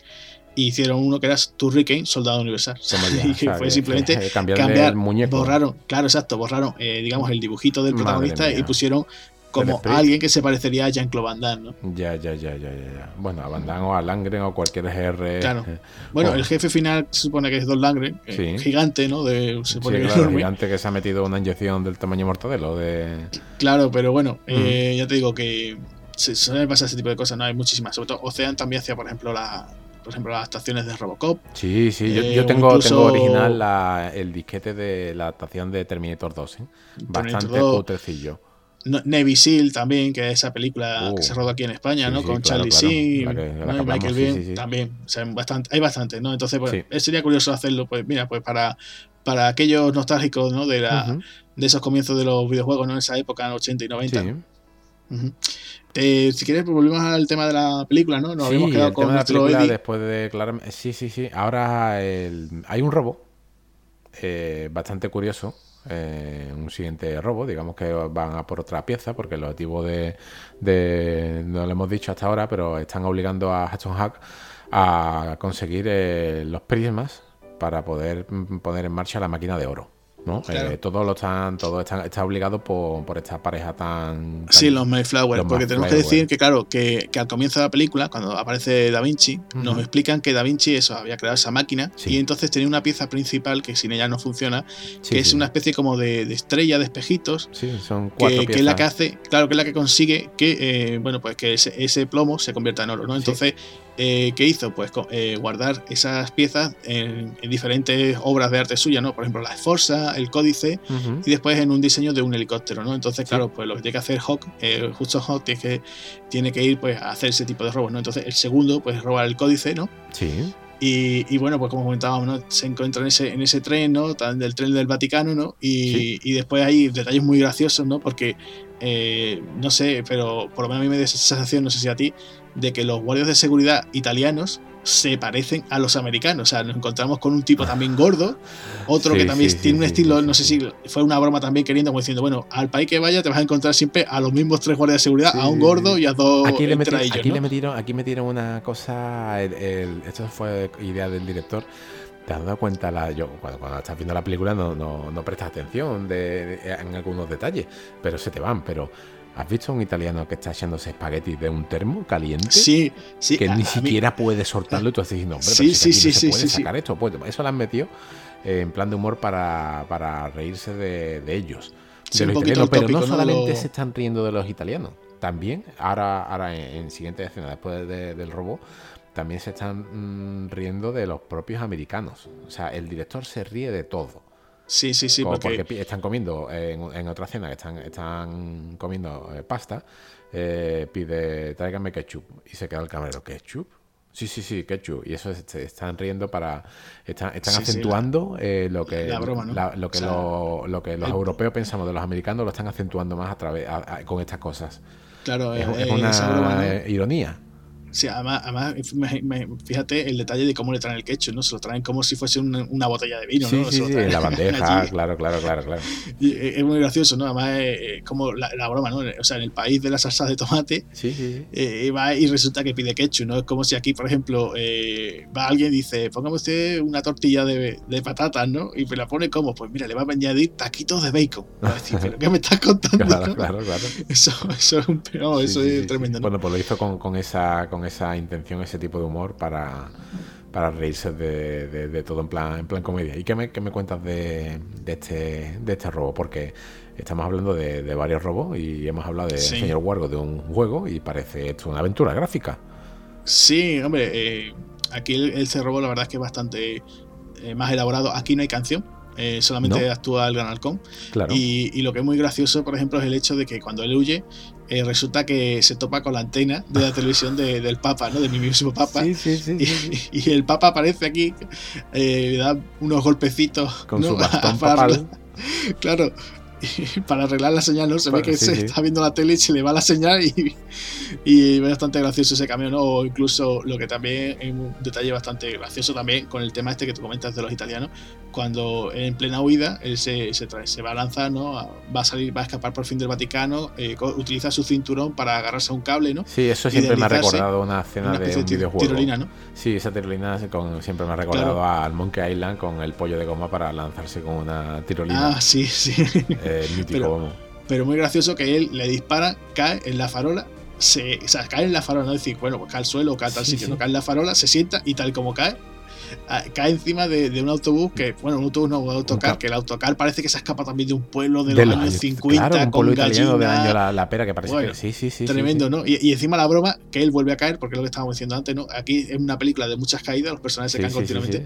y hicieron uno que era Turricane, Soldado Universal. y que fue simplemente cambiar, el muñeco. Borraron, claro, exacto, borraron, eh, digamos, el dibujito del protagonista y pusieron como alguien que se parecería a Jean-Claude Van Damme, ¿no? Ya, ya, ya, ya, ya. Bueno, a Van Damme o a Langren o cualquier GR. Claro. Bueno, el jefe final se supone que es Don Langren, gigante, ¿no? De, se supone que claro, gigante que se ha metido una inyección del tamaño mortadelo. De... Claro, pero bueno, eh, ya te digo que se suele pasar ese tipo de cosas, ¿no? Hay muchísimas. Sobre todo Ocean también hacía, por ejemplo, la, por ejemplo, las adaptaciones de Robocop. Sí, sí, yo, eh, tengo, tengo, original el disquete de la adaptación de Terminator 2, ¿eh? bastante putrecillo. Navy Seal también, que es esa película que uh. se rodó aquí en España, ¿no? Con Charlie Sheen, y Michael Bean, también. O sea, bastante, hay bastante, ¿no? Entonces, pues, sería curioso hacerlo, pues, mira, pues para, para aquellos nostálgicos, ¿no? De, la, de esos comienzos de los videojuegos, ¿no? En esa época, en 80 y 90. Eh, si quieres, pues volvemos al tema de la película, ¿no? Nos habíamos quedado con la película después de claramente. Sí, sí, sí. Ahora hay un robo eh, bastante curioso. Eh, un siguiente robo, digamos que van a por otra pieza, porque el objetivo de, no lo hemos dicho hasta ahora, pero están obligando a Hudson Hack a conseguir los prismas para poder mm, poner en marcha la máquina de oro. ¿No? Eh, todo lo están, todo está, está obligado por, por, esta pareja tan, Sí, los Mayflower, porque tenemos que decir que, claro, que, que, al comienzo de la película, cuando aparece Da Vinci, nos explican que Da Vinci eso había creado esa máquina y entonces tenía una pieza principal que sin ella no funciona, que es una especie como de, de, estrella de espejitos. Sí, son cuatro que, es la que hace, claro, que es la que consigue que, eh, bueno, pues que ese, ese, plomo se convierta en oro, ¿no? Entonces, eh, ¿qué hizo? Pues eh, guardar esas piezas en, diferentes obras de arte suya, ¿no? Por ejemplo, la Esforza, el Códice, y después en un diseño de un helicóptero, ¿no? Entonces, claro, pues lo que tiene que hacer Hawk, eh, justo Hawk tiene que, tiene que ir pues, a hacer ese tipo de robos, ¿no? Entonces, el segundo, pues robar el Códice, ¿no? Sí. Y, bueno, pues como comentábamos, ¿no? se encuentra en ese, en ese tren, ¿no? del tren del Vaticano, ¿no? Y, y, después hay detalles muy graciosos, ¿no? Porque, no sé, pero por lo menos a mí me da esa sensación, no sé si a ti, de que los guardias de seguridad italianos se parecen a los americanos. O sea, nos encontramos con un tipo también gordo, otro que también tiene un estilo, no sé si fue una broma también queriendo, como diciendo, bueno, al país que vaya te vas a encontrar siempre a los mismos tres guardias de seguridad, a un gordo y a dos aquí le, metieron, aquí, le metieron, aquí metieron una cosa, esto fue idea del director. ¿Te has dado cuenta? La, yo, cuando, estás viendo la película no, no, prestas atención de, en algunos detalles, pero se te van. Pero ¿Has visto un italiano que está echándose espagueti de un termo caliente? Sí, sí. Que ni siquiera puede soltarlo y tú estás diciendo, hombre, sí, sí, sí, no se puede sacar esto. Pues eso lo han metido eh, en plan de humor para, para reírse de, de ellos. De los italianos, pero no solamente se están riendo de los italianos. También, ahora, ahora en, siguiente escena, después del robo, también se están mm, riendo de los propios americanos. O sea, el director se ríe de todo. Sí, sí, sí. Porque... están comiendo en, otra cena que están, están comiendo eh, pasta, eh, pide, tráigame ketchup. Y se queda el camarero, ¿ketchup? Sí, sí, sí, ketchup. Y eso se están riendo para. Están, están acentuando eh, lo que, lo, que lo, que los europeos pensamos de los americanos, lo están acentuando más a través con estas cosas. Claro, es, es una ironía. Sí, además, además fíjate el detalle de cómo le traen el ketchup, ¿no? Se lo traen como si fuese una, botella de vino, ¿no? Sí, sí, en la bandeja, claro, claro, claro, claro. Y es muy gracioso, ¿no? Además, es como la, broma, ¿no? O sea, en el país de las salsas de tomate, eh, va y resulta que pide ketchup, ¿no? Es como si aquí, por ejemplo, eh, va alguien y dice, póngame usted una tortilla de, de, patatas, ¿no? Y me la pone como, pues mira, le va a añadir taquitos de bacon. Va a decir, ¿pero qué me estás contando? Claro, claro, claro. Eso, eso es un eso es tremendo, ¿no? Bueno, pues lo hizo con, con esa esa intención, ese tipo de humor para, para reírse de, todo en plan, en plan comedia. ¿Y qué me, qué me cuentas de, este, de este robo? Porque estamos hablando de, varios robos y hemos hablado de Señor Wargo de un juego y parece esto una aventura gráfica. Sí, hombre, eh, aquí el, este robo la verdad es que es bastante eh, más elaborado. Aquí no hay canción eh, solamente actúa el Gran Halcón. Y, lo que es muy gracioso, por ejemplo, es el hecho de que cuando él huye, eh, resulta que se topa con la antena de la televisión del Papa, ¿no? De mi mismo Papa. y, el Papa aparece aquí, eh, le da unos golpecitos. Con su bastón Claro, para arreglar la señal, ¿no? Se ve que se está viendo la tele y se le va la señal y, y es bastante gracioso ese cambio, ¿no? O incluso lo que también es un detalle bastante gracioso también con el tema este que tú comentas de los italianos, cuando en plena huida él se, se, trae, se va a lanzar, ¿no? Va a salir, va a escapar por fin del Vaticano, eh, utiliza su cinturón para agarrarse a un cable, ¿no? Sí, eso siempre me ha recordado una escena de un videojuego. Tirolina, ¿no? Sí, esa tirolina siempre me ha recordado al Monkey Island con el pollo de goma para lanzarse con una tirolina. Ah, sí, sí. Eh, mítico, pero, muy gracioso que él le dispara, cae en la farola se, o sea, cae en la farola, no decir, bueno, pues cae al suelo, cae a tal sitio, no cae en la farola, se sienta y tal como cae, cae encima de, un autobús que, bueno, un autobús no, un autocar, que el autocar parece que se escapa también de un pueblo de, los años 50 claro, un pueblo italiano del año la, pera que parece que sí, sí, sí. Tremendo, ¿no? Y, encima la broma, que él vuelve a caer, porque es lo que estábamos diciendo antes, ¿no? Aquí es una película de muchas caídas, los personajes se caen continuamente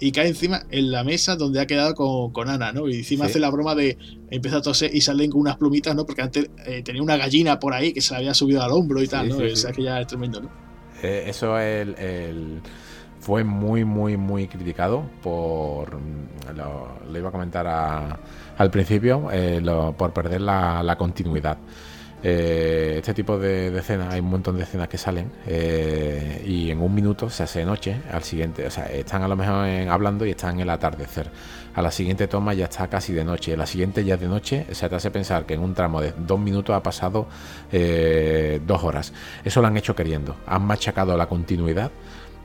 y cae encima en la mesa donde ha quedado con, Ana, ¿no? Y encima hace la broma de empieza a toser y salen con unas plumitas, ¿no? Porque antes eh, tenía una gallina por ahí que se le había subido al hombro y tal, ¿no? o sea que ya es tremendo, ¿no? Eh, eso es el, fue muy, muy, muy criticado por. Lo, iba a comentar al principio, eh, por perder la continuidad. Eh, este tipo de, escenas, hay un montón de escenas que salen eh, y en un minuto se hace noche, al siguiente, o sea, están a lo mejor hablando y están en el atardecer. A la siguiente toma ya está casi de noche, la siguiente ya es de noche, o sea, te hace pensar que en un tramo de dos minutos ha pasado eh, dos horas. Eso lo han hecho queriendo, han machacado la continuidad.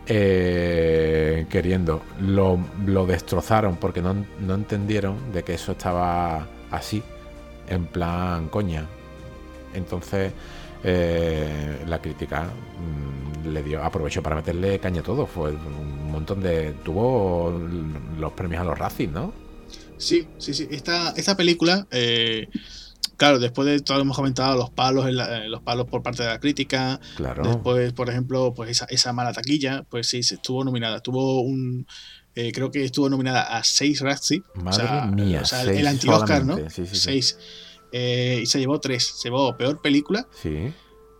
queriendo, lo, destrozaron porque no entendieron de que eso estaba así, en plan coña, entonces, eh, la crítica mm, le dio, aprovechó para meterle caña a todo. Fue un montón de. tuvo los premios a los Racing, ¿no? Sí, sí, sí. Esta, esta película. Eh, claro, después de todo lo hemos comentado, los palos, eh, los palos por parte de la crítica. Claro. Después, por ejemplo, pues esa, esa mala taquilla, pues sí, se estuvo nominada. Tuvo un. creo que estuvo nominada a seis Razzie. Madre mía. O sea, el anti-Oscar, ¿no? Sí, sí, seis. Eh, y se llevó tres. Se llevó peor película, sí.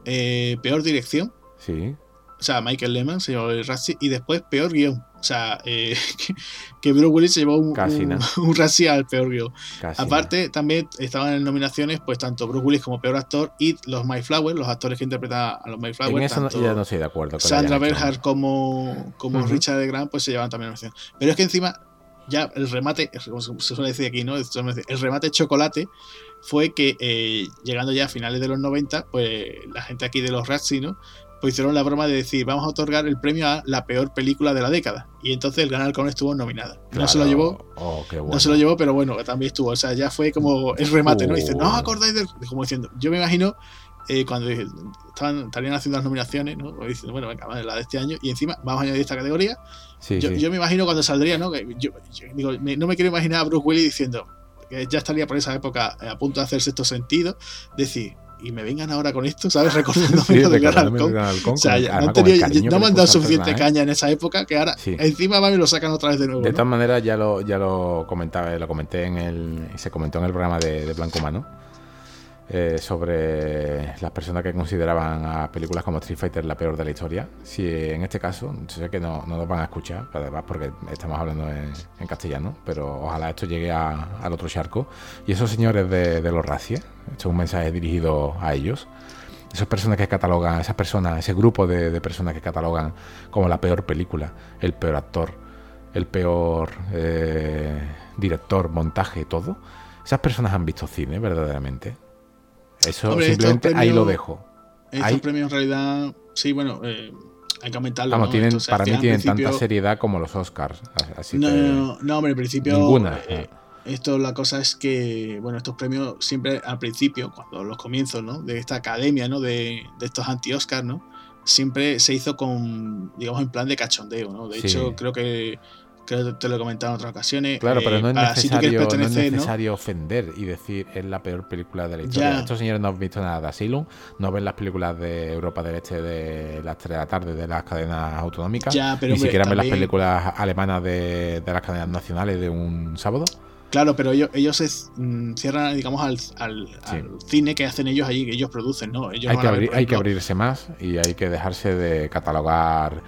Eh, peor dirección. Sí. O sea, Michael Lehman se llevó el Razzie y después peor guion. O sea, eh, que, Bruce Willis se llevó un, un, Razzie al peor guion. Aparte, también estaban en nominaciones, pues tanto Bruce Willis como peor actor y los Mayflowers, los actores que interpretan a los Mayflowers. En eso no, ya no estoy de acuerdo. Sandra Bernhardt como, como Richard de Grant, pues se llevan también nominación. Pero es que encima, ya el remate, como se suele decir aquí, ¿no? El remate chocolate fue que eh, llegando ya a finales de los 90, pues la gente aquí de los Razzie, ¿no? pues hicieron la broma de decir, vamos a otorgar el premio a la peor película de la década. Y entonces el Gran Halcón estuvo nominada. no se lo llevó. Oh, no se lo llevó, pero bueno, también estuvo. O sea, ya fue como el remate, ¿no? Dice, no acordáis del. Como diciendo, yo me imagino eh, cuando estaban, estarían haciendo las nominaciones, ¿no? Pues bueno, venga, la de este año, y encima vamos a añadir esta categoría. yo, me imagino cuando saldría, ¿no? yo, digo, no me quiero imaginar a Bruce Willis diciendo que ya estaría por esa época a punto de hacerse estos sentidos, decir, y me vengan ahora con esto, ¿sabes? Recordándome sí, del Gran Halcón. O sea, no, no me han dado suficiente ¿eh? caña en esa época que ahora encima me lo sacan otra vez de nuevo. De todas maneras, ya lo, ya lo comentaba, lo comenté en el. se comentó en el programa de, de Blanco Mano eh, sobre las personas que consideraban a películas como Street Fighter la peor de la historia. Si en este caso, sé que no, no nos van a escuchar, además porque estamos hablando en, castellano, pero ojalá esto llegue al otro charco. Y esos señores de, los Racia, esto es un mensaje dirigido a ellos. Esas personas que catalogan, esas personas, ese grupo de, personas que catalogan como la peor película, el peor actor, el peor eh, director, montaje, todo. Esas personas han visto cine verdaderamente eso simplemente ahí lo dejo. Estos premios en realidad, sí, bueno, eh, hay que aumentarlo. Vamos, tienen, para mí tienen tanta seriedad como los Oscars. no, no, hombre, en principio. Ninguna. Eh, esto la cosa es que, bueno, estos premios siempre al principio, cuando los comienzos, ¿no? De esta academia, ¿no? De, de estos anti-Oscars, ¿no? Siempre se hizo con, digamos, en plan de cachondeo, ¿no? De hecho, creo que que te lo he comentado en otras ocasiones. Claro, pero no es, necesario, no es necesario ofender y decir es la peor película de la historia. Estos señores no han visto nada de Asylum, no ven las películas de Europa del Este de las 3 de la tarde de las cadenas autonómicas, ni siquiera ven las películas alemanas de, las cadenas nacionales de un sábado. Claro, pero ellos, ellos se mm, cierran, digamos, al, al, cine que hacen ellos allí, que ellos producen, ¿no? hay, que hay que abrirse más y hay que dejarse de catalogar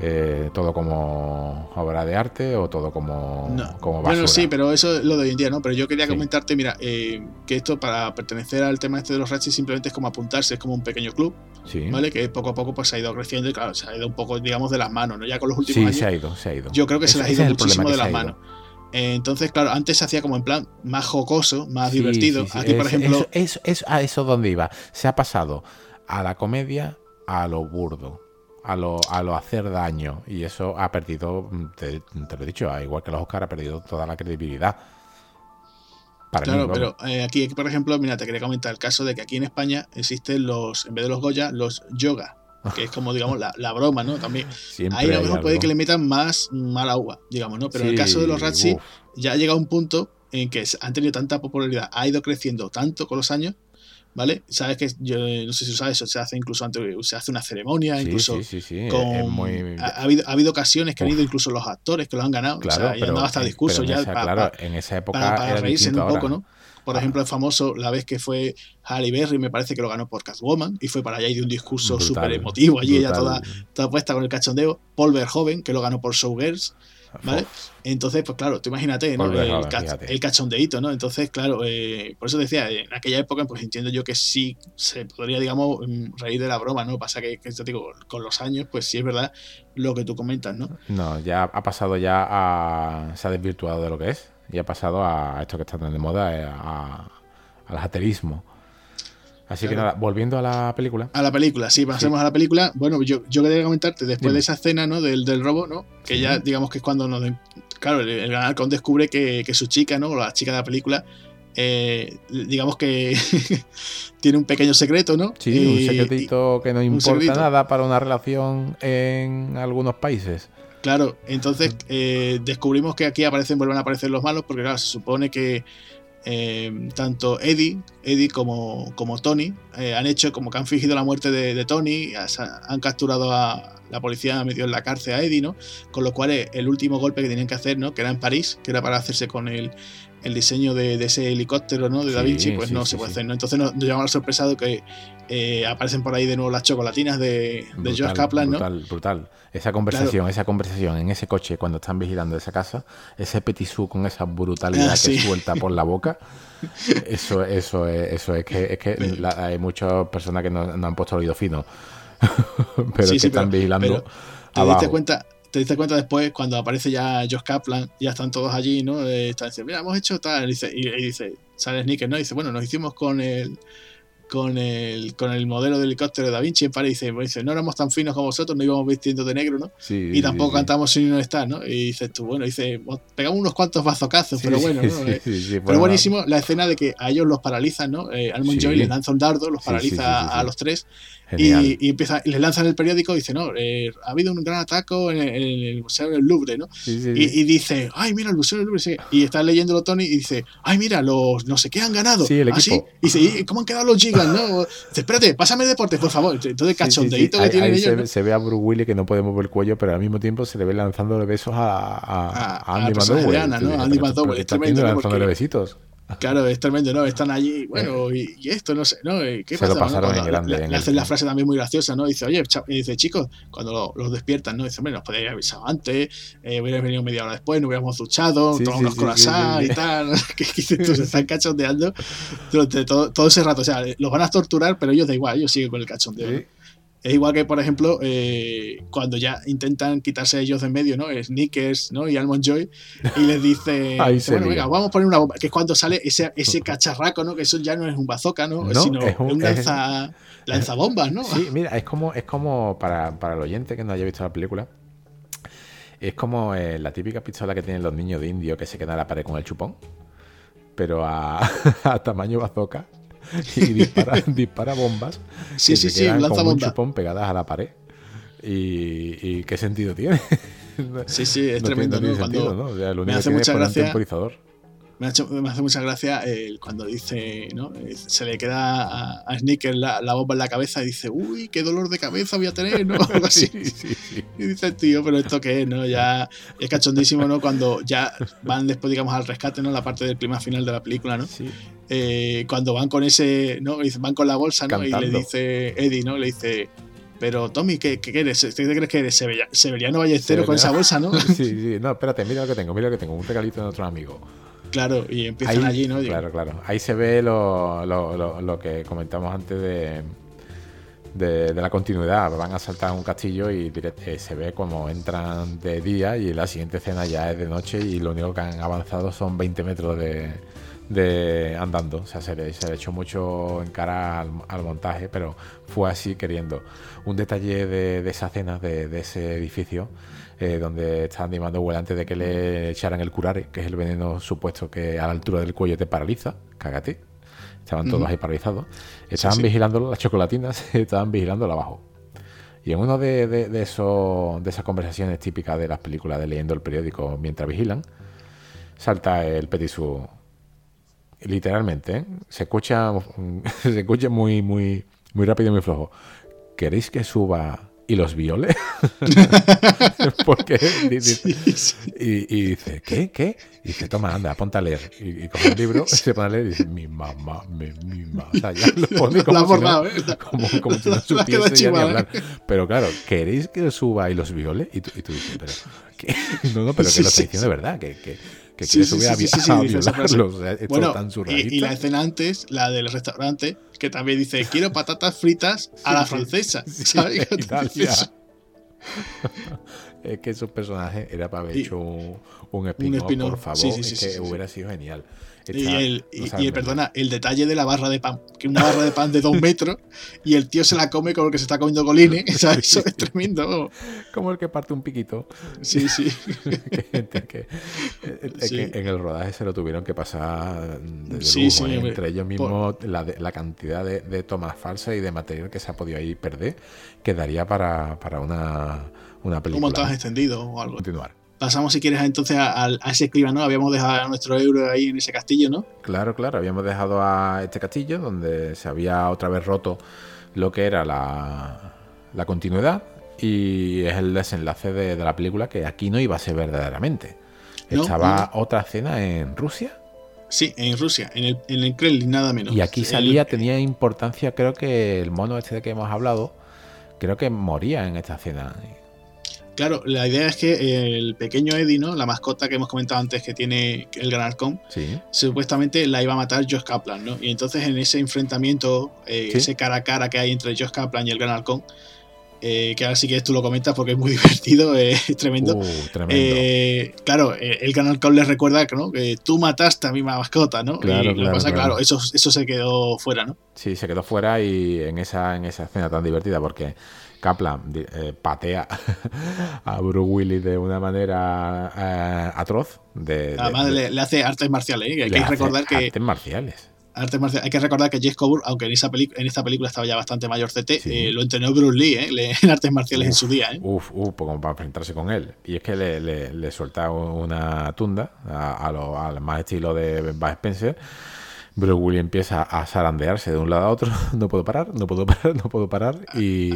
eh, todo como obra de arte o todo como, como basura. Bueno, sí, pero eso es lo de hoy en día, ¿no? Pero yo quería comentarte, mira, eh, que esto para pertenecer al tema este de los Ratchets simplemente es como apuntarse, es como un pequeño club, ¿vale? Que poco a poco pues se ha ido creciendo y claro, se ha ido un poco, digamos, de las manos, ¿no? Ya con los últimos años. se ha ido, se ha ido. Yo creo que se les ha ido muchísimo de las manos. entonces, claro, antes se hacía como en plan más jocoso, más divertido. Aquí, por ejemplo. Eso, es a eso donde iba. Se ha pasado a la comedia a lo burdo a lo, a lo hacer daño. Y eso ha perdido, te, lo he dicho, igual que los Oscar, ha perdido toda la credibilidad. claro, pero eh, aquí, por ejemplo, mira, te quería comentar el caso de que aquí en España existen los, en vez de los Goya, los yoga, que es como, digamos, la, broma, ¿no? También. Ahí a lo mejor puede que le metan más mala agua, digamos, ¿no? Pero en el caso de los Ratsi, ya ha llegado un punto en que han tenido tanta popularidad, ha ido creciendo tanto con los años, ¿vale? Sabes que yo no sé si sabes, eso se hace incluso antes, se hace una ceremonia, incluso sí, sí, con, ha, habido, ha, habido, ocasiones que han ido incluso los actores que lo han ganado, claro, o sea, y han dado hasta discursos ya claro, en esa época para, reírse un poco, ¿no? Por ejemplo, el famoso, la vez que fue Halle Berry, me parece que lo ganó por Catwoman, y fue para allá y dio un discurso súper emotivo allí, ella toda, toda puesta con el cachondeo. Paul Verhoeven, que lo ganó por Showgirls, ¿vale? Entonces, pues claro, tú imagínate, ¿no? el, cachondeíto, ¿no? Entonces, claro, eh, por eso decía, en aquella época, pues entiendo yo que sí se podría, digamos, mm, reír de la broma, ¿no? Pasa que, que te digo, con los años, pues sí es verdad lo que tú comentas, ¿no? No, ya ha pasado ya a... se ha desvirtuado de lo que es y ha pasado a esto que está tan de moda, eh, a, al aterismo. Así que nada, volviendo a la película. A la película, sí, pasemos a la película. Bueno, yo, yo quería comentarte, después de esa escena, ¿no? Del, del robo, ¿no? Que ya, digamos que es cuando nos. Claro, el, el descubre que, que, su chica, ¿no? O la chica de la película. Eh, digamos que tiene un pequeño secreto, ¿no? Sí, un secretito que no importa nada para una relación en algunos países. Claro, entonces eh, descubrimos que aquí aparecen, vuelven a aparecer los malos, porque claro, se supone que eh, tanto Eddie, Eddie como, como Tony eh, han hecho como que han fingido la muerte de, Tony, han capturado a la policía, ha metido en la cárcel a Eddie, ¿no? Con lo cual eh, el último golpe que tenían que hacer, ¿no? Que era en París, que era para hacerse con el, el diseño de, ese helicóptero, ¿no? De Da Vinci, pues no se puede hacer, ¿no? Entonces nos, nos llama la sorpresa de que eh, aparecen por ahí de nuevo las chocolatinas de, de George Kaplan, ¿no? Brutal, brutal. Esa conversación, esa conversación en ese coche cuando están vigilando esa casa, ese petisú con esa brutalidad ah, que suelta por la boca. Eso, eso es, eso es que, es que hay muchas personas que no, han puesto el oído fino, pero que están vigilando. te diste cuenta, te diste cuenta después cuando aparece ya Josh Kaplan, ya están todos allí, ¿no? Eh, están diciendo, mira, hemos hecho tal, y dice, y, dice sale Snickers, ¿no? Y dice, bueno, nos hicimos con el con el, con el modelo de helicóptero de Da Vinci en París. Dice, dice, no éramos tan finos como vosotros, no íbamos vistiendo de negro, ¿no? y tampoco cantamos sin no estar, ¿no? Y dices tú, bueno, dice, pegamos unos cuantos bazocazos, pero bueno, ¿no? Eh, pero buenísimo la escena de que a ellos los paralizan, ¿no? Eh, Almond Joy les lanza un dardo, los paraliza a los tres y, empieza, y les lanzan el periódico y dice, no, eh, ha habido un gran ataque en el, Museo del Louvre, ¿no? y, dice, ay, mira, el Museo del Louvre. Y está leyéndolo Tony y dice, ay, mira, los no sé qué han ganado. Sí, el ¿Ah, equipo. Y dice, ¿cómo han quedado los gigas, no? Dice, espérate, pásame el deporte, por favor. Entonces, cachondeito que tienen ellos. Se, ve a Bruce Willis que no puede mover el cuello, pero al mismo tiempo se le ve lanzándole besos a, a, Andy McDowell. ¿no? Andy McDowell. Está lanzándole besitos. Claro, es tremendo, ¿no? Están allí, bueno, y, esto, no sé, ¿no? ¿Qué Se Lo pasaron en grande. Le, hacen la frase también muy graciosa, ¿no? Dice, oye, dice, chicos, cuando los despiertan, ¿no? Dice, hombre, nos podéis haber avisado antes, eh, hubierais venido media hora después, nos hubiéramos duchado, sí, tomamos sí, sí, y tal. que tú se están cachondeando durante todo, todo, ese rato. O sea, los van a torturar, pero ellos da igual, ellos siguen con el cachondeo. Es igual que, por ejemplo, eh, cuando ya intentan quitarse ellos de en medio, ¿no? Snickers ¿no? y Almond Joy, y les dice, bueno, venga, vamos a poner una bomba, que es cuando sale ese, ese cacharraco, ¿no? Que eso ya no es un bazooka, ¿no? Sino es un, lanza, lanzabombas, ¿no? Sí, mira, es como, es como para, para el oyente que no haya visto la película, es como eh, la típica pistola que tienen los niños de indio que se quedan a la pared con el chupón, pero a, a tamaño bazooka y dispara, dispara bombas sí, sí, sí, lanza un chupón pegadas a la pared. ¿Y, qué sentido tiene? Sí, sí, es tremendo. ¿no? Cuando me hace mucha gracia. Me, me, hace mucha gracia cuando dice, ¿no? Se le queda a, a Sneaker la, bomba en la cabeza y dice, uy, qué dolor de cabeza voy a tener, ¿no? Algo así. Y dice, tío, pero esto qué es, ¿no? Ya es cachondísimo, ¿no? Cuando ya van después, digamos, al rescate, ¿no? La parte del clima final de la película, ¿no? Eh, cuando van con ese, ¿no? Van con la bolsa, ¿no? Y le dice Eddie, ¿no? Le dice, pero Tommy, ¿qué, qué eres? ¿Te crees que eres Severiano Ballestero con esa bolsa, no? sí, sí, no, espérate, mira lo que tengo, mira lo que tengo, un regalito de otro amigo. Claro, y empiezan allí, ¿no? Claro, claro. Ahí se ve lo, lo, lo, que comentamos antes de, de, la continuidad. Van a saltar a un castillo y eh, se ve como entran de día y la siguiente escena ya es de noche y lo único que han avanzado son 20 metros de, de andando. O sea, se le, se echó mucho en cara al, montaje, pero fue así queriendo. Un detalle de, esa cena, de, ese edificio, eh, donde está animando antes de que le echaran el curare, que es el veneno supuesto que a la altura del cuello te paraliza. Cágate. Estaban todos ahí paralizados. Estaban vigilando las chocolatinas, estaban vigilando abajo. Y en una de, de, eso, de esas conversaciones típicas de las películas de leyendo el periódico mientras vigilan, salta el petisú literalmente, ¿eh? se escucha se escucha muy muy muy rápido y muy flojo. ¿Queréis que suba y los viole? Porque Y, dice, ¿qué? ¿Qué? Y dice, toma, anda, ponte a leer. Y, coge el libro, se pone a leer y dice, mi mamá, mi, mamá. O sea, ya lo pone como, si, no, ¿eh? como, como si no supiese ya ni hablar. ¿eh? Pero claro, ¿queréis que suba y los viole? Y tú, y tú dices, pero... ¿qué? No, no, pero que lo está diciendo de verdad, que, que que sí, sí, a, sí, bueno, y, la escena antes, la del restaurante, que también dice, quiero patatas fritas a la francesa. ¿sabes? es que esos personajes era para haber hecho un, un spin por favor, que hubiera sido genial y, el, y, perdona, el detalle de la barra de pan, que una barra de pan de dos metros y el tío se la come como el que se está comiendo colines. Eso es tremendo. Como el que parte un piquito. Sí, sí. que, en el rodaje se lo tuvieron que pasar sí, sí, ¿eh? entre ellos mismos la, la, cantidad de, de, tomas falsas y de material que se ha podido ahí perder, quedaría para, para una, una película. Un montaje extendido o algo. Continuar. Pasamos, si quieres, entonces a, ese escribano. ¿no? Habíamos dejado a nuestro euro ahí en ese castillo, ¿no? Claro, claro. Habíamos dejado a este castillo donde se había otra vez roto lo que era la, la continuidad y es el desenlace de, la película que aquí no iba a ser verdaderamente. Estaba otra escena en Rusia. Sí, en Rusia, en el, en el Kremlin, nada menos. Y aquí salía, tenía importancia, creo que el mono este de que hemos hablado, creo que moría en esta escena. Claro, la idea es que el pequeño Eddie, ¿no? La mascota que hemos comentado antes que tiene el Gran Arcón, supuestamente la iba a matar Josh Kaplan, ¿no? Y entonces en ese enfrentamiento, eh, ese cara a cara que hay entre Josh Kaplan y el Gran Halcón, eh, que ahora sí que tú lo comentas porque es muy divertido, es tremendo. Uh, eh, claro, el canal Call les recuerda ¿no? que tú mataste a mi mascota, ¿no? Claro, y claro, pasa, claro, eso, eso se quedó fuera, ¿no? Sí, se quedó fuera y en esa, en esa escena tan divertida porque Kaplan eh, patea a Bruce Willis de una manera eh, atroz. De, Además, le, hace artes marciales, ¿eh? hay que recordar que. Artes marciales. Artes marciales. Hay que recordar que Jess Coburn, aunque en, esa en esta película estaba ya bastante mayor CT, lo entrenó Bruce Lee en artes marciales en su día. Uf, uf, pues como para enfrentarse con él. Y es que le, le, suelta una tunda a, lo, al más estilo de Bud Spencer Willis empieza a zarandearse de un lado a otro. No puedo parar, no puedo parar, no puedo parar. Y.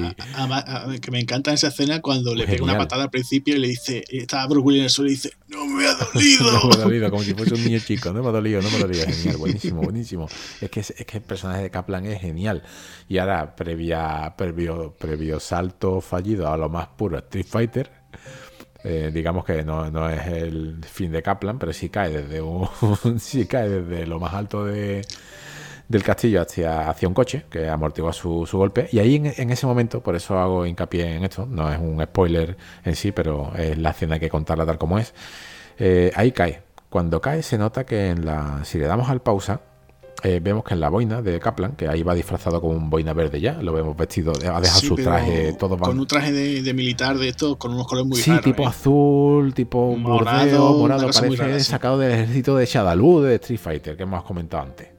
que me encanta esa escena cuando le pega una patada al principio y le dice. Estaba Bruce Willis en el suelo y dice: ¡No me ha dolido! no me ha dolido, como si fuese un niño chico. No me ha dolido, no me ha dolido. Genial, buenísimo, buenísimo. Es que, es, que el personaje de Kaplan es genial. Y ahora, previa, previo, previo salto fallido a lo más puro Street Fighter eh, digamos que no, es el fin de Kaplan, pero sí cae desde un, sí cae desde lo más alto de, del castillo hacia, hacia un coche que amortigua su, su golpe. Y ahí en, ese momento, por eso hago hincapié en esto, no es un spoiler en sí, pero es la escena que contarla tal como es. Eh, ahí cae. Cuando cae se nota que en la, si le damos al pausa, eh, vemos que en la boina de Kaplan, que ahí va disfrazado con un boina verde ya, lo vemos vestido, ha dejado su traje todo Con un traje de, militar de esto, con unos colores muy Sí, tipo ¿eh? azul, tipo morado, morado, parece sacado del ejército de Shadaloo de Street Fighter, que hemos comentado antes.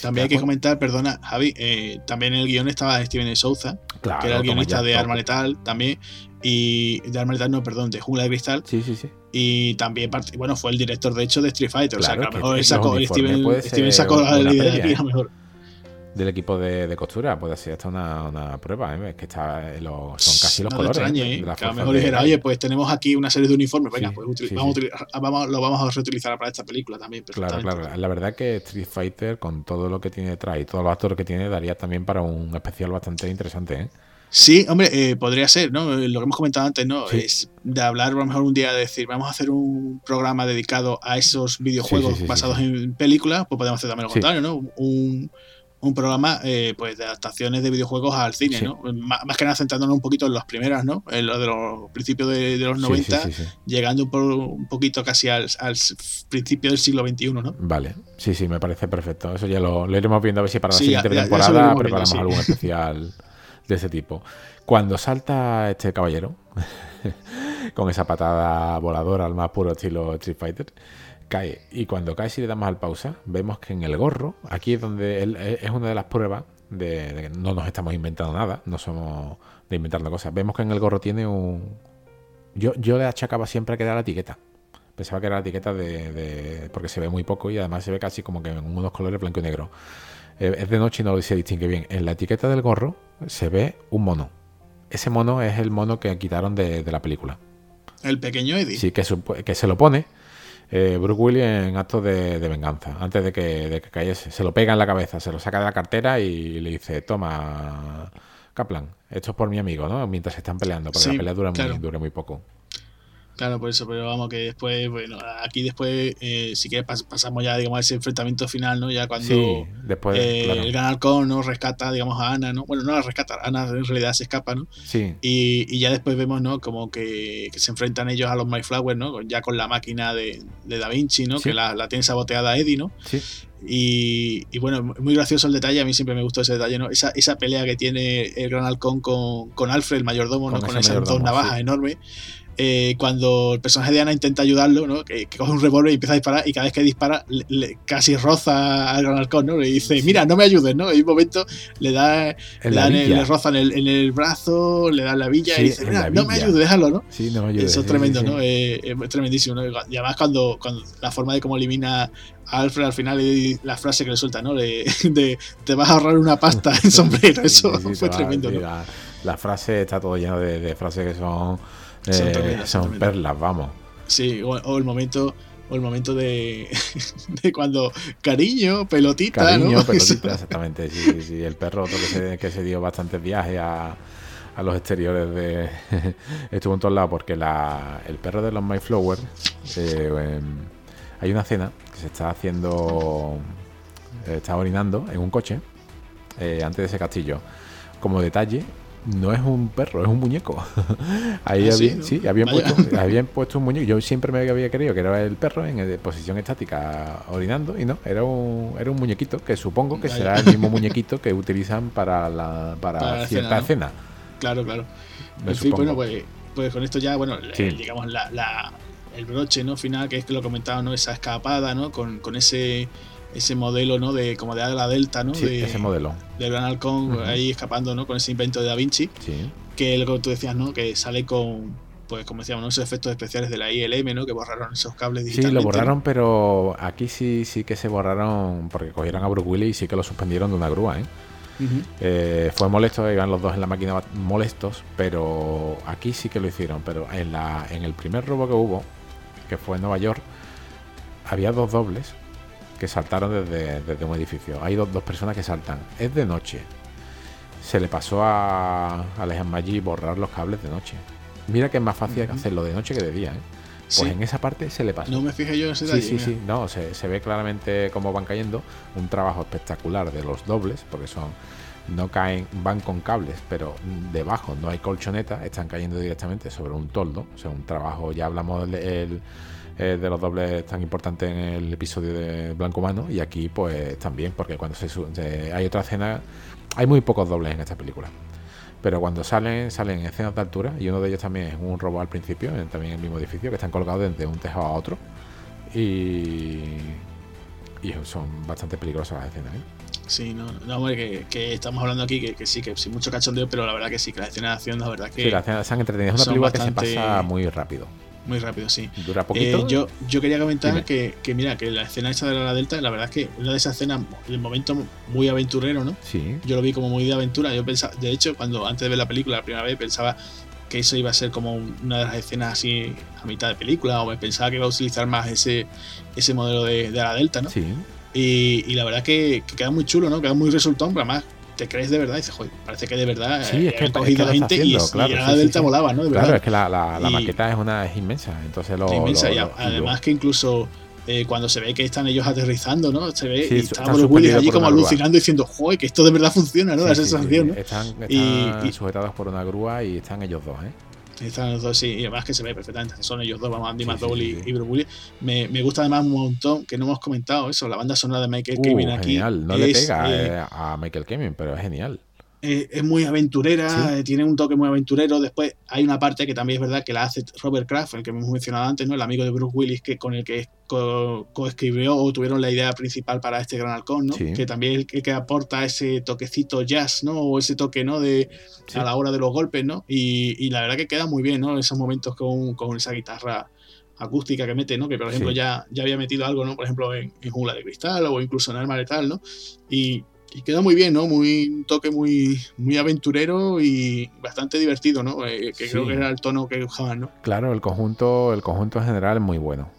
También hay que comentar, perdona, Javi, eh, también en el guion estaba Steven Souza, que era el guionista de Arma Letal también, y de Arma Letal, no, perdón, de Jungla de Cristal. Sí, sí, sí. Y también, bueno, fue el director, de hecho, de Street Fighter. o sea, que a lo mejor sacó, Steven, Steven sacó la idea de aquí, a lo mejor del equipo de, costura. Puede ser hasta una, una prueba, ¿eh? que está, eh, son casi los colores. ¿eh? que a lo mejor dijera, oye, pues tenemos aquí una serie de uniformes, venga, pues vamos, lo vamos a reutilizar para esta película también. Claro, claro. La verdad que Street Fighter, con todo lo que tiene detrás y todos los actores que tiene, daría también para un especial bastante interesante, ¿eh? Sí, hombre, eh, podría ser, ¿no? Lo que hemos comentado antes, ¿no? Es de hablar, a lo mejor un día de decir, vamos a hacer un programa dedicado a esos videojuegos basados en películas, pues podemos hacer también lo contrario, ¿no? Un, un programa eh, pues de adaptaciones de videojuegos al cine, ¿no? más que nada centrándonos un poquito en las primeras, ¿no? En lo de los principios de, los 90, llegando un, poquito casi al, principio del siglo XXI, ¿no? Vale, sí, sí, me parece perfecto. Eso ya lo, iremos viendo a ver si para la siguiente temporada preparamos algún especial de ese tipo. Cuando salta este caballero con esa patada voladora al más puro estilo Street Fighter cae. Y cuando cae, si le damos al pausa, vemos que en el gorro, aquí es donde eh, es una de las pruebas de, que no nos estamos inventando nada, no somos de inventando cosas. Vemos que en el gorro tiene un. Yo, yo le achacaba siempre que era la etiqueta. Pensaba que era la etiqueta de, porque se ve muy poco y además se ve casi como que en unos colores blanco y negro. Eh, es de noche y no se distingue bien. En la etiqueta del gorro se ve un mono. Ese mono es el mono que quitaron de, la película. El pequeño Eddie. Sí, que, que se lo pone eh, Brooke Willis en acto de, venganza, antes de que, cayese. Se lo pega en la cabeza, se lo saca de la cartera y le dice, toma, Kaplan, esto es por mi amigo, ¿no? Mientras se están peleando, porque la pelea dura, muy, dura muy poco. Claro, por eso, pero vamos que después, bueno, aquí después, eh, si quieres pasamos ya, digamos, a ese enfrentamiento final, ¿no? Ya cuando después, eh, el gran halcón no rescata, digamos, a Ana, ¿no? Bueno, no la rescata, Ana en realidad se escapa, ¿no? Sí. Y, y ya después vemos, ¿no? Como que, se enfrentan ellos a los Mayflower, ¿no? Ya con la máquina de, de Da Vinci, ¿no? Que la, la, tiene saboteada Eddie, ¿no? Sí. Y, y, bueno, muy gracioso el detalle, a mí siempre me gustó ese detalle, ¿no? Esa, esa pelea que tiene el gran halcón con, con Alfred, el mayordomo, ¿no? Con, esas dos navajas enormes. Eh, cuando el personaje de Ana intenta ayudarlo, ¿no? que, coge un revólver y empieza a disparar, y cada vez que dispara, le, casi roza al gran halcón, ¿no? Le dice, mira, no me ayudes, ¿no? Y un momento le da, le, roza en el, brazo, le da la villa y dice, mira, no me ayudes, déjalo, ¿no? Sí, no me ayudes. Eso es tremendo, ¿no? es tremendísimo, ¿no? Y además cuando, cuando la forma de cómo elimina a Alfred al final y la frase que le suelta, ¿no? De, te vas a ahorrar una pasta en sombrero, eso fue tremendo, ¿no? La, frase está todo lleno de frases que son son, eh, perlas, vamos. Sí, o, el momento o el momento de, de, cuando cariño, pelotita. Cariño, pelotita, exactamente. Sí, sí, el perro otro que se, que se dio bastantes viajes a, a los exteriores de. Estuvo en todos lados porque la, el perro de los Mayflower. Eh, em, hay una cena que se está haciendo. Está orinando en un coche eh, antes de ese castillo. Como detalle, no es un perro, es un muñeco. Ahí ah, sí, habían, puesto, un muñeco. Yo siempre me había creído que era el perro en posición estática orinando y no, era un, era un muñequito que supongo que será el mismo muñequito que utilizan para, la, para, cierta escena. Claro, claro. En fin, bueno, pues, pues, con esto ya, bueno, digamos, la, el broche no final, que es que lo comentaba, ¿no? Esa escapada, ¿no? Con, con ese ese modelo, ¿no? De como de la Delta, ¿no? de, ese modelo. De Gran Halcón ahí escapando, ¿no? Con ese invento de Da Vinci. Sí. Que lo que tú decías, ¿no? Que sale con, pues como decíamos, esos efectos especiales de la ILM, ¿no? Que borraron esos cables digitales. Sí, lo borraron, pero aquí sí, sí que se borraron porque cogieron a Bruce Willis y sí que lo suspendieron de una grúa, ¿eh? eh fue molesto, iban los dos en la máquina molestos, pero aquí sí que lo hicieron. Pero en, la, en el primer robo que hubo, que fue en Nueva York, había dos dobles que saltaron desde, un edificio. Hay dos, personas que saltan. Es de noche. Se le pasó a Alejandro Maggi borrar los cables de noche. Mira que es más fácil hacerlo de noche que de día, ¿eh? Pues en esa parte se le pasó. No me fijé yo en ese Sí, sí, sí. No, se, ve claramente cómo van cayendo. Un trabajo espectacular de los dobles, porque son. No caen, van con cables, pero debajo no hay colchoneta, están cayendo directamente sobre un toldo. O sea, un trabajo, ya hablamos del eh, de los dobles tan importantes en el episodio de Blanco Mano y aquí pues también, porque cuando se, hay otra escena, hay muy pocos dobles en esta película. Pero cuando salen, salen escenas de altura, y uno de ellos también es un robo al principio, también en el mismo edificio, que están colgados desde un tejado a otro. Y, y son bastante peligrosas las escenas. ¿eh? Sí, no, no hombre, que, estamos hablando aquí que, sí, que sin mucho cachondeo, pero la verdad que sí, que las escenas de acción, la verdad que. Sí, las escenas se han entretenido. Es una película que se pasa muy rápido. Muy rápido, sí. ¿Dura poquito? Eh, yo, yo quería comentar que, que, mira, que la escena esa de la Delta, la verdad es que una de esas escenas, el momento muy aventurero, ¿no? Sí. Yo lo vi como muy de aventura. Yo pensaba, de hecho, cuando antes de ver la película la primera vez, pensaba que eso iba a ser como una de las escenas así a mitad de película, o me pensaba que iba a utilizar más ese, ese modelo de, de la Delta, ¿no? Sí. Y, y la verdad que, que, queda muy chulo, ¿no? Queda muy resultón, pero además te crees de verdad y dices, joder, parece que de verdad sí, es que, cogido es gente y, claro, la Delta volaba, ¿no? claro, es que la, la, maqueta es una es inmensa, entonces lo, inmensa, y además que incluso eh, cuando se ve que están ellos aterrizando, ¿no? Se ve y está Bruce Willis allí como alucinando diciendo, joder, que esto de verdad funciona, ¿no? la sensación, ¿no? Están, están sujetados por una grúa y están ellos dos, ¿eh? Están los dos, sí, y además que se ve perfectamente. Son ellos dos, vamos, Andy sí, y, Bruce. Me, me, gusta además un montón que no hemos comentado eso, la banda sonora de Michael uh, aquí. Genial, no le pega eh, eh, a Michael Kevin, pero es genial. Eh, es muy aventurera, eh, tiene un toque muy aventurero. Después hay una parte que también es verdad que la hace Robert Kraft, el que hemos mencionado antes, ¿no? el amigo de Bruce Willis, que con el que coescribió o tuvieron la idea principal para este Gran Halcón, ¿no? que también es el que, aporta ese toquecito jazz, ¿no? o ese toque ¿no? de, a la hora de los golpes. ¿no? Y, la verdad que queda muy bien ¿no? esos momentos con, con esa guitarra acústica que mete, ¿no? Que por ejemplo ya, ya había metido algo, ¿no? Por ejemplo en, en Jungla de Cristal o incluso en Arma Letal, ¿no? Y, y queda muy bien, ¿no? Muy un toque muy, muy aventurero y bastante divertido, ¿no? Eh, que creo que era el tono que buscaban, ¿no? Claro, el conjunto, el conjunto en general es muy bueno.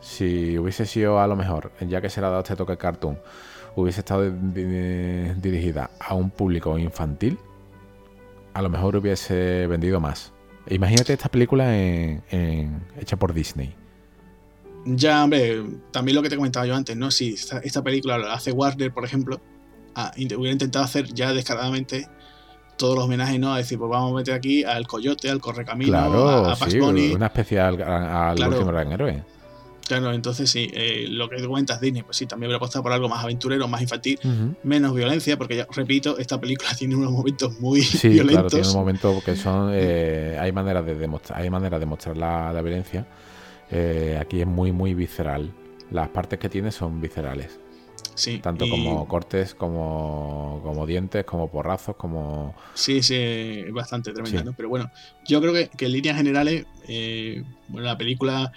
Si hubiese sido a lo mejor, ya que se le ha dado este toque cartoon, hubiese estado dirigida a un público infantil, a lo mejor hubiese vendido más. Imagínate esta película en, hecha por Disney. Ya, hombre, también lo que te comentaba yo antes, ¿no? Si esta, película la hace Warner, por ejemplo, ah, hubiera intentado hacer ya descaradamente todos los homenajes, ¿no? A decir, pues vamos a meter aquí al Coyote, al Correcamino, a, a sí, Una especial al, último gran héroe. Claro, entonces sí, eh, lo que cuentas Disney, pues sí, también hubiera apostado por algo más aventurero, más infantil, menos violencia, porque ya repito, esta película tiene unos momentos muy sí, violentos. Claro, tiene un momento que son. Eh, hay maneras de demostrar, hay maneras de mostrar la, la violencia eh, aquí es muy, muy visceral. Las partes que tiene son viscerales. Sí, Tanto como cortes, como, como dientes, como porrazos, como... Sí, sí, es bastante tremenda, Pero bueno, yo creo que, en líneas generales, eh, bueno, la película...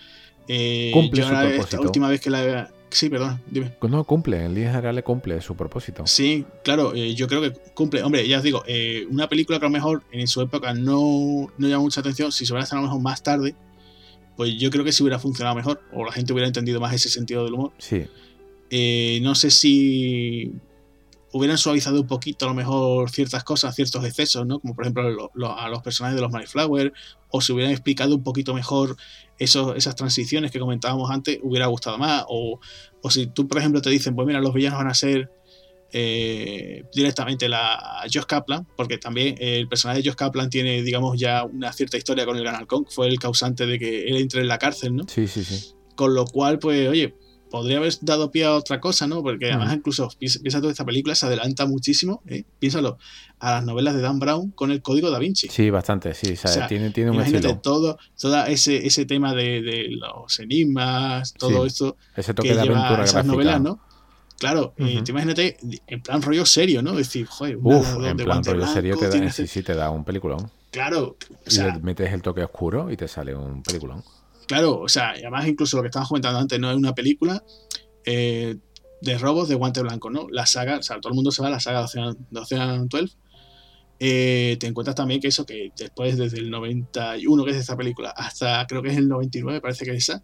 Eh, cumple su propósito. última vez que la... Sí, perdón, dime. No, cumple, en líneas generales cumple su propósito. Sí, claro, yo creo que cumple. Hombre, ya os digo, una película que a lo mejor en su época no, no llama mucha atención, si se hubiera a lo mejor más tarde, pues yo creo que sí hubiera funcionado mejor, o la gente hubiera entendido más ese sentido del humor. Sí. Eh, no sé si hubieran suavizado un poquito a lo mejor ciertas cosas, ciertos excesos, ¿no? Como por ejemplo a los personajes de los Flower, o si hubieran explicado un poquito mejor esos, esas transiciones que comentábamos antes, hubiera gustado más. O, o si tú, por ejemplo, te dicen, pues mira, los villanos van a ser eh, directamente la Josh Kaplan, porque también el personaje de Josh Kaplan tiene, digamos, ya una cierta historia con el Gran Halcón, fue el causante de que él entre en la cárcel, ¿no? Sí, sí, sí. Con lo cual, pues, oye, podría haber dado pie a otra cosa, ¿no? Porque además, incluso, piensa, toda esta película, se adelanta muchísimo, ¿eh? piénsalo, a las novelas de Dan Brown con el código da Vinci. Sí, bastante, sí, o sea, tiene, tiene un imagínate todo, todo ese, ese tema de, de los enigmas, todo esto ese toque que de lleva aventura esas novelas, ¿no? Claro, uh te imagínate en plan rollo serio, ¿no? Decir, joder, Uf, en plan rollo serio te da, sí, sí, te da un peliculón. Claro. O sea, y le metes el toque oscuro y te sale un peliculón. Claro, o sea, además incluso lo que estábamos comentando antes, no es una película eh, de robos de guante blanco, ¿no? La saga, o sea, todo el mundo se va a la saga de Ocean, de Ocean 12 eh, te encuentras también que eso, que después desde el 91, que es esta película, hasta creo que es el 99, parece que es esa,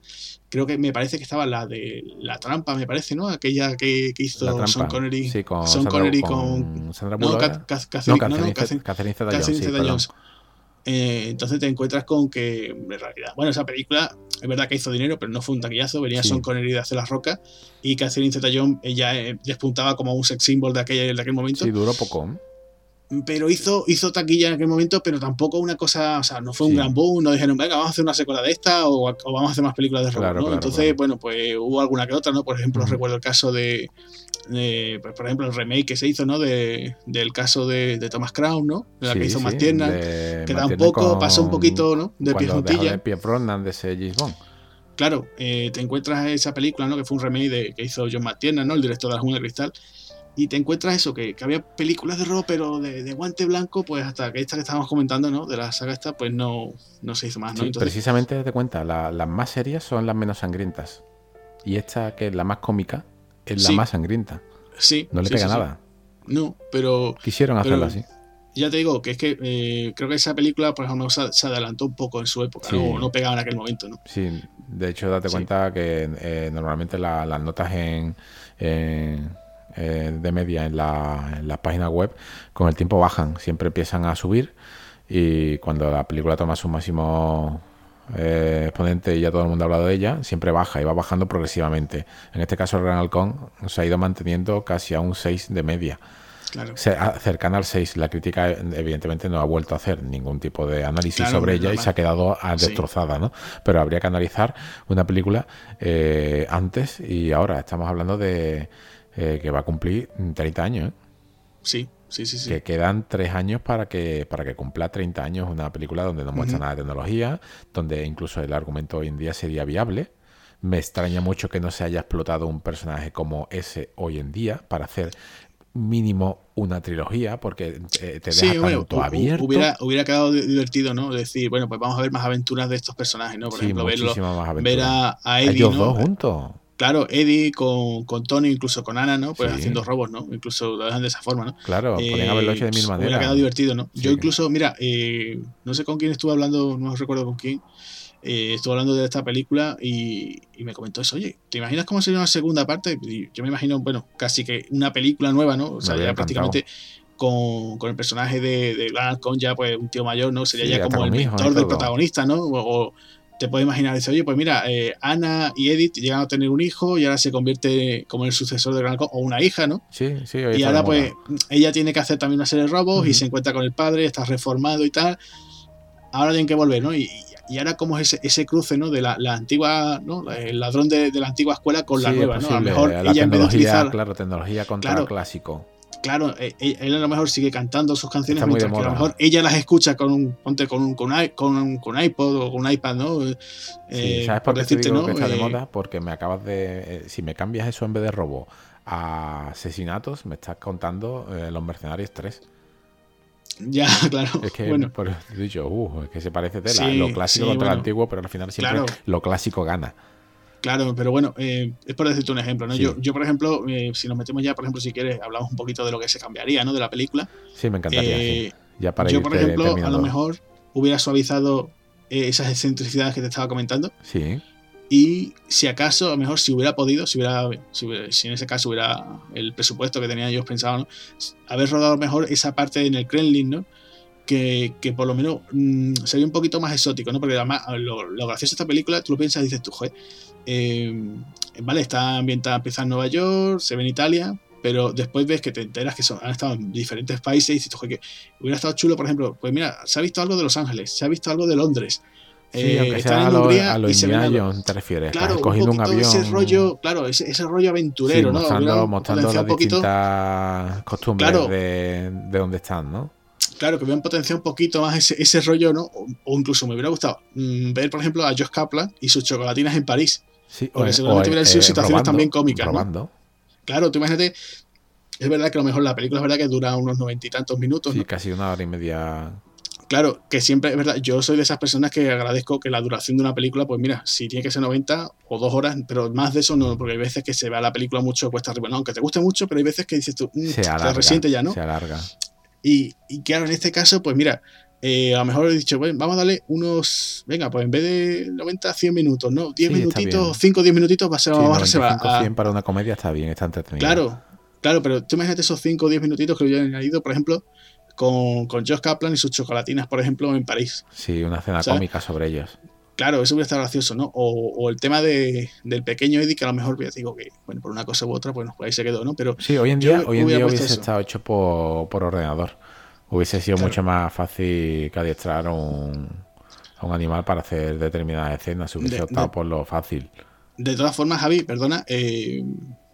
creo que me parece que estaba la de La Trampa, me parece, ¿no? Aquella que, que hizo Sean Connery. Sí, con Sean Connery con, Sandra no, Catherine Zeta-Jones. Eh, entonces te encuentras con que, en realidad, bueno, esa película es verdad que hizo dinero, pero no fue un taquillazo. Venía Sean Connery de hacer las rocas y Catherine Zeta-Jones ella eh, despuntaba como un sex symbol de, aquella, de aquel momento. Sí, duró poco pero hizo, hizo taquilla en aquel momento, pero tampoco una cosa, o sea, no fue un gran boom, no dijeron, venga, vamos a hacer una secuela de esta o, vamos a hacer más películas de robo, ¿no? Entonces, bueno, pues hubo alguna que otra, ¿no? Por ejemplo, recuerdo el caso de, pues, por ejemplo, el remake que se hizo, ¿no? De, del caso de, Thomas Crown, ¿no? De la que hizo más tierna, que tampoco pasó un poquito, ¿no? De pie juntilla. De pie de ese James Claro, eh, te encuentras esa película, ¿no? Que fue un remake de, que hizo John McTiernan, ¿no? El director de La Jungla de Cristal y te encuentras eso, que, había películas de robo, pero de, guante blanco, pues hasta que esta que estábamos comentando, ¿no? De la saga esta, pues no, no se hizo más, ¿no? precisamente te cuenta, las más serias son las menos sangrientas. Y esta, que es la más cómica, es la más sangrienta. Sí. No le pega nada. No, pero... Quisieron hacerlo así. Ya te digo que es que eh, creo que esa película, por ejemplo, se, adelantó un poco en su época, ¿no? no pegaba en aquel momento, ¿no? Sí, de hecho, date cuenta que eh, normalmente las notas en eh, de media en, la, en las páginas web, con el tiempo bajan, siempre empiezan a subir y cuando la película toma su máximo eh, exponente y ya todo el mundo ha hablado de ella, siempre baja y va bajando progresivamente. En este caso el Gran Halcón se ha ido manteniendo casi a un 6 de media. Claro. cercana al 6. La crítica, evidentemente, no ha vuelto a hacer ningún tipo de análisis sobre ella y se ha quedado destrozada, ¿no? Pero habría que analizar una película eh, antes y ahora. Estamos hablando de, eh, que va a cumplir 30 años. ¿eh? Sí, sí, sí, sí. Que quedan 3 años para que, para que cumpla 30 años una película donde no muestra nada de tecnología, donde incluso el argumento hoy en día sería viable. Me extraña mucho que no se haya explotado un personaje como ese hoy en día para hacer mínimo una trilogía porque te, deja sí, tanto abierto. Hubiera, hubiera quedado divertido, ¿no? Decir, bueno, pues vamos a ver más aventuras de estos personajes, ¿no? Por ejemplo, verlo, ver a, a Eddie, Ellos dos juntos. Claro, Eddie con, con, Tony, incluso con Ana, ¿no? Pues haciendo robos, ¿no? Incluso lo dejan de esa forma, ¿no? Claro, podrían haberlo hecho de mil maneras. Hubiera quedado divertido, ¿no? Yo incluso, mira, eh, no sé con quién estuve hablando, no recuerdo con quién, eh, estuve hablando de esta película y, y, me comentó eso, oye, ¿te imaginas cómo sería una segunda parte? Y yo me imagino, bueno, casi que una película nueva, ¿no? O sea, ya prácticamente con, con, el personaje de, de Con ya pues un tío mayor, ¿no? Sería ya como el mentor del protagonista, ¿no? o, te puedes imaginar, dice, oye, pues mira, eh, Ana y Edith llegan a tener un hijo y ahora se convierte como el sucesor de Gran o una hija, ¿no? Sí, sí. Y ahora pues ella tiene que hacer también una serie de robos y se encuentra con el padre, está reformado y tal. Ahora tienen que volver, ¿no? Y, y ahora como es ese, ese cruce, ¿no? De la, la, antigua, ¿no? El ladrón de, de, la antigua escuela con la nueva, ¿no? A lo mejor ella en vez de utilizar... Claro, tecnología contra claro, clásico claro, e, e, él a lo mejor sigue cantando sus canciones, mientras que a lo mejor ella las escucha con un, ponte con un, con, con, con iPod o con un iPad, ¿no? Eh, ¿Sabes por, qué decirte, ¿no? que está de eh, moda? Porque me acabas de. Eh, si me cambias eso en vez de robo a asesinatos, me estás contando eh, Los Mercenarios 3. Ya, claro. Es que, bueno. por dicho, uh, es que se parece tela. Sí, lo clásico sí, contra bueno, lo antiguo, pero al final siempre claro. lo clásico gana. Claro, pero bueno, eh, es por decirte un ejemplo, ¿no? Sí. Yo, yo, por ejemplo, eh, si nos metemos ya, por ejemplo, si quieres, hablamos un poquito de lo que se cambiaría, ¿no? De la película. Sí, me encantaría. Eh, sí. Ya para yo, por ejemplo, terminando. a lo mejor hubiera suavizado eh, esas excentricidades que te estaba comentando. Sí. Y si acaso, a lo mejor si hubiera podido, si hubiera, si, en ese caso hubiera el presupuesto que tenían ellos pensado, ¿no? haber rodado mejor esa parte en el Kremlin, ¿no? Que, que, por lo menos mmm, sería un poquito más exótico, ¿no? Porque además lo, lo, gracioso de esta película, tú lo piensas y dices tú, joder, eh, vale, está ambientada, empieza en Nueva York, se ve en Italia, pero después ves que te enteras que son, han estado en diferentes países y dices, que hubiera estado chulo, por ejemplo, pues mira, se ha visto algo de Los Ángeles, se ha visto algo de Londres. Sí, eh, aunque sea a lo, a lo te refieres. Claro, cogiendo un, avión. Ese rollo, claro, ese, ese rollo aventurero, sí, mostrando, ¿no? Mostrando las distintas costumbres de, de donde están, ¿no? Claro, que hubieran potenciado un poquito más ese, ese rollo, ¿no? O, o, incluso me hubiera gustado mmm, ver, por ejemplo, a Josh Kaplan y sus chocolatinas en París. Sí, porque o, seguramente hubieran sido eh, situaciones robando, también cómicas. Robando. ¿no? Claro, tú imagínate, es verdad que a lo mejor la película es verdad que dura unos noventa y tantos minutos. Sí, ¿no? casi una hora y media. Claro, que siempre, es verdad, yo soy de esas personas que agradezco que la duración de una película, pues mira, si tiene que ser 90 o dos horas, pero más de eso no, porque hay veces que se ve la película mucho cuesta arriba. No, aunque te guste mucho, pero hay veces que dices tú, mmm, Se alarga, te resiente ya, ¿no? Se alarga. Y, y claro, en este caso, pues mira, eh, a lo mejor he dicho, bueno, vamos a darle unos, venga, pues en vez de 90, 100 minutos, ¿no? 10 Sí, está minutitos, bien. 5 o 10 minutitos, va a ser, Sí, reservar. 95, a- 100 para una comedia está bien, está entretenido. Claro, claro, pero tú imagínate esos 5 o 10 minutitos que yo he añadido, por ejemplo, con, con Josh Kaplan y sus chocolatinas, por ejemplo, en París. Sí, una ¿Sabes? cómica sobre ellos. Claro, eso hubiera estado gracioso, ¿no? O, o el tema de, del pequeño Eddie, que a lo mejor ya digo que, bueno, por una cosa u otra, bueno, pues ahí se quedó, ¿no? Pero Sí, hoy en día, hoy en día hubiese eso. estado hecho por, por ordenador. Hubiese sido Claro. mucho más fácil que adiestrar a un, a un animal para hacer determinadas escenas. Hubiese De- optado de- por lo fácil. De todas formas, Javi, perdona, eh,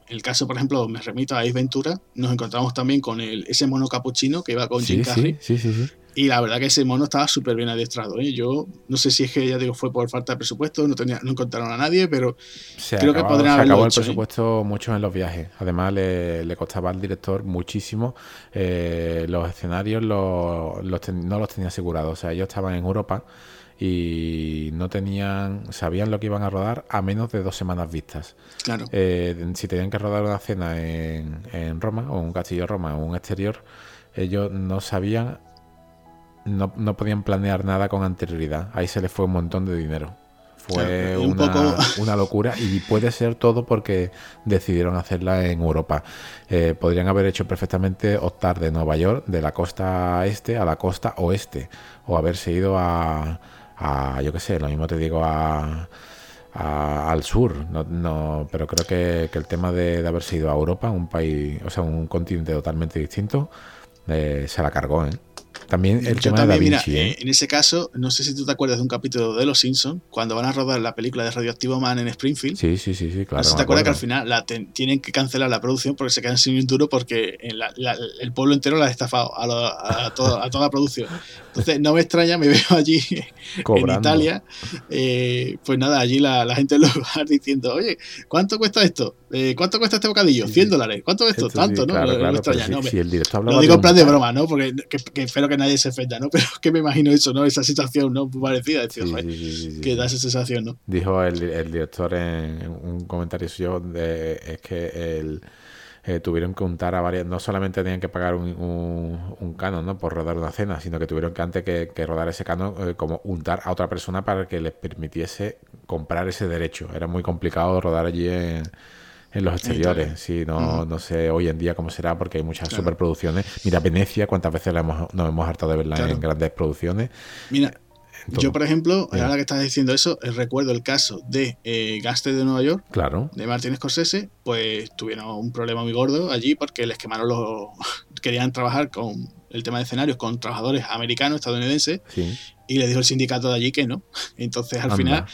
el caso, por ejemplo, me remito a Ace Ventura, nos encontramos también con el, ese mono capuchino que iba con Sí, Jim Carrey, sí, sí, sí, sí. Y la verdad que ese mono estaba súper bien adiestrado. ¿eh? Yo no sé si es que, ya digo, fue por falta de presupuesto, no, tenía, no encontraron a nadie, pero Se creo que acabó, podrían se haberlo acabó el hecho, ¿eh? presupuesto mucho en los viajes. Además, le, le costaba al director muchísimo. eh, los escenarios los, los ten- no los tenía asegurados. O sea, ellos estaban en Europa y no tenían, sabían lo que iban a rodar a menos de dos semanas vistas. claro, si tenían que rodar una cena en, en Roma o un castillo de Roma o un exterior, ellos no sabían, no, no podían planear nada con anterioridad. Ahí se les fue un montón de dinero. Fue Claro, y un una, poco- una locura y puede ser todo porque decidieron hacerla en Europa. Eh, podrían haber hecho perfectamente optar de Nueva York, de la costa este a la costa oeste, o haberse ido a, a yo qué sé, lo mismo te digo, a, a- al sur, no, no, pero creo que, que el tema de, de haberse ido a Europa, un país, o sea, un continente totalmente distinto, eh, se la cargó, ¿eh? También el Yo tema también, de Da mira, Vinci, ¿eh? eh, en ese caso, no sé si tú te acuerdas de un capítulo de Los Simpsons, cuando van a rodar la película de Radioactivo Man en Springfield. Sí, sí, sí, sí, claro. no sé si me te acuerdas que al final la ten- tienen que cancelar la producción porque se quedan sin un duro porque en la- la- el pueblo entero la ha estafado a, lo- a todo- a toda la producción. Entonces no me extraña, me veo allí en. Italia, eh, pues nada, allí la, la gente en los diciendo, oye, ¿cuánto cuesta esto? Eh, ¿Cuánto cuesta este bocadillo? 100 dólares. ¿Cuánto esto? Esto Tanto, sí, ¿no? claro, no, no claro, me pero extraña, si- no, me- si el director lo digo en plan un- de broma, ¿no? Porque que, que espero que nadie se ofenda, ¿no? Pero que me imagino eso, ¿no? Esa situación, ¿no? Parecida, decir, Sí, sí, que da esa sensación, ¿no? Dijo el, el director en, un comentario suyo de, es que el, eh, tuvieron que untar a varias, no solamente tenían que pagar un, un, un canon ¿no? por rodar una cena, sino que tuvieron que antes que, que rodar ese canon eh, como untar a otra persona para que les permitiese comprar ese derecho. Era muy complicado rodar allí en, en los exteriores. Sí, no, no sé hoy en día cómo será porque hay muchas Claro. superproducciones. Mira Venecia, cuántas veces la hemos, nos hemos hartado de verla Claro. en grandes producciones. Mira, Entonces, yo por ejemplo, Mira. ahora que estás diciendo eso, eh, recuerdo el caso de eh, Gaste de Nueva York, Claro. de Martin Scorsese, pues tuvieron un problema muy gordo allí porque les quemaron los... querían trabajar con el tema de escenarios con trabajadores americanos, estadounidenses, Sí. y le dijo el sindicato de allí que no. Entonces al Anda. final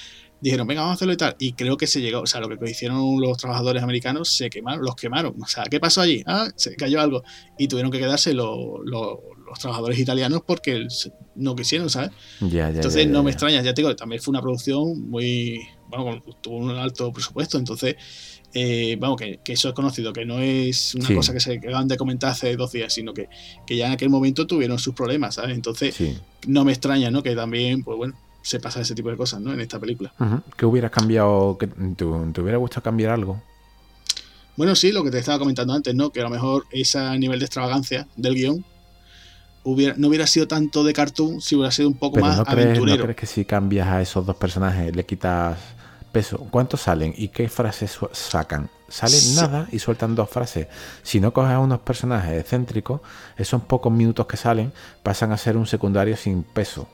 dijeron, venga, vamos a hacerlo y tal. Y creo que se llegó, o sea, lo que hicieron los trabajadores americanos, se quemaron, los quemaron. O sea, ¿qué pasó allí? Ah, se cayó algo. Y tuvieron que quedarse los, los- los trabajadores italianos porque no quisieron, ¿sabes? Ya, ya, Entonces ya, no me extraña, ya te digo, también fue una producción muy, bueno, tuvo un alto presupuesto, entonces, eh, vamos, que, que eso es conocido, que no es una Sí. cosa que se acaban de comentar hace dos días, sino que, que ya en aquel momento tuvieron sus problemas, ¿sabes? Entonces, Sí. no me extraña, ¿no? Que también, pues bueno, se pasa ese tipo de cosas, ¿no? En esta película. ¿Qué hubieras cambiado? que te, te hubiera gustado cambiar algo? Bueno, sí, lo que te estaba comentando antes, ¿no? Que a lo mejor ese nivel de extravagancia del guion hubiera, no hubiera sido tanto de cartoon si hubiera sido un poco Pero más ¿no crees, ¿no aventurero. crees que si cambias a esos dos personajes le quitas peso? ¿Cuántos salen y qué frases sacan? Salen Sí. nada y sueltan dos frases. Si no coges a unos personajes excéntricos, esos pocos minutos que salen pasan a ser un secundario sin peso.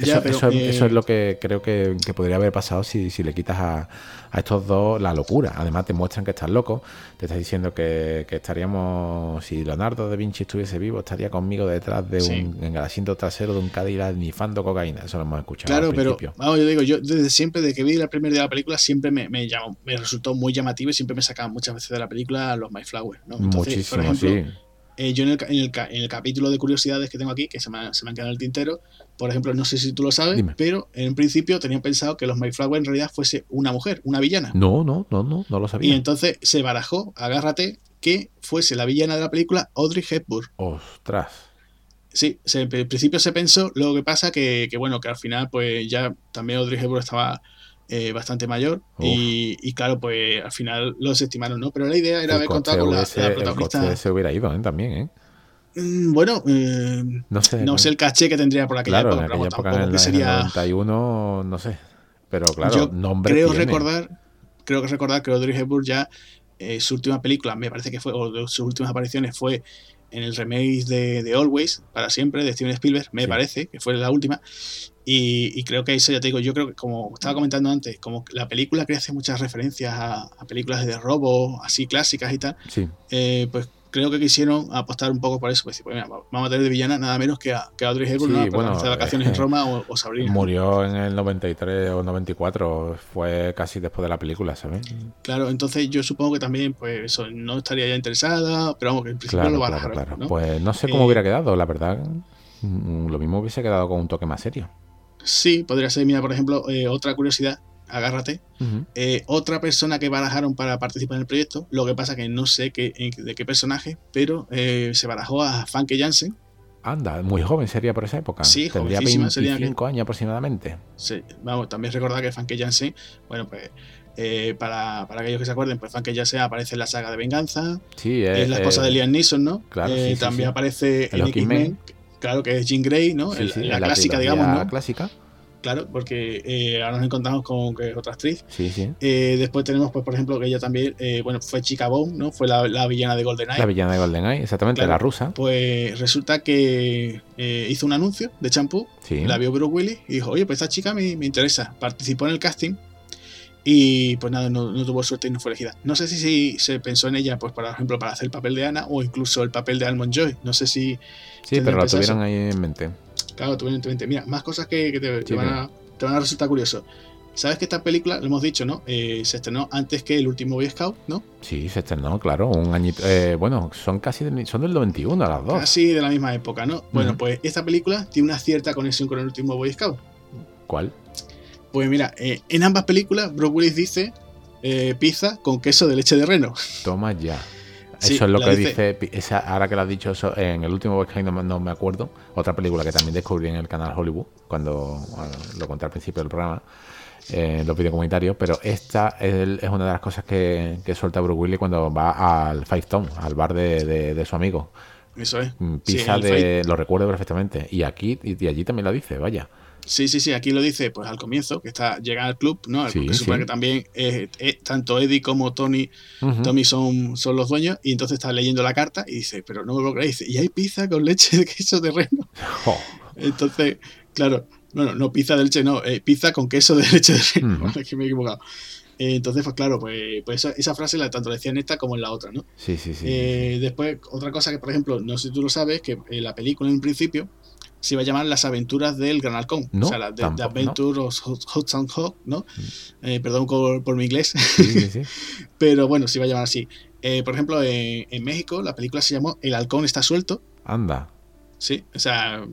Eso, eso, es lo que creo que, podría haber pasado si, si le quitas a, a, estos dos la locura. Además, te muestran que estás loco, te estás diciendo que, estaríamos, si Leonardo da Vinci estuviese vivo, estaría conmigo detrás de un, en el asiento trasero de un Cadillac nifando cocaína. Eso lo hemos escuchado. Claro, pero vamos, yo digo, yo desde siempre, desde que vi el primer día de la película, siempre me, me, llamó, me resultó muy llamativo y siempre me sacaban muchas veces de la película los My Flowers. ¿no? Muchísimo, sí eh, yo en el, capítulo de curiosidades que tengo aquí, que se me, se me han quedado en el tintero, por ejemplo, no sé si tú lo sabes, pero en principio tenía pensado que los Mayflower en realidad fuese una mujer, una villana. No, no, no, no, no lo sabía. Y entonces se barajó, agárrate, que fuese la villana de la película Audrey Hepburn. Ostras. Sí, en principio se pensó, lo que pasa que, que bueno, que al final pues ya también Audrey Hepburn estaba eh, bastante mayor y, claro, pues al final los estimaron, ¿no? Pero la idea era haber contado con la, protagonista. se hubiera ido ¿eh? también, ¿eh? Mm, bueno, eh, no, sé, no, sé el caché que tendría por aquella claro, época. En aquella época, en el, sería... 91, no sé. Pero claro, Yo nombre creo recordar, creo que recordar que Audrey Hepburn ya su última película, me parece que fue, o de sus últimas apariciones fue en el remake de, de Always, para siempre, de Steven Spielberg, me parece, que fue la última. Y, creo que eso ya te digo, yo creo que como estaba comentando antes, como la película que hace muchas referencias a, películas de robo, así clásicas y tal, eh, pues creo que quisieron apostar un poco por eso. Pues, pues vamos a tener de villana nada menos que a, que Audrey Hepburn, sí, bueno, de vacaciones en Roma o, Sabrina. Murió en el 93 o 94, fue casi después de la película, ¿sabes? Claro, entonces yo supongo que también, pues eso, no estaría ya interesada, pero vamos, que en principio lo van a dejar. Pues no sé cómo eh, hubiera quedado, la verdad. Mm, lo mismo hubiese quedado con un toque más serio. Sí, podría ser, mira, por ejemplo, eh, otra curiosidad, agárrate. Eh, otra persona que barajaron para participar en el proyecto, lo que pasa que no sé qué, de qué personaje, pero eh, se barajó a Fanke Jansen. Anda, muy joven sería por esa época. Sí, Tendría 25 años aproximadamente. Sí, vamos, también recordar que Fanke Jansen, bueno, pues para, aquellos que se acuerden, pues Fanke Jansen aparece en la saga de Venganza. Sí, es, la esposa de Liam Neeson, ¿no? Claro. también aparece en X-Men Claro, que es Jean Grey, ¿no? la, clásica, digamos, ¿no? clásica. Claro, porque eh, ahora nos encontramos con que es otra actriz. Sí, sí. Eh, después tenemos, pues, por ejemplo, que ella también, eh, bueno, fue Chica Bone, ¿no? Fue la, villana de GoldenEye. La villana de GoldenEye, exactamente, la rusa. Pues resulta que hizo un anuncio de champú, la vio Bruce Willis y dijo, oye, pues esta chica me, me interesa. Participó en el casting y pues nada, no, tuvo suerte y no fue elegida. No sé si, se pensó en ella, pues por ejemplo, para hacer el papel de Ana o incluso el papel de Almond Joy. No sé si. Sí, pero lo tuvieron ahí en mente. Claro, tuvieron en mente. Mira, más cosas que, te, van a, te, van a, resultar curioso. ¿Sabes que esta película, lo hemos dicho, ¿no? Eh, se estrenó antes que el último Boy Scout, ¿no? Sí, se estrenó, claro, un añito. Eh, bueno, son casi son del 91 las dos. Casi de la misma época, ¿no? Bueno, pues esta película tiene una cierta conexión con el último Boy Scout. ¿Cuál? Pues mira, eh, en ambas películas, Brock Willis dice pizza con queso de leche de reno. Toma ya. Eso es lo que dice, ahora que lo has dicho eso, en el último webcam no, no, me acuerdo, otra película que también descubrí en el canal Hollywood, cuando lo conté al principio del programa, en los videos comunitarios, pero esta es, una de las cosas que, suelta Bruce Willis cuando va al Five Tone, al bar de, su amigo. Eso es. Mm, pizza de, lo recuerdo perfectamente. Y aquí, y allí también lo dice, vaya. Sí, sí, sí, aquí lo dice pues al comienzo, que está llega al club, ¿no? que supone que también tanto Eddie como Tony, Tommy son, son los dueños, y entonces está leyendo la carta y dice, pero no me lo creéis, y hay pizza con leche de queso de reno. Oh. Entonces, claro, bueno, no pizza de leche, no, eh, pizza con queso de leche de reno, es que me he equivocado. Eh, entonces, pues claro, pues, pues esa, frase la tanto decía en esta como en la otra, ¿no? Sí, sí, sí. Eh, después, otra cosa que, por ejemplo, no sé si tú lo sabes, que la película en principio se iba a llamar Las aventuras del Gran Halcón. o sea, la, The Adventure of Hudson Hawk, ¿no? Mm. Eh, perdón por, mi inglés. Pero bueno, se iba a llamar así. Eh, por ejemplo, en, México la película se llamó El halcón está suelto. Anda. Sí, o sea,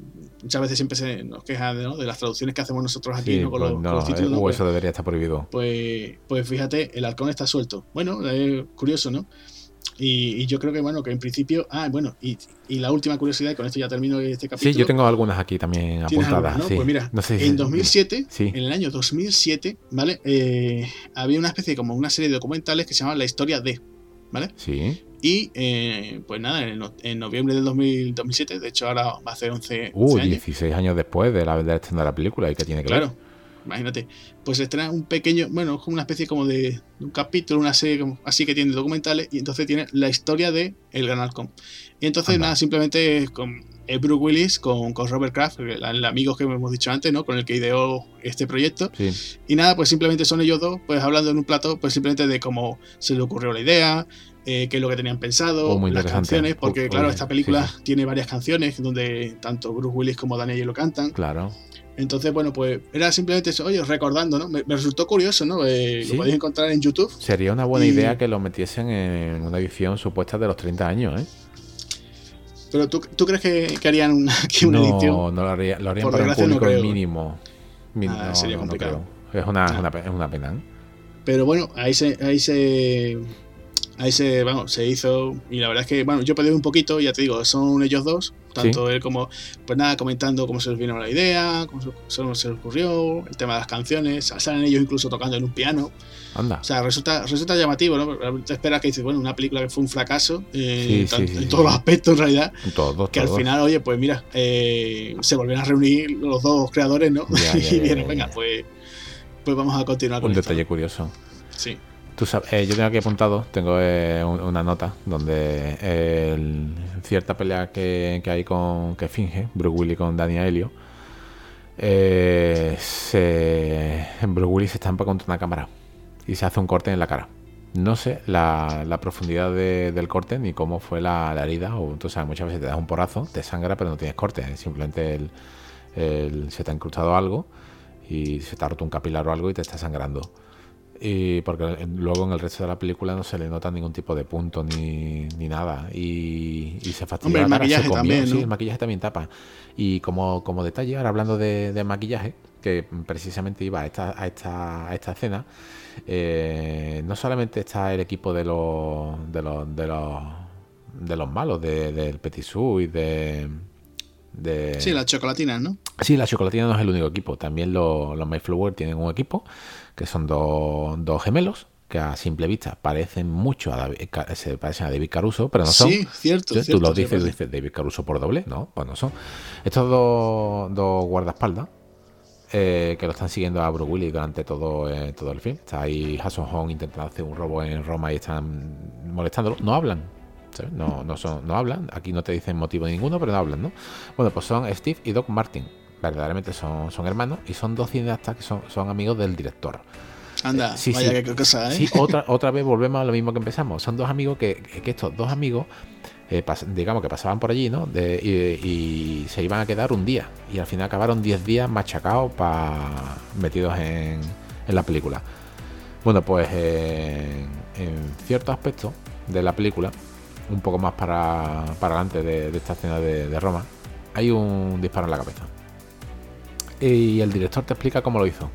muchas veces siempre se nos queja de las traducciones que hacemos nosotros aquí ¿no? con, pues los, títulos. Uh, pues eso debería estar prohibido. Pues, pues fíjate, el halcón está suelto. Bueno, es curioso, ¿no? Y, yo creo que, bueno, que en principio. Ah, bueno, y, la última curiosidad, y con esto ya termino este capítulo. Sí, yo tengo algunas aquí también apuntadas. Pues mira, en 2007, en el año 2007, ¿vale? Eh, había una especie como una serie de documentales que se llamaban La historia de, ¿vale? Sí. Y eh, pues nada, en, noviembre del 2007, de hecho ahora va a ser 11, uh, 16 años después de la, de la película, ¿y qué tiene que claro. Imagínate, pues estrena un pequeño, bueno, como una especie como de, un capítulo, una serie así que tiene documentales, y entonces tiene la historia de El Gran Halcón. Y entonces, nada, simplemente con Bruce Willis con, con Robert Kraft, el, amigo que hemos dicho antes, ¿no? Con el que ideó este proyecto. Y nada, pues simplemente son ellos dos, pues hablando en un plato, pues simplemente de cómo se le ocurrió la idea, eh, qué es lo que tenían pensado, oh, las canciones, porque claro, esta película tiene varias canciones donde tanto Bruce Willis como Daniel lo cantan. Claro. Entonces, bueno, pues era simplemente eso, oye, recordando, ¿no? Me, resultó curioso, ¿no? Eh, lo podéis encontrar en YouTube. Sería una buena idea que lo metiesen en una edición supuesta de los 30 años, ¿eh? Pero ¿tú, tú crees que, harían una, una edición? No, no lo, haría, lo harían para un público mínimo. Ah, sería complicado. Es, una, es, una, es una pena. ¿eh? Pero bueno, ahí se, ahí se ahí se, vamos, se hizo y la verdad es que, bueno, yo perdí un poquito, ya te digo, son ellos dos, tanto él como, pues nada, comentando cómo se les vino la idea, cómo se, les ocurrió, el tema de las canciones, salen ellos incluso tocando en un piano. Anda. O sea, resulta, resulta llamativo, ¿no? Te esperas que dices, bueno, una película que fue un fracaso eh, en todos los aspectos en realidad. que al final, oye, pues mira, eh, se volvieron a reunir los dos creadores, ¿no? y vieron, venga, pues, pues vamos a continuar con Un detalle curioso. Sí. Eh, yo tengo aquí apuntado, tengo eh, una nota donde eh, cierta pelea que, hay con que finge Bruce Willis con Daniel Helio, se, Bruce Willis se estampa contra una cámara y se hace un corte en la cara. No sé la, profundidad del corte ni cómo fue la, herida. O, tú sabes, muchas veces te das un porrazo, te sangra, pero no tienes corte. Simplemente se te ha incrustado algo y se te ha roto un capilar o algo y te está sangrando y porque luego en el resto de la película no se le nota ningún tipo de punto ni, ni nada. Y, se fastidia Hombre, el maquillaje también sí el maquillaje también tapa. Y como, como detalle ahora hablando de, maquillaje que precisamente iba a esta, a esta, a esta escena eh, no solamente está el equipo de los de los de los, de los malos del Petit y de de... Sí, las chocolatinas, ¿no? Sí, las chocolatinas no es el único equipo. También los, los Mayflower tienen un equipo que son dos, gemelos que a simple vista parecen mucho a David, se parecen a David Caruso, pero no son. Sí, cierto. Tú lo dices, dices David Caruso por doble, no, pues no son. Estos dos, dos guardaespaldas eh, que lo están siguiendo a Bruce Willis durante todo, eh, todo el film. Está ahí Hasson Hong intentando hacer un robo en Roma y están molestándolo. No hablan. No, no, son, no hablan. Aquí no te dicen motivo ninguno, pero no hablan, ¿no? Bueno, pues son Steve y Doc Martin verdaderamente son, son hermanos y son dos cineastas que son, son amigos del director. Anda, eh, vaya qué cosa, ¿eh? Sí, otra, otra vez volvemos a lo mismo que empezamos. Son dos amigos que, que estos dos amigos, eh, digamos que pasaban por allí, ¿no? y, se iban a quedar un día. Y al final acabaron 10 días machacados para metidos en, en, la película. Bueno, pues en ciertos aspectos de la película, un poco más para, para adelante de, esta escena de, de Roma, hay un disparo en la cabeza y el director te explica cómo lo hizo.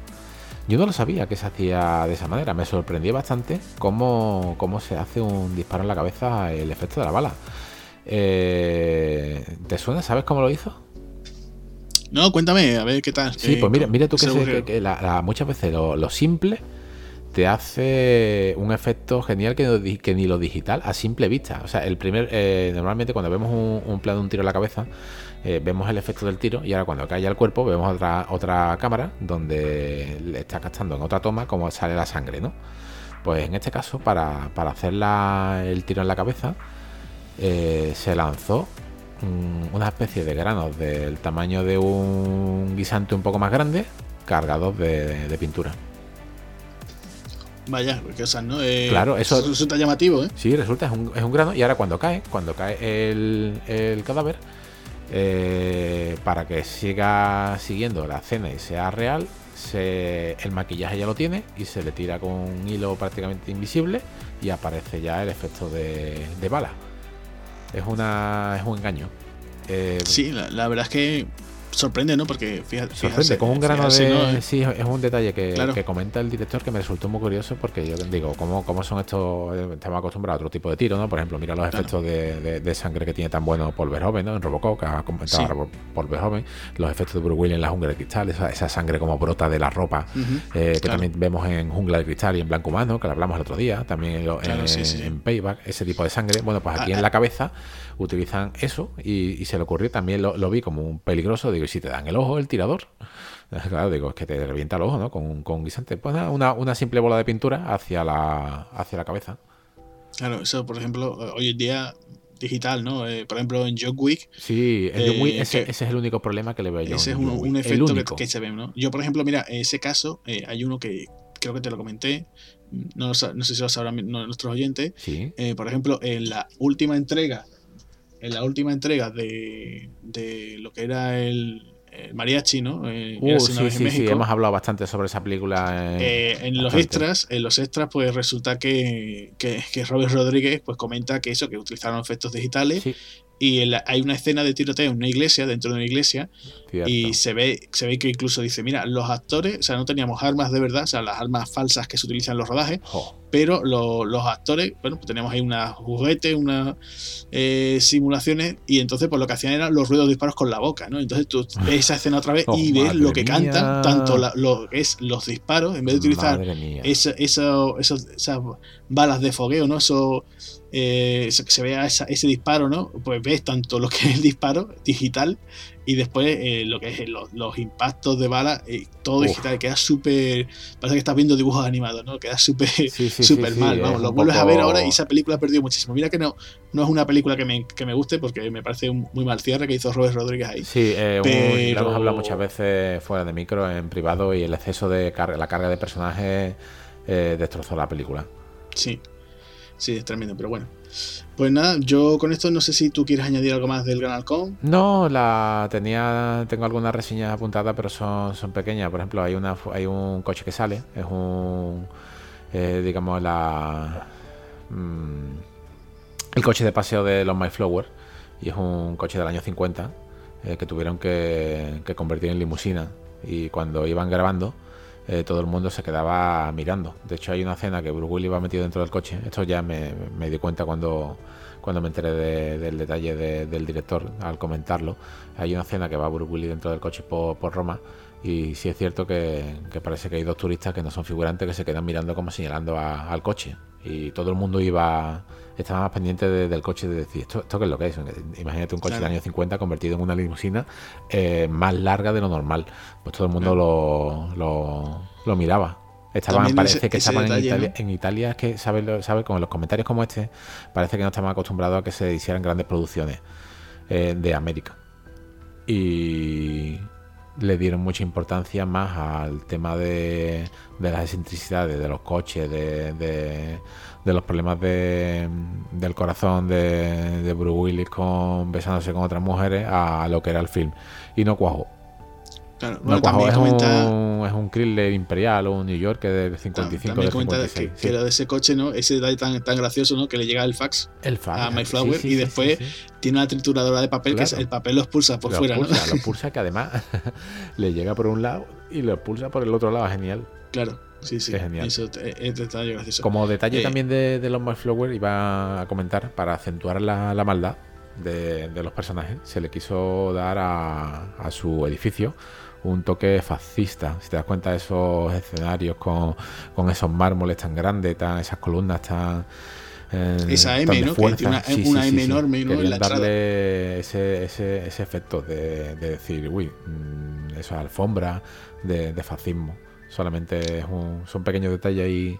Yo no lo sabía que se hacía de esa manera, me sorprendió bastante cómo, cómo se hace un disparo en la cabeza el efecto de la bala. Eh, ¿Te suena? ¿Sabes cómo lo hizo? No, cuéntame, a ver qué tal. Sí, pues mira, mira tú que, muchas veces lo, simple te hace un efecto genial que, que, ni lo digital a simple vista. O sea, el primer, eh, normalmente cuando vemos un, un plano de un tiro en la cabeza, eh, vemos el efecto del tiro y ahora cuando cae al cuerpo vemos otra, otra cámara donde le está captando en otra toma cómo sale la sangre, ¿no? Pues en este caso, para, hacer el tiro en la cabeza, eh, se lanzó una especie de granos del tamaño de un guisante un poco más grande, cargados de, pintura. Vaya, qué cosas, ¿no? Eh, claro, eso resulta llamativo, ¿eh? Sí, resulta, es un, es un grano. Y ahora cuando cae, cuando cae el, el cadáver, eh, para que siga siguiendo la escena y sea real, el maquillaje ya lo tiene y se le tira con un hilo prácticamente invisible y aparece ya el efecto de, bala. Es, una, es un engaño. Eh, sí, la, verdad es que sorprende, ¿no? Porque fíjate. Sorprende, con un grano de. Sí, es un detalle que, comenta el director que me resultó muy curioso porque yo digo, ¿cómo, cómo son estos? Estamos acostumbrados a otro tipo de tiro, ¿no? Por ejemplo, mira los efectos de, sangre que tiene tan bueno Paul Verhoeven, ¿no? En Robocop, que ha comentado Paul Verhoeven, los efectos de Bruce Willis en la jungla de cristal, esa, sangre como brota de la ropa, eh, que también vemos en Jungla de Cristal y en Blanco Humano, que lo hablamos el otro día, también en, Payback, ese tipo de sangre. Bueno, pues aquí ah, en la ah. cabeza utilizan eso y, se le ocurrió, también lo, vi como un peligroso, digo, y si te dan el ojo, el tirador. Claro, digo, es que te revienta el ojo, ¿no? Con, con guisante. Pues una, una simple bola de pintura hacia la, hacia la cabeza. Claro, eso, por ejemplo, hoy en día digital, ¿no? Eh, por ejemplo, en John Wick. Sí, eh, ese, es el único problema que le veo yo. Ese es un, efecto que, se ve, ¿no? Yo, por ejemplo, mira, en ese caso, eh, hay uno que creo que te lo comenté. No, no sé si lo sabrán nuestros oyentes. ¿Sí? por ejemplo, en la última entrega. En la última entrega de, de lo que era el, el mariachi, ¿no? Eh, uh, sí, sí, sí, hemos hablado bastante sobre esa película. Eh, en los extras, en los extras, pues resulta que, que, que, Robert Rodríguez pues comenta que eso, que utilizaron efectos digitales y hay una escena de tiroteo en una iglesia, dentro de una iglesia, y se ve, se ve que incluso dice, mira, los actores, o sea, no teníamos armas de verdad, o sea, las armas falsas que se utilizan en los rodajes, pero los actores, bueno, pues teníamos ahí unas juguetes, unas eh, simulaciones, y entonces pues lo que hacían eran los ruidos de disparos con la boca, ¿no? Entonces tú ves esa escena otra vez y oh, ves lo que cantan, tanto lo que es los disparos, en vez de utilizar esas balas de fogueo, ¿no? Eso eh, se vea ese disparo, ¿no? Pues ves tanto lo que es el disparo digital y después eh, lo que es los, impactos de bala, eh, todo digital, queda súper. Parece que estás viendo dibujos animados, ¿no? Queda súper super mal. Vamos, lo vuelves a ver ahora y esa película ha perdido muchísimo. Mira que no, no es una película que me, que me guste porque me parece un muy mal cierre que hizo Robert Rodríguez ahí. Sí, pero... lo hemos hablado muchas veces fuera de micro, en privado, y el exceso de carga, la carga de personajes destrozó la película. Sí, Sí, es tremendo, pero bueno. Pues nada, yo con esto no sé si tú quieres añadir algo más del Gran Halcón. No, la tenía, tengo algunas reseñas apuntadas, pero son, son pequeñas. Por ejemplo, hay una, hay un coche que sale, es un, eh, digamos la, mm, el coche de paseo de los Flower y es un coche del año 50 eh, que tuvieron que, que convertir en limusina y cuando iban grabando eh, todo el mundo se quedaba mirando. De hecho, hay una escena que Bruce Willis va metido dentro del coche. Esto ya me, di cuenta cuando, cuando me enteré del detalle del director al comentarlo. Hay una escena que va Bruce Willis dentro del coche por, Roma. Y sí es cierto que, parece que hay dos turistas que no son figurantes que se quedan mirando como señalando al coche. Y todo el mundo iba estaba más pendiente del coche de decir, ¿esto, esto qué es lo que es? Imagínate un coche del año 50 convertido en una limusina eh, más larga de lo normal. Pues todo el mundo lo, lo, miraba. Estaban, parece que estaban en, Italia, en Italia, es que, ¿sabes? Sabe, con los comentarios como este, parece que no estaban acostumbrados a que se hicieran grandes producciones eh, de América. Y le dieron mucha importancia más al tema de, de las excentricidades de los coches, de de los problemas de, del corazón de, de Bruce Willis con besándose con otras mujeres a lo que era el film. Y no cuajo. Claro, no cuajo, es, un, es un Imperial o un New York de 55 también comenta que, lo de ese coche, ¿no? Ese detalle tan, tan gracioso, ¿no? Que le llega el fax, el fax a MyFlower y después tiene una trituradora de papel que el papel lo expulsa por fuera, ¿no? Lo expulsa que además le llega por un lado y lo expulsa por el otro lado, genial. Claro. Sí, sí. Es genial. Eso es detalle gracioso. Como detalle eh, también de, de los Flower, iba a comentar, para acentuar la, la maldad de, de, los personajes, se le quiso dar a, a, su edificio un toque fascista. Si te das cuenta de esos escenarios con, con esos mármoles tan grandes, tan, esas columnas tan. Eh, Esa M, ¿no? que una, una M enorme ¿no? en la darle ese, ese, ese, efecto de, de decir, uy, mmm, esa alfombra de, de fascismo solamente es un, son pequeños detalles ahí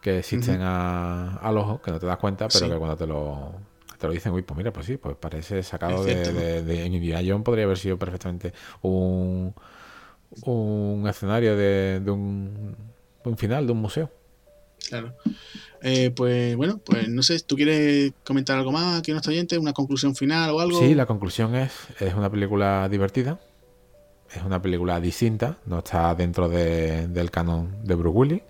que existen al ojo, que no te das cuenta, pero que cuando te lo, te lo dicen, uy, pues mira, pues sí, pues parece sacado de, de, en Indiana Jones podría haber sido perfectamente un, un escenario de, un, un final de un museo. Claro. Eh, pues bueno, pues no sé, ¿tú quieres comentar algo más aquí en nuestro oyente? ¿Una conclusión final o algo? Sí, la conclusión es, es una película divertida, es una película distinta, no está dentro del canon de Bruce Willis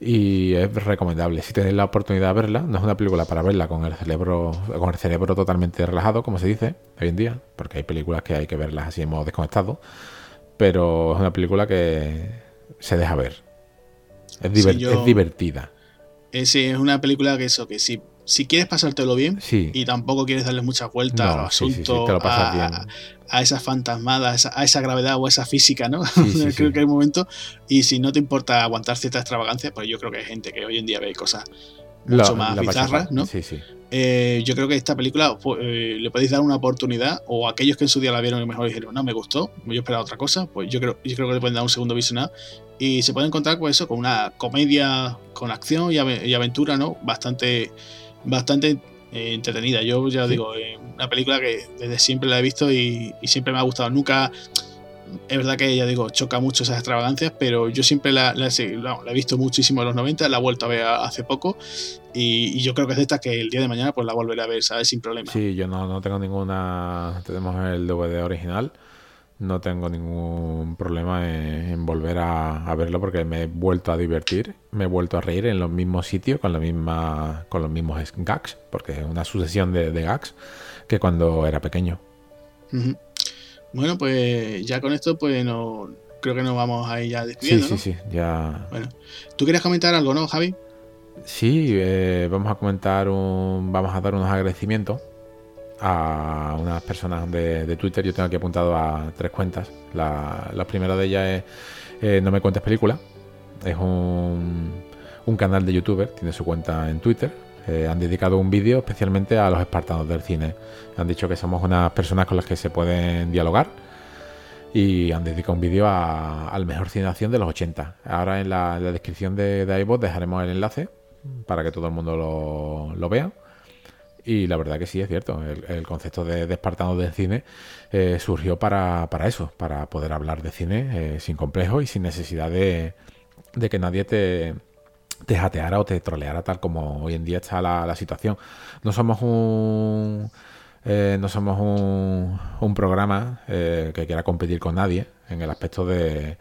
y es recomendable. Si tenéis la oportunidad de verla, no es una película para verla con el cerebro con el cerebro totalmente relajado, como se dice hoy en día, porque hay películas que hay que verlas así en modo desconectado, pero es una película que se deja ver. Es, divertida. Eh, sí, es una película que eso, que si si quieres pasártelo bien y tampoco quieres darle muchas vueltas al asunto, a, esas fantasmadas, a esa, gravedad o a esa física, ¿no? creo que hay momentos. Y si no te importa aguantar cierta extravagancia, pues yo creo que hay gente que hoy en día ve cosas mucho más bizarras, ¿no? Eh, yo creo que esta película pues, eh, le podéis dar una oportunidad, o aquellos que en su día la vieron y mejor dijeron, no, me gustó, yo esperaba otra cosa, pues yo creo, yo creo que le pueden dar un segundo visionado y se puede encontrar con eso, con una comedia con acción y, aventura, ¿no? Bastante, bastante eh, entretenida. Yo ya digo, una película que desde siempre la he visto y, y siempre me ha gustado. Nunca es verdad que ya digo, choca mucho esas extravagancias, pero yo siempre la, he visto muchísimo en los 90, la he vuelto a ver hace poco y, yo creo que es de esta que el día de mañana pues la volveré a ver, ¿sabes? Sin problema. Sí, yo no, no tengo ninguna... Tenemos el DVD original, no tengo ningún problema en, volver a, verlo porque me he vuelto a divertir, me he vuelto a reír en los mismos sitios, con, la misma, con los mismos gags, porque es una sucesión de, gags que cuando era pequeño. Bueno, pues ya con esto, pues no creo que nos vamos a ir ya despidiendo. Sí, sí, sí, ya. Bueno, ¿tú quieres comentar algo, no, Javi? Sí, eh, vamos a comentar un, vamos a dar unos agradecimientos a unas personas de, Twitter. Yo tengo aquí apuntado a tres cuentas. La, primera de ellas es eh, No me cuentes película. Es un, canal de youtuber, tiene su cuenta en Twitter. Eh, han dedicado un vídeo especialmente a los espartanos del cine. Han dicho que somos unas personas con las que se pueden dialogar y han dedicado un vídeo al mejor cine de los 80. Ahora en la, descripción de, de dejaremos el enlace para que todo el mundo lo, vea. Y la verdad que sí, es cierto. El, concepto de, espartanos del cine eh, surgió para, eso, para poder hablar de cine eh, sin complejo y sin necesidad de que nadie te, te jateara o te troleara tal como hoy en día está la, situación. No somos un... Eh, no somos un, un programa eh, que quiera competir con nadie en el aspecto de,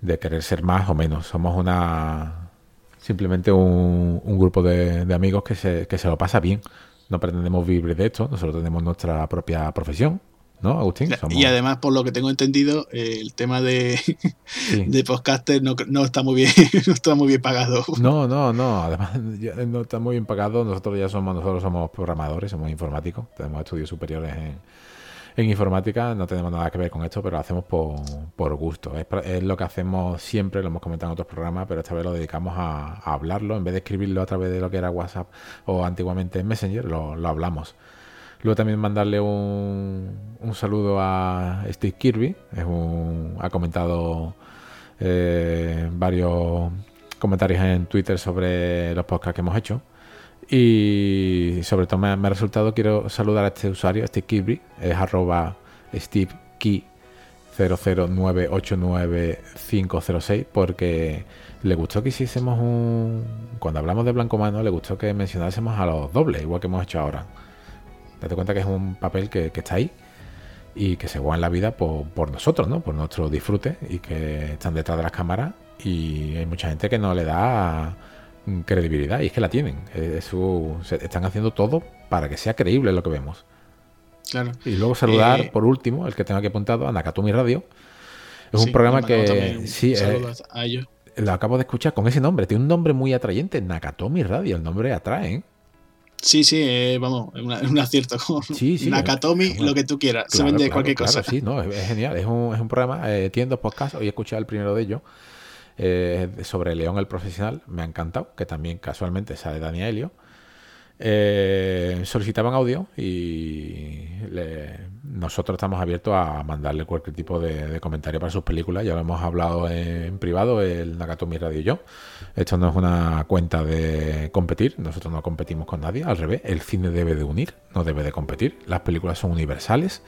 de querer ser más o menos. Somos una simplemente un, un grupo de, de, amigos que se, que se lo pasa bien. No pretendemos vivir de esto, nosotros tenemos nuestra propia profesión, ¿no, Agustín? Y además, por lo que tengo entendido, el tema de, de podcaster no, no, está muy bien, no está muy bien pagado. No, no, no, además no está muy bien pagado. Nosotros ya somos, nosotros somos programadores, somos informáticos, tenemos estudios superiores en, en informática, no tenemos nada que ver con esto, pero lo hacemos por, por gusto. Es, lo que hacemos siempre, lo hemos comentado en otros programas, pero esta vez lo dedicamos a, hablarlo, en vez de escribirlo a través de lo que era WhatsApp o antiguamente Messenger, lo, hablamos. Luego también mandarle un, un saludo a Steve Kirby. Es un, ha comentado eh, varios comentarios en Twitter sobre los podcasts que hemos hecho. Y sobre todo me, ha resultado, quiero saludar a este usuario, Steve Kirby, es arroba Steve Key 009890506 porque le gustó que hiciésemos un... Cuando hablamos de Blanco Mano, le gustó que mencionásemos a los dobles, igual que hemos hecho ahora. Date cuenta que es un papel que, está ahí y que se juega en la vida por, nosotros, ¿no? Por nuestro disfrute y que están detrás de las cámaras y hay mucha gente que no le da credibilidad y es que la tienen. están haciendo todo para que sea creíble lo que vemos. Claro. Y luego saludar, eh, por último, el que tengo aquí apuntado, a Nakatomi Radio. Es un programa que sí, eh, a ellos. lo acabo de escuchar con ese nombre. Tiene un nombre muy atrayente, Nakatomi Radio. El nombre atrae, ¿eh? Sí, sí, eh, vamos, es un acierto. Sí, sí, Nakatomi, lo que tú quieras. se vende cualquier cosa. Sí, no, es, genial. Es un, es un programa. Eh, tiene dos podcasts. Hoy he escuchado el primero de ellos. Eh, sobre León el Profesional. Me ha encantado. Que también casualmente sale Daniel Helio. Eh, solicitaban audio y nosotros estamos abiertos a mandarle cualquier tipo de, comentario para sus películas. Ya lo hemos hablado en privado, el Nakatomi Radio yo. Esto no es una cuenta de competir, nosotros no competimos con nadie, al revés, el cine debe de unir, no debe de competir. Las películas son universales.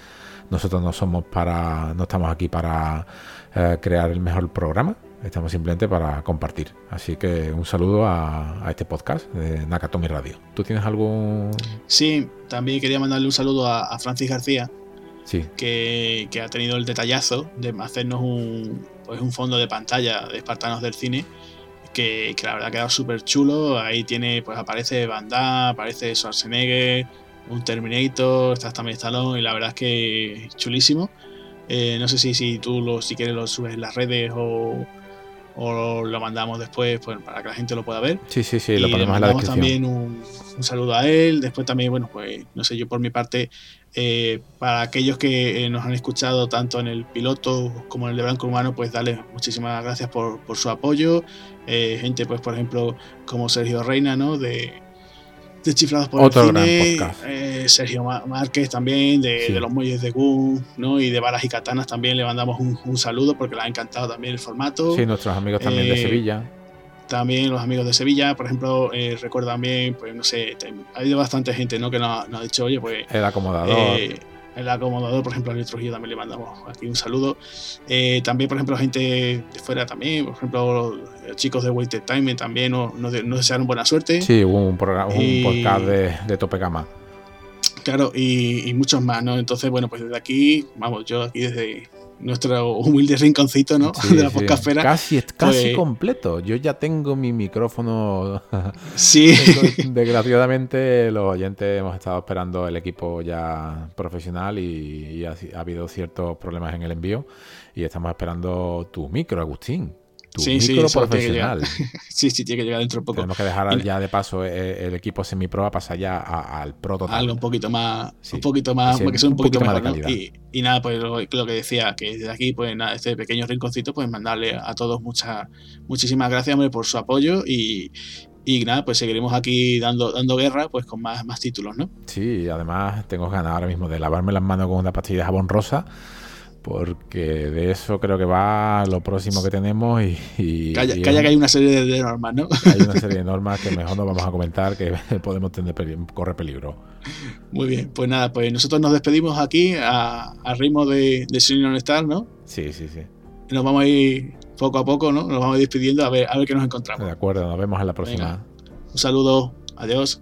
Nosotros no somos para, no estamos aquí para eh, crear el mejor programa, Estamos simplemente para compartir. Así que un saludo a, este podcast de Nakatomi Radio. ¿Tú tienes algún...? Sí, también quería mandarle un saludo a, Francis García. Sí. Que, ha tenido el detallazo de hacernos un, pues un fondo de pantalla de Espartanos del Cine. Que, la verdad ha quedado súper chulo. Ahí tiene, pues aparece Van aparece Schwarzenegger, un Terminator, está también Stallone. Y la verdad es que chulísimo. Eh, no sé si, si tú lo, si quieres lo subes en las redes o, o lo mandamos después pues, para que la gente lo pueda ver. Sí, sí, sí, lo ponemos en la descripción. también un, saludo a él. Después también, bueno, pues no sé, yo por mi parte, eh, para aquellos que eh, nos han escuchado tanto en el piloto como en el de Blanco Humano, pues darles muchísimas gracias por, su apoyo. Eh, gente, pues por ejemplo, como Sergio Reina, ¿no? De, de Chiflados por el Cine, eh, Sergio Márquez también, de, los Muelles de Gun, ¿no? Y de Balas y Katanas también le mandamos un, saludo porque le ha encantado también el formato. Sí, nuestros amigos también de eh, Sevilla. También los amigos de Sevilla, por ejemplo, eh, recuerdo también, pues no sé, ha habido bastante gente, ¿no? Que nos, ha dicho, oye, pues... El acomodador el acomodador, por ejemplo, a Trujillo también le mandamos aquí un saludo. Eh, también, por ejemplo, gente de fuera también, por ejemplo, los chicos de Waited Time también nos, desearon buena suerte. Sí, hubo un, programa, un podcast de, de tope. Claro, y, y, muchos más, ¿no? Entonces, bueno, pues desde aquí, vamos, yo aquí desde, nuestro humilde rinconcito, ¿no? de la podcastfera. Casi, casi pues completo. Yo ya tengo mi micrófono. Sí. Desgraciadamente, los oyentes hemos estado esperando el equipo ya profesional y, ha, habido ciertos problemas en el envío. Y estamos esperando tu micro, Agustín sí, sí, profesional. sí, sí, tiene que llegar dentro de poco. Tenemos que dejar ya de paso eh, el, equipo semi-pro a pasar ya al prototipo. Algo un poquito más, un poquito más, porque son un, poquito, más de y, nada, pues lo, que decía, que desde aquí, pues nada, este pequeño rinconcito, pues mandarle a todos muchas, muchísimas gracias por su apoyo y, y nada, pues seguiremos aquí dando, dando guerra pues con más, más títulos, ¿no? Sí, además tengo ganas ahora mismo de lavarme las manos con una pastilla de jabón rosa porque de eso creo que va lo próximo que tenemos y... calla, que hay una serie de normas, ¿no? Hay una serie de normas que mejor no vamos a comentar que podemos tener corre peligro. Muy bien, pues nada, pues nosotros nos despedimos aquí a, ritmo de, de Star, ¿no? Sí, sí, sí. nos vamos a ir poco a poco, ¿no? Nos vamos a ir despidiendo a ver, a ver qué nos encontramos. De acuerdo, nos vemos en la próxima. un saludo, adiós.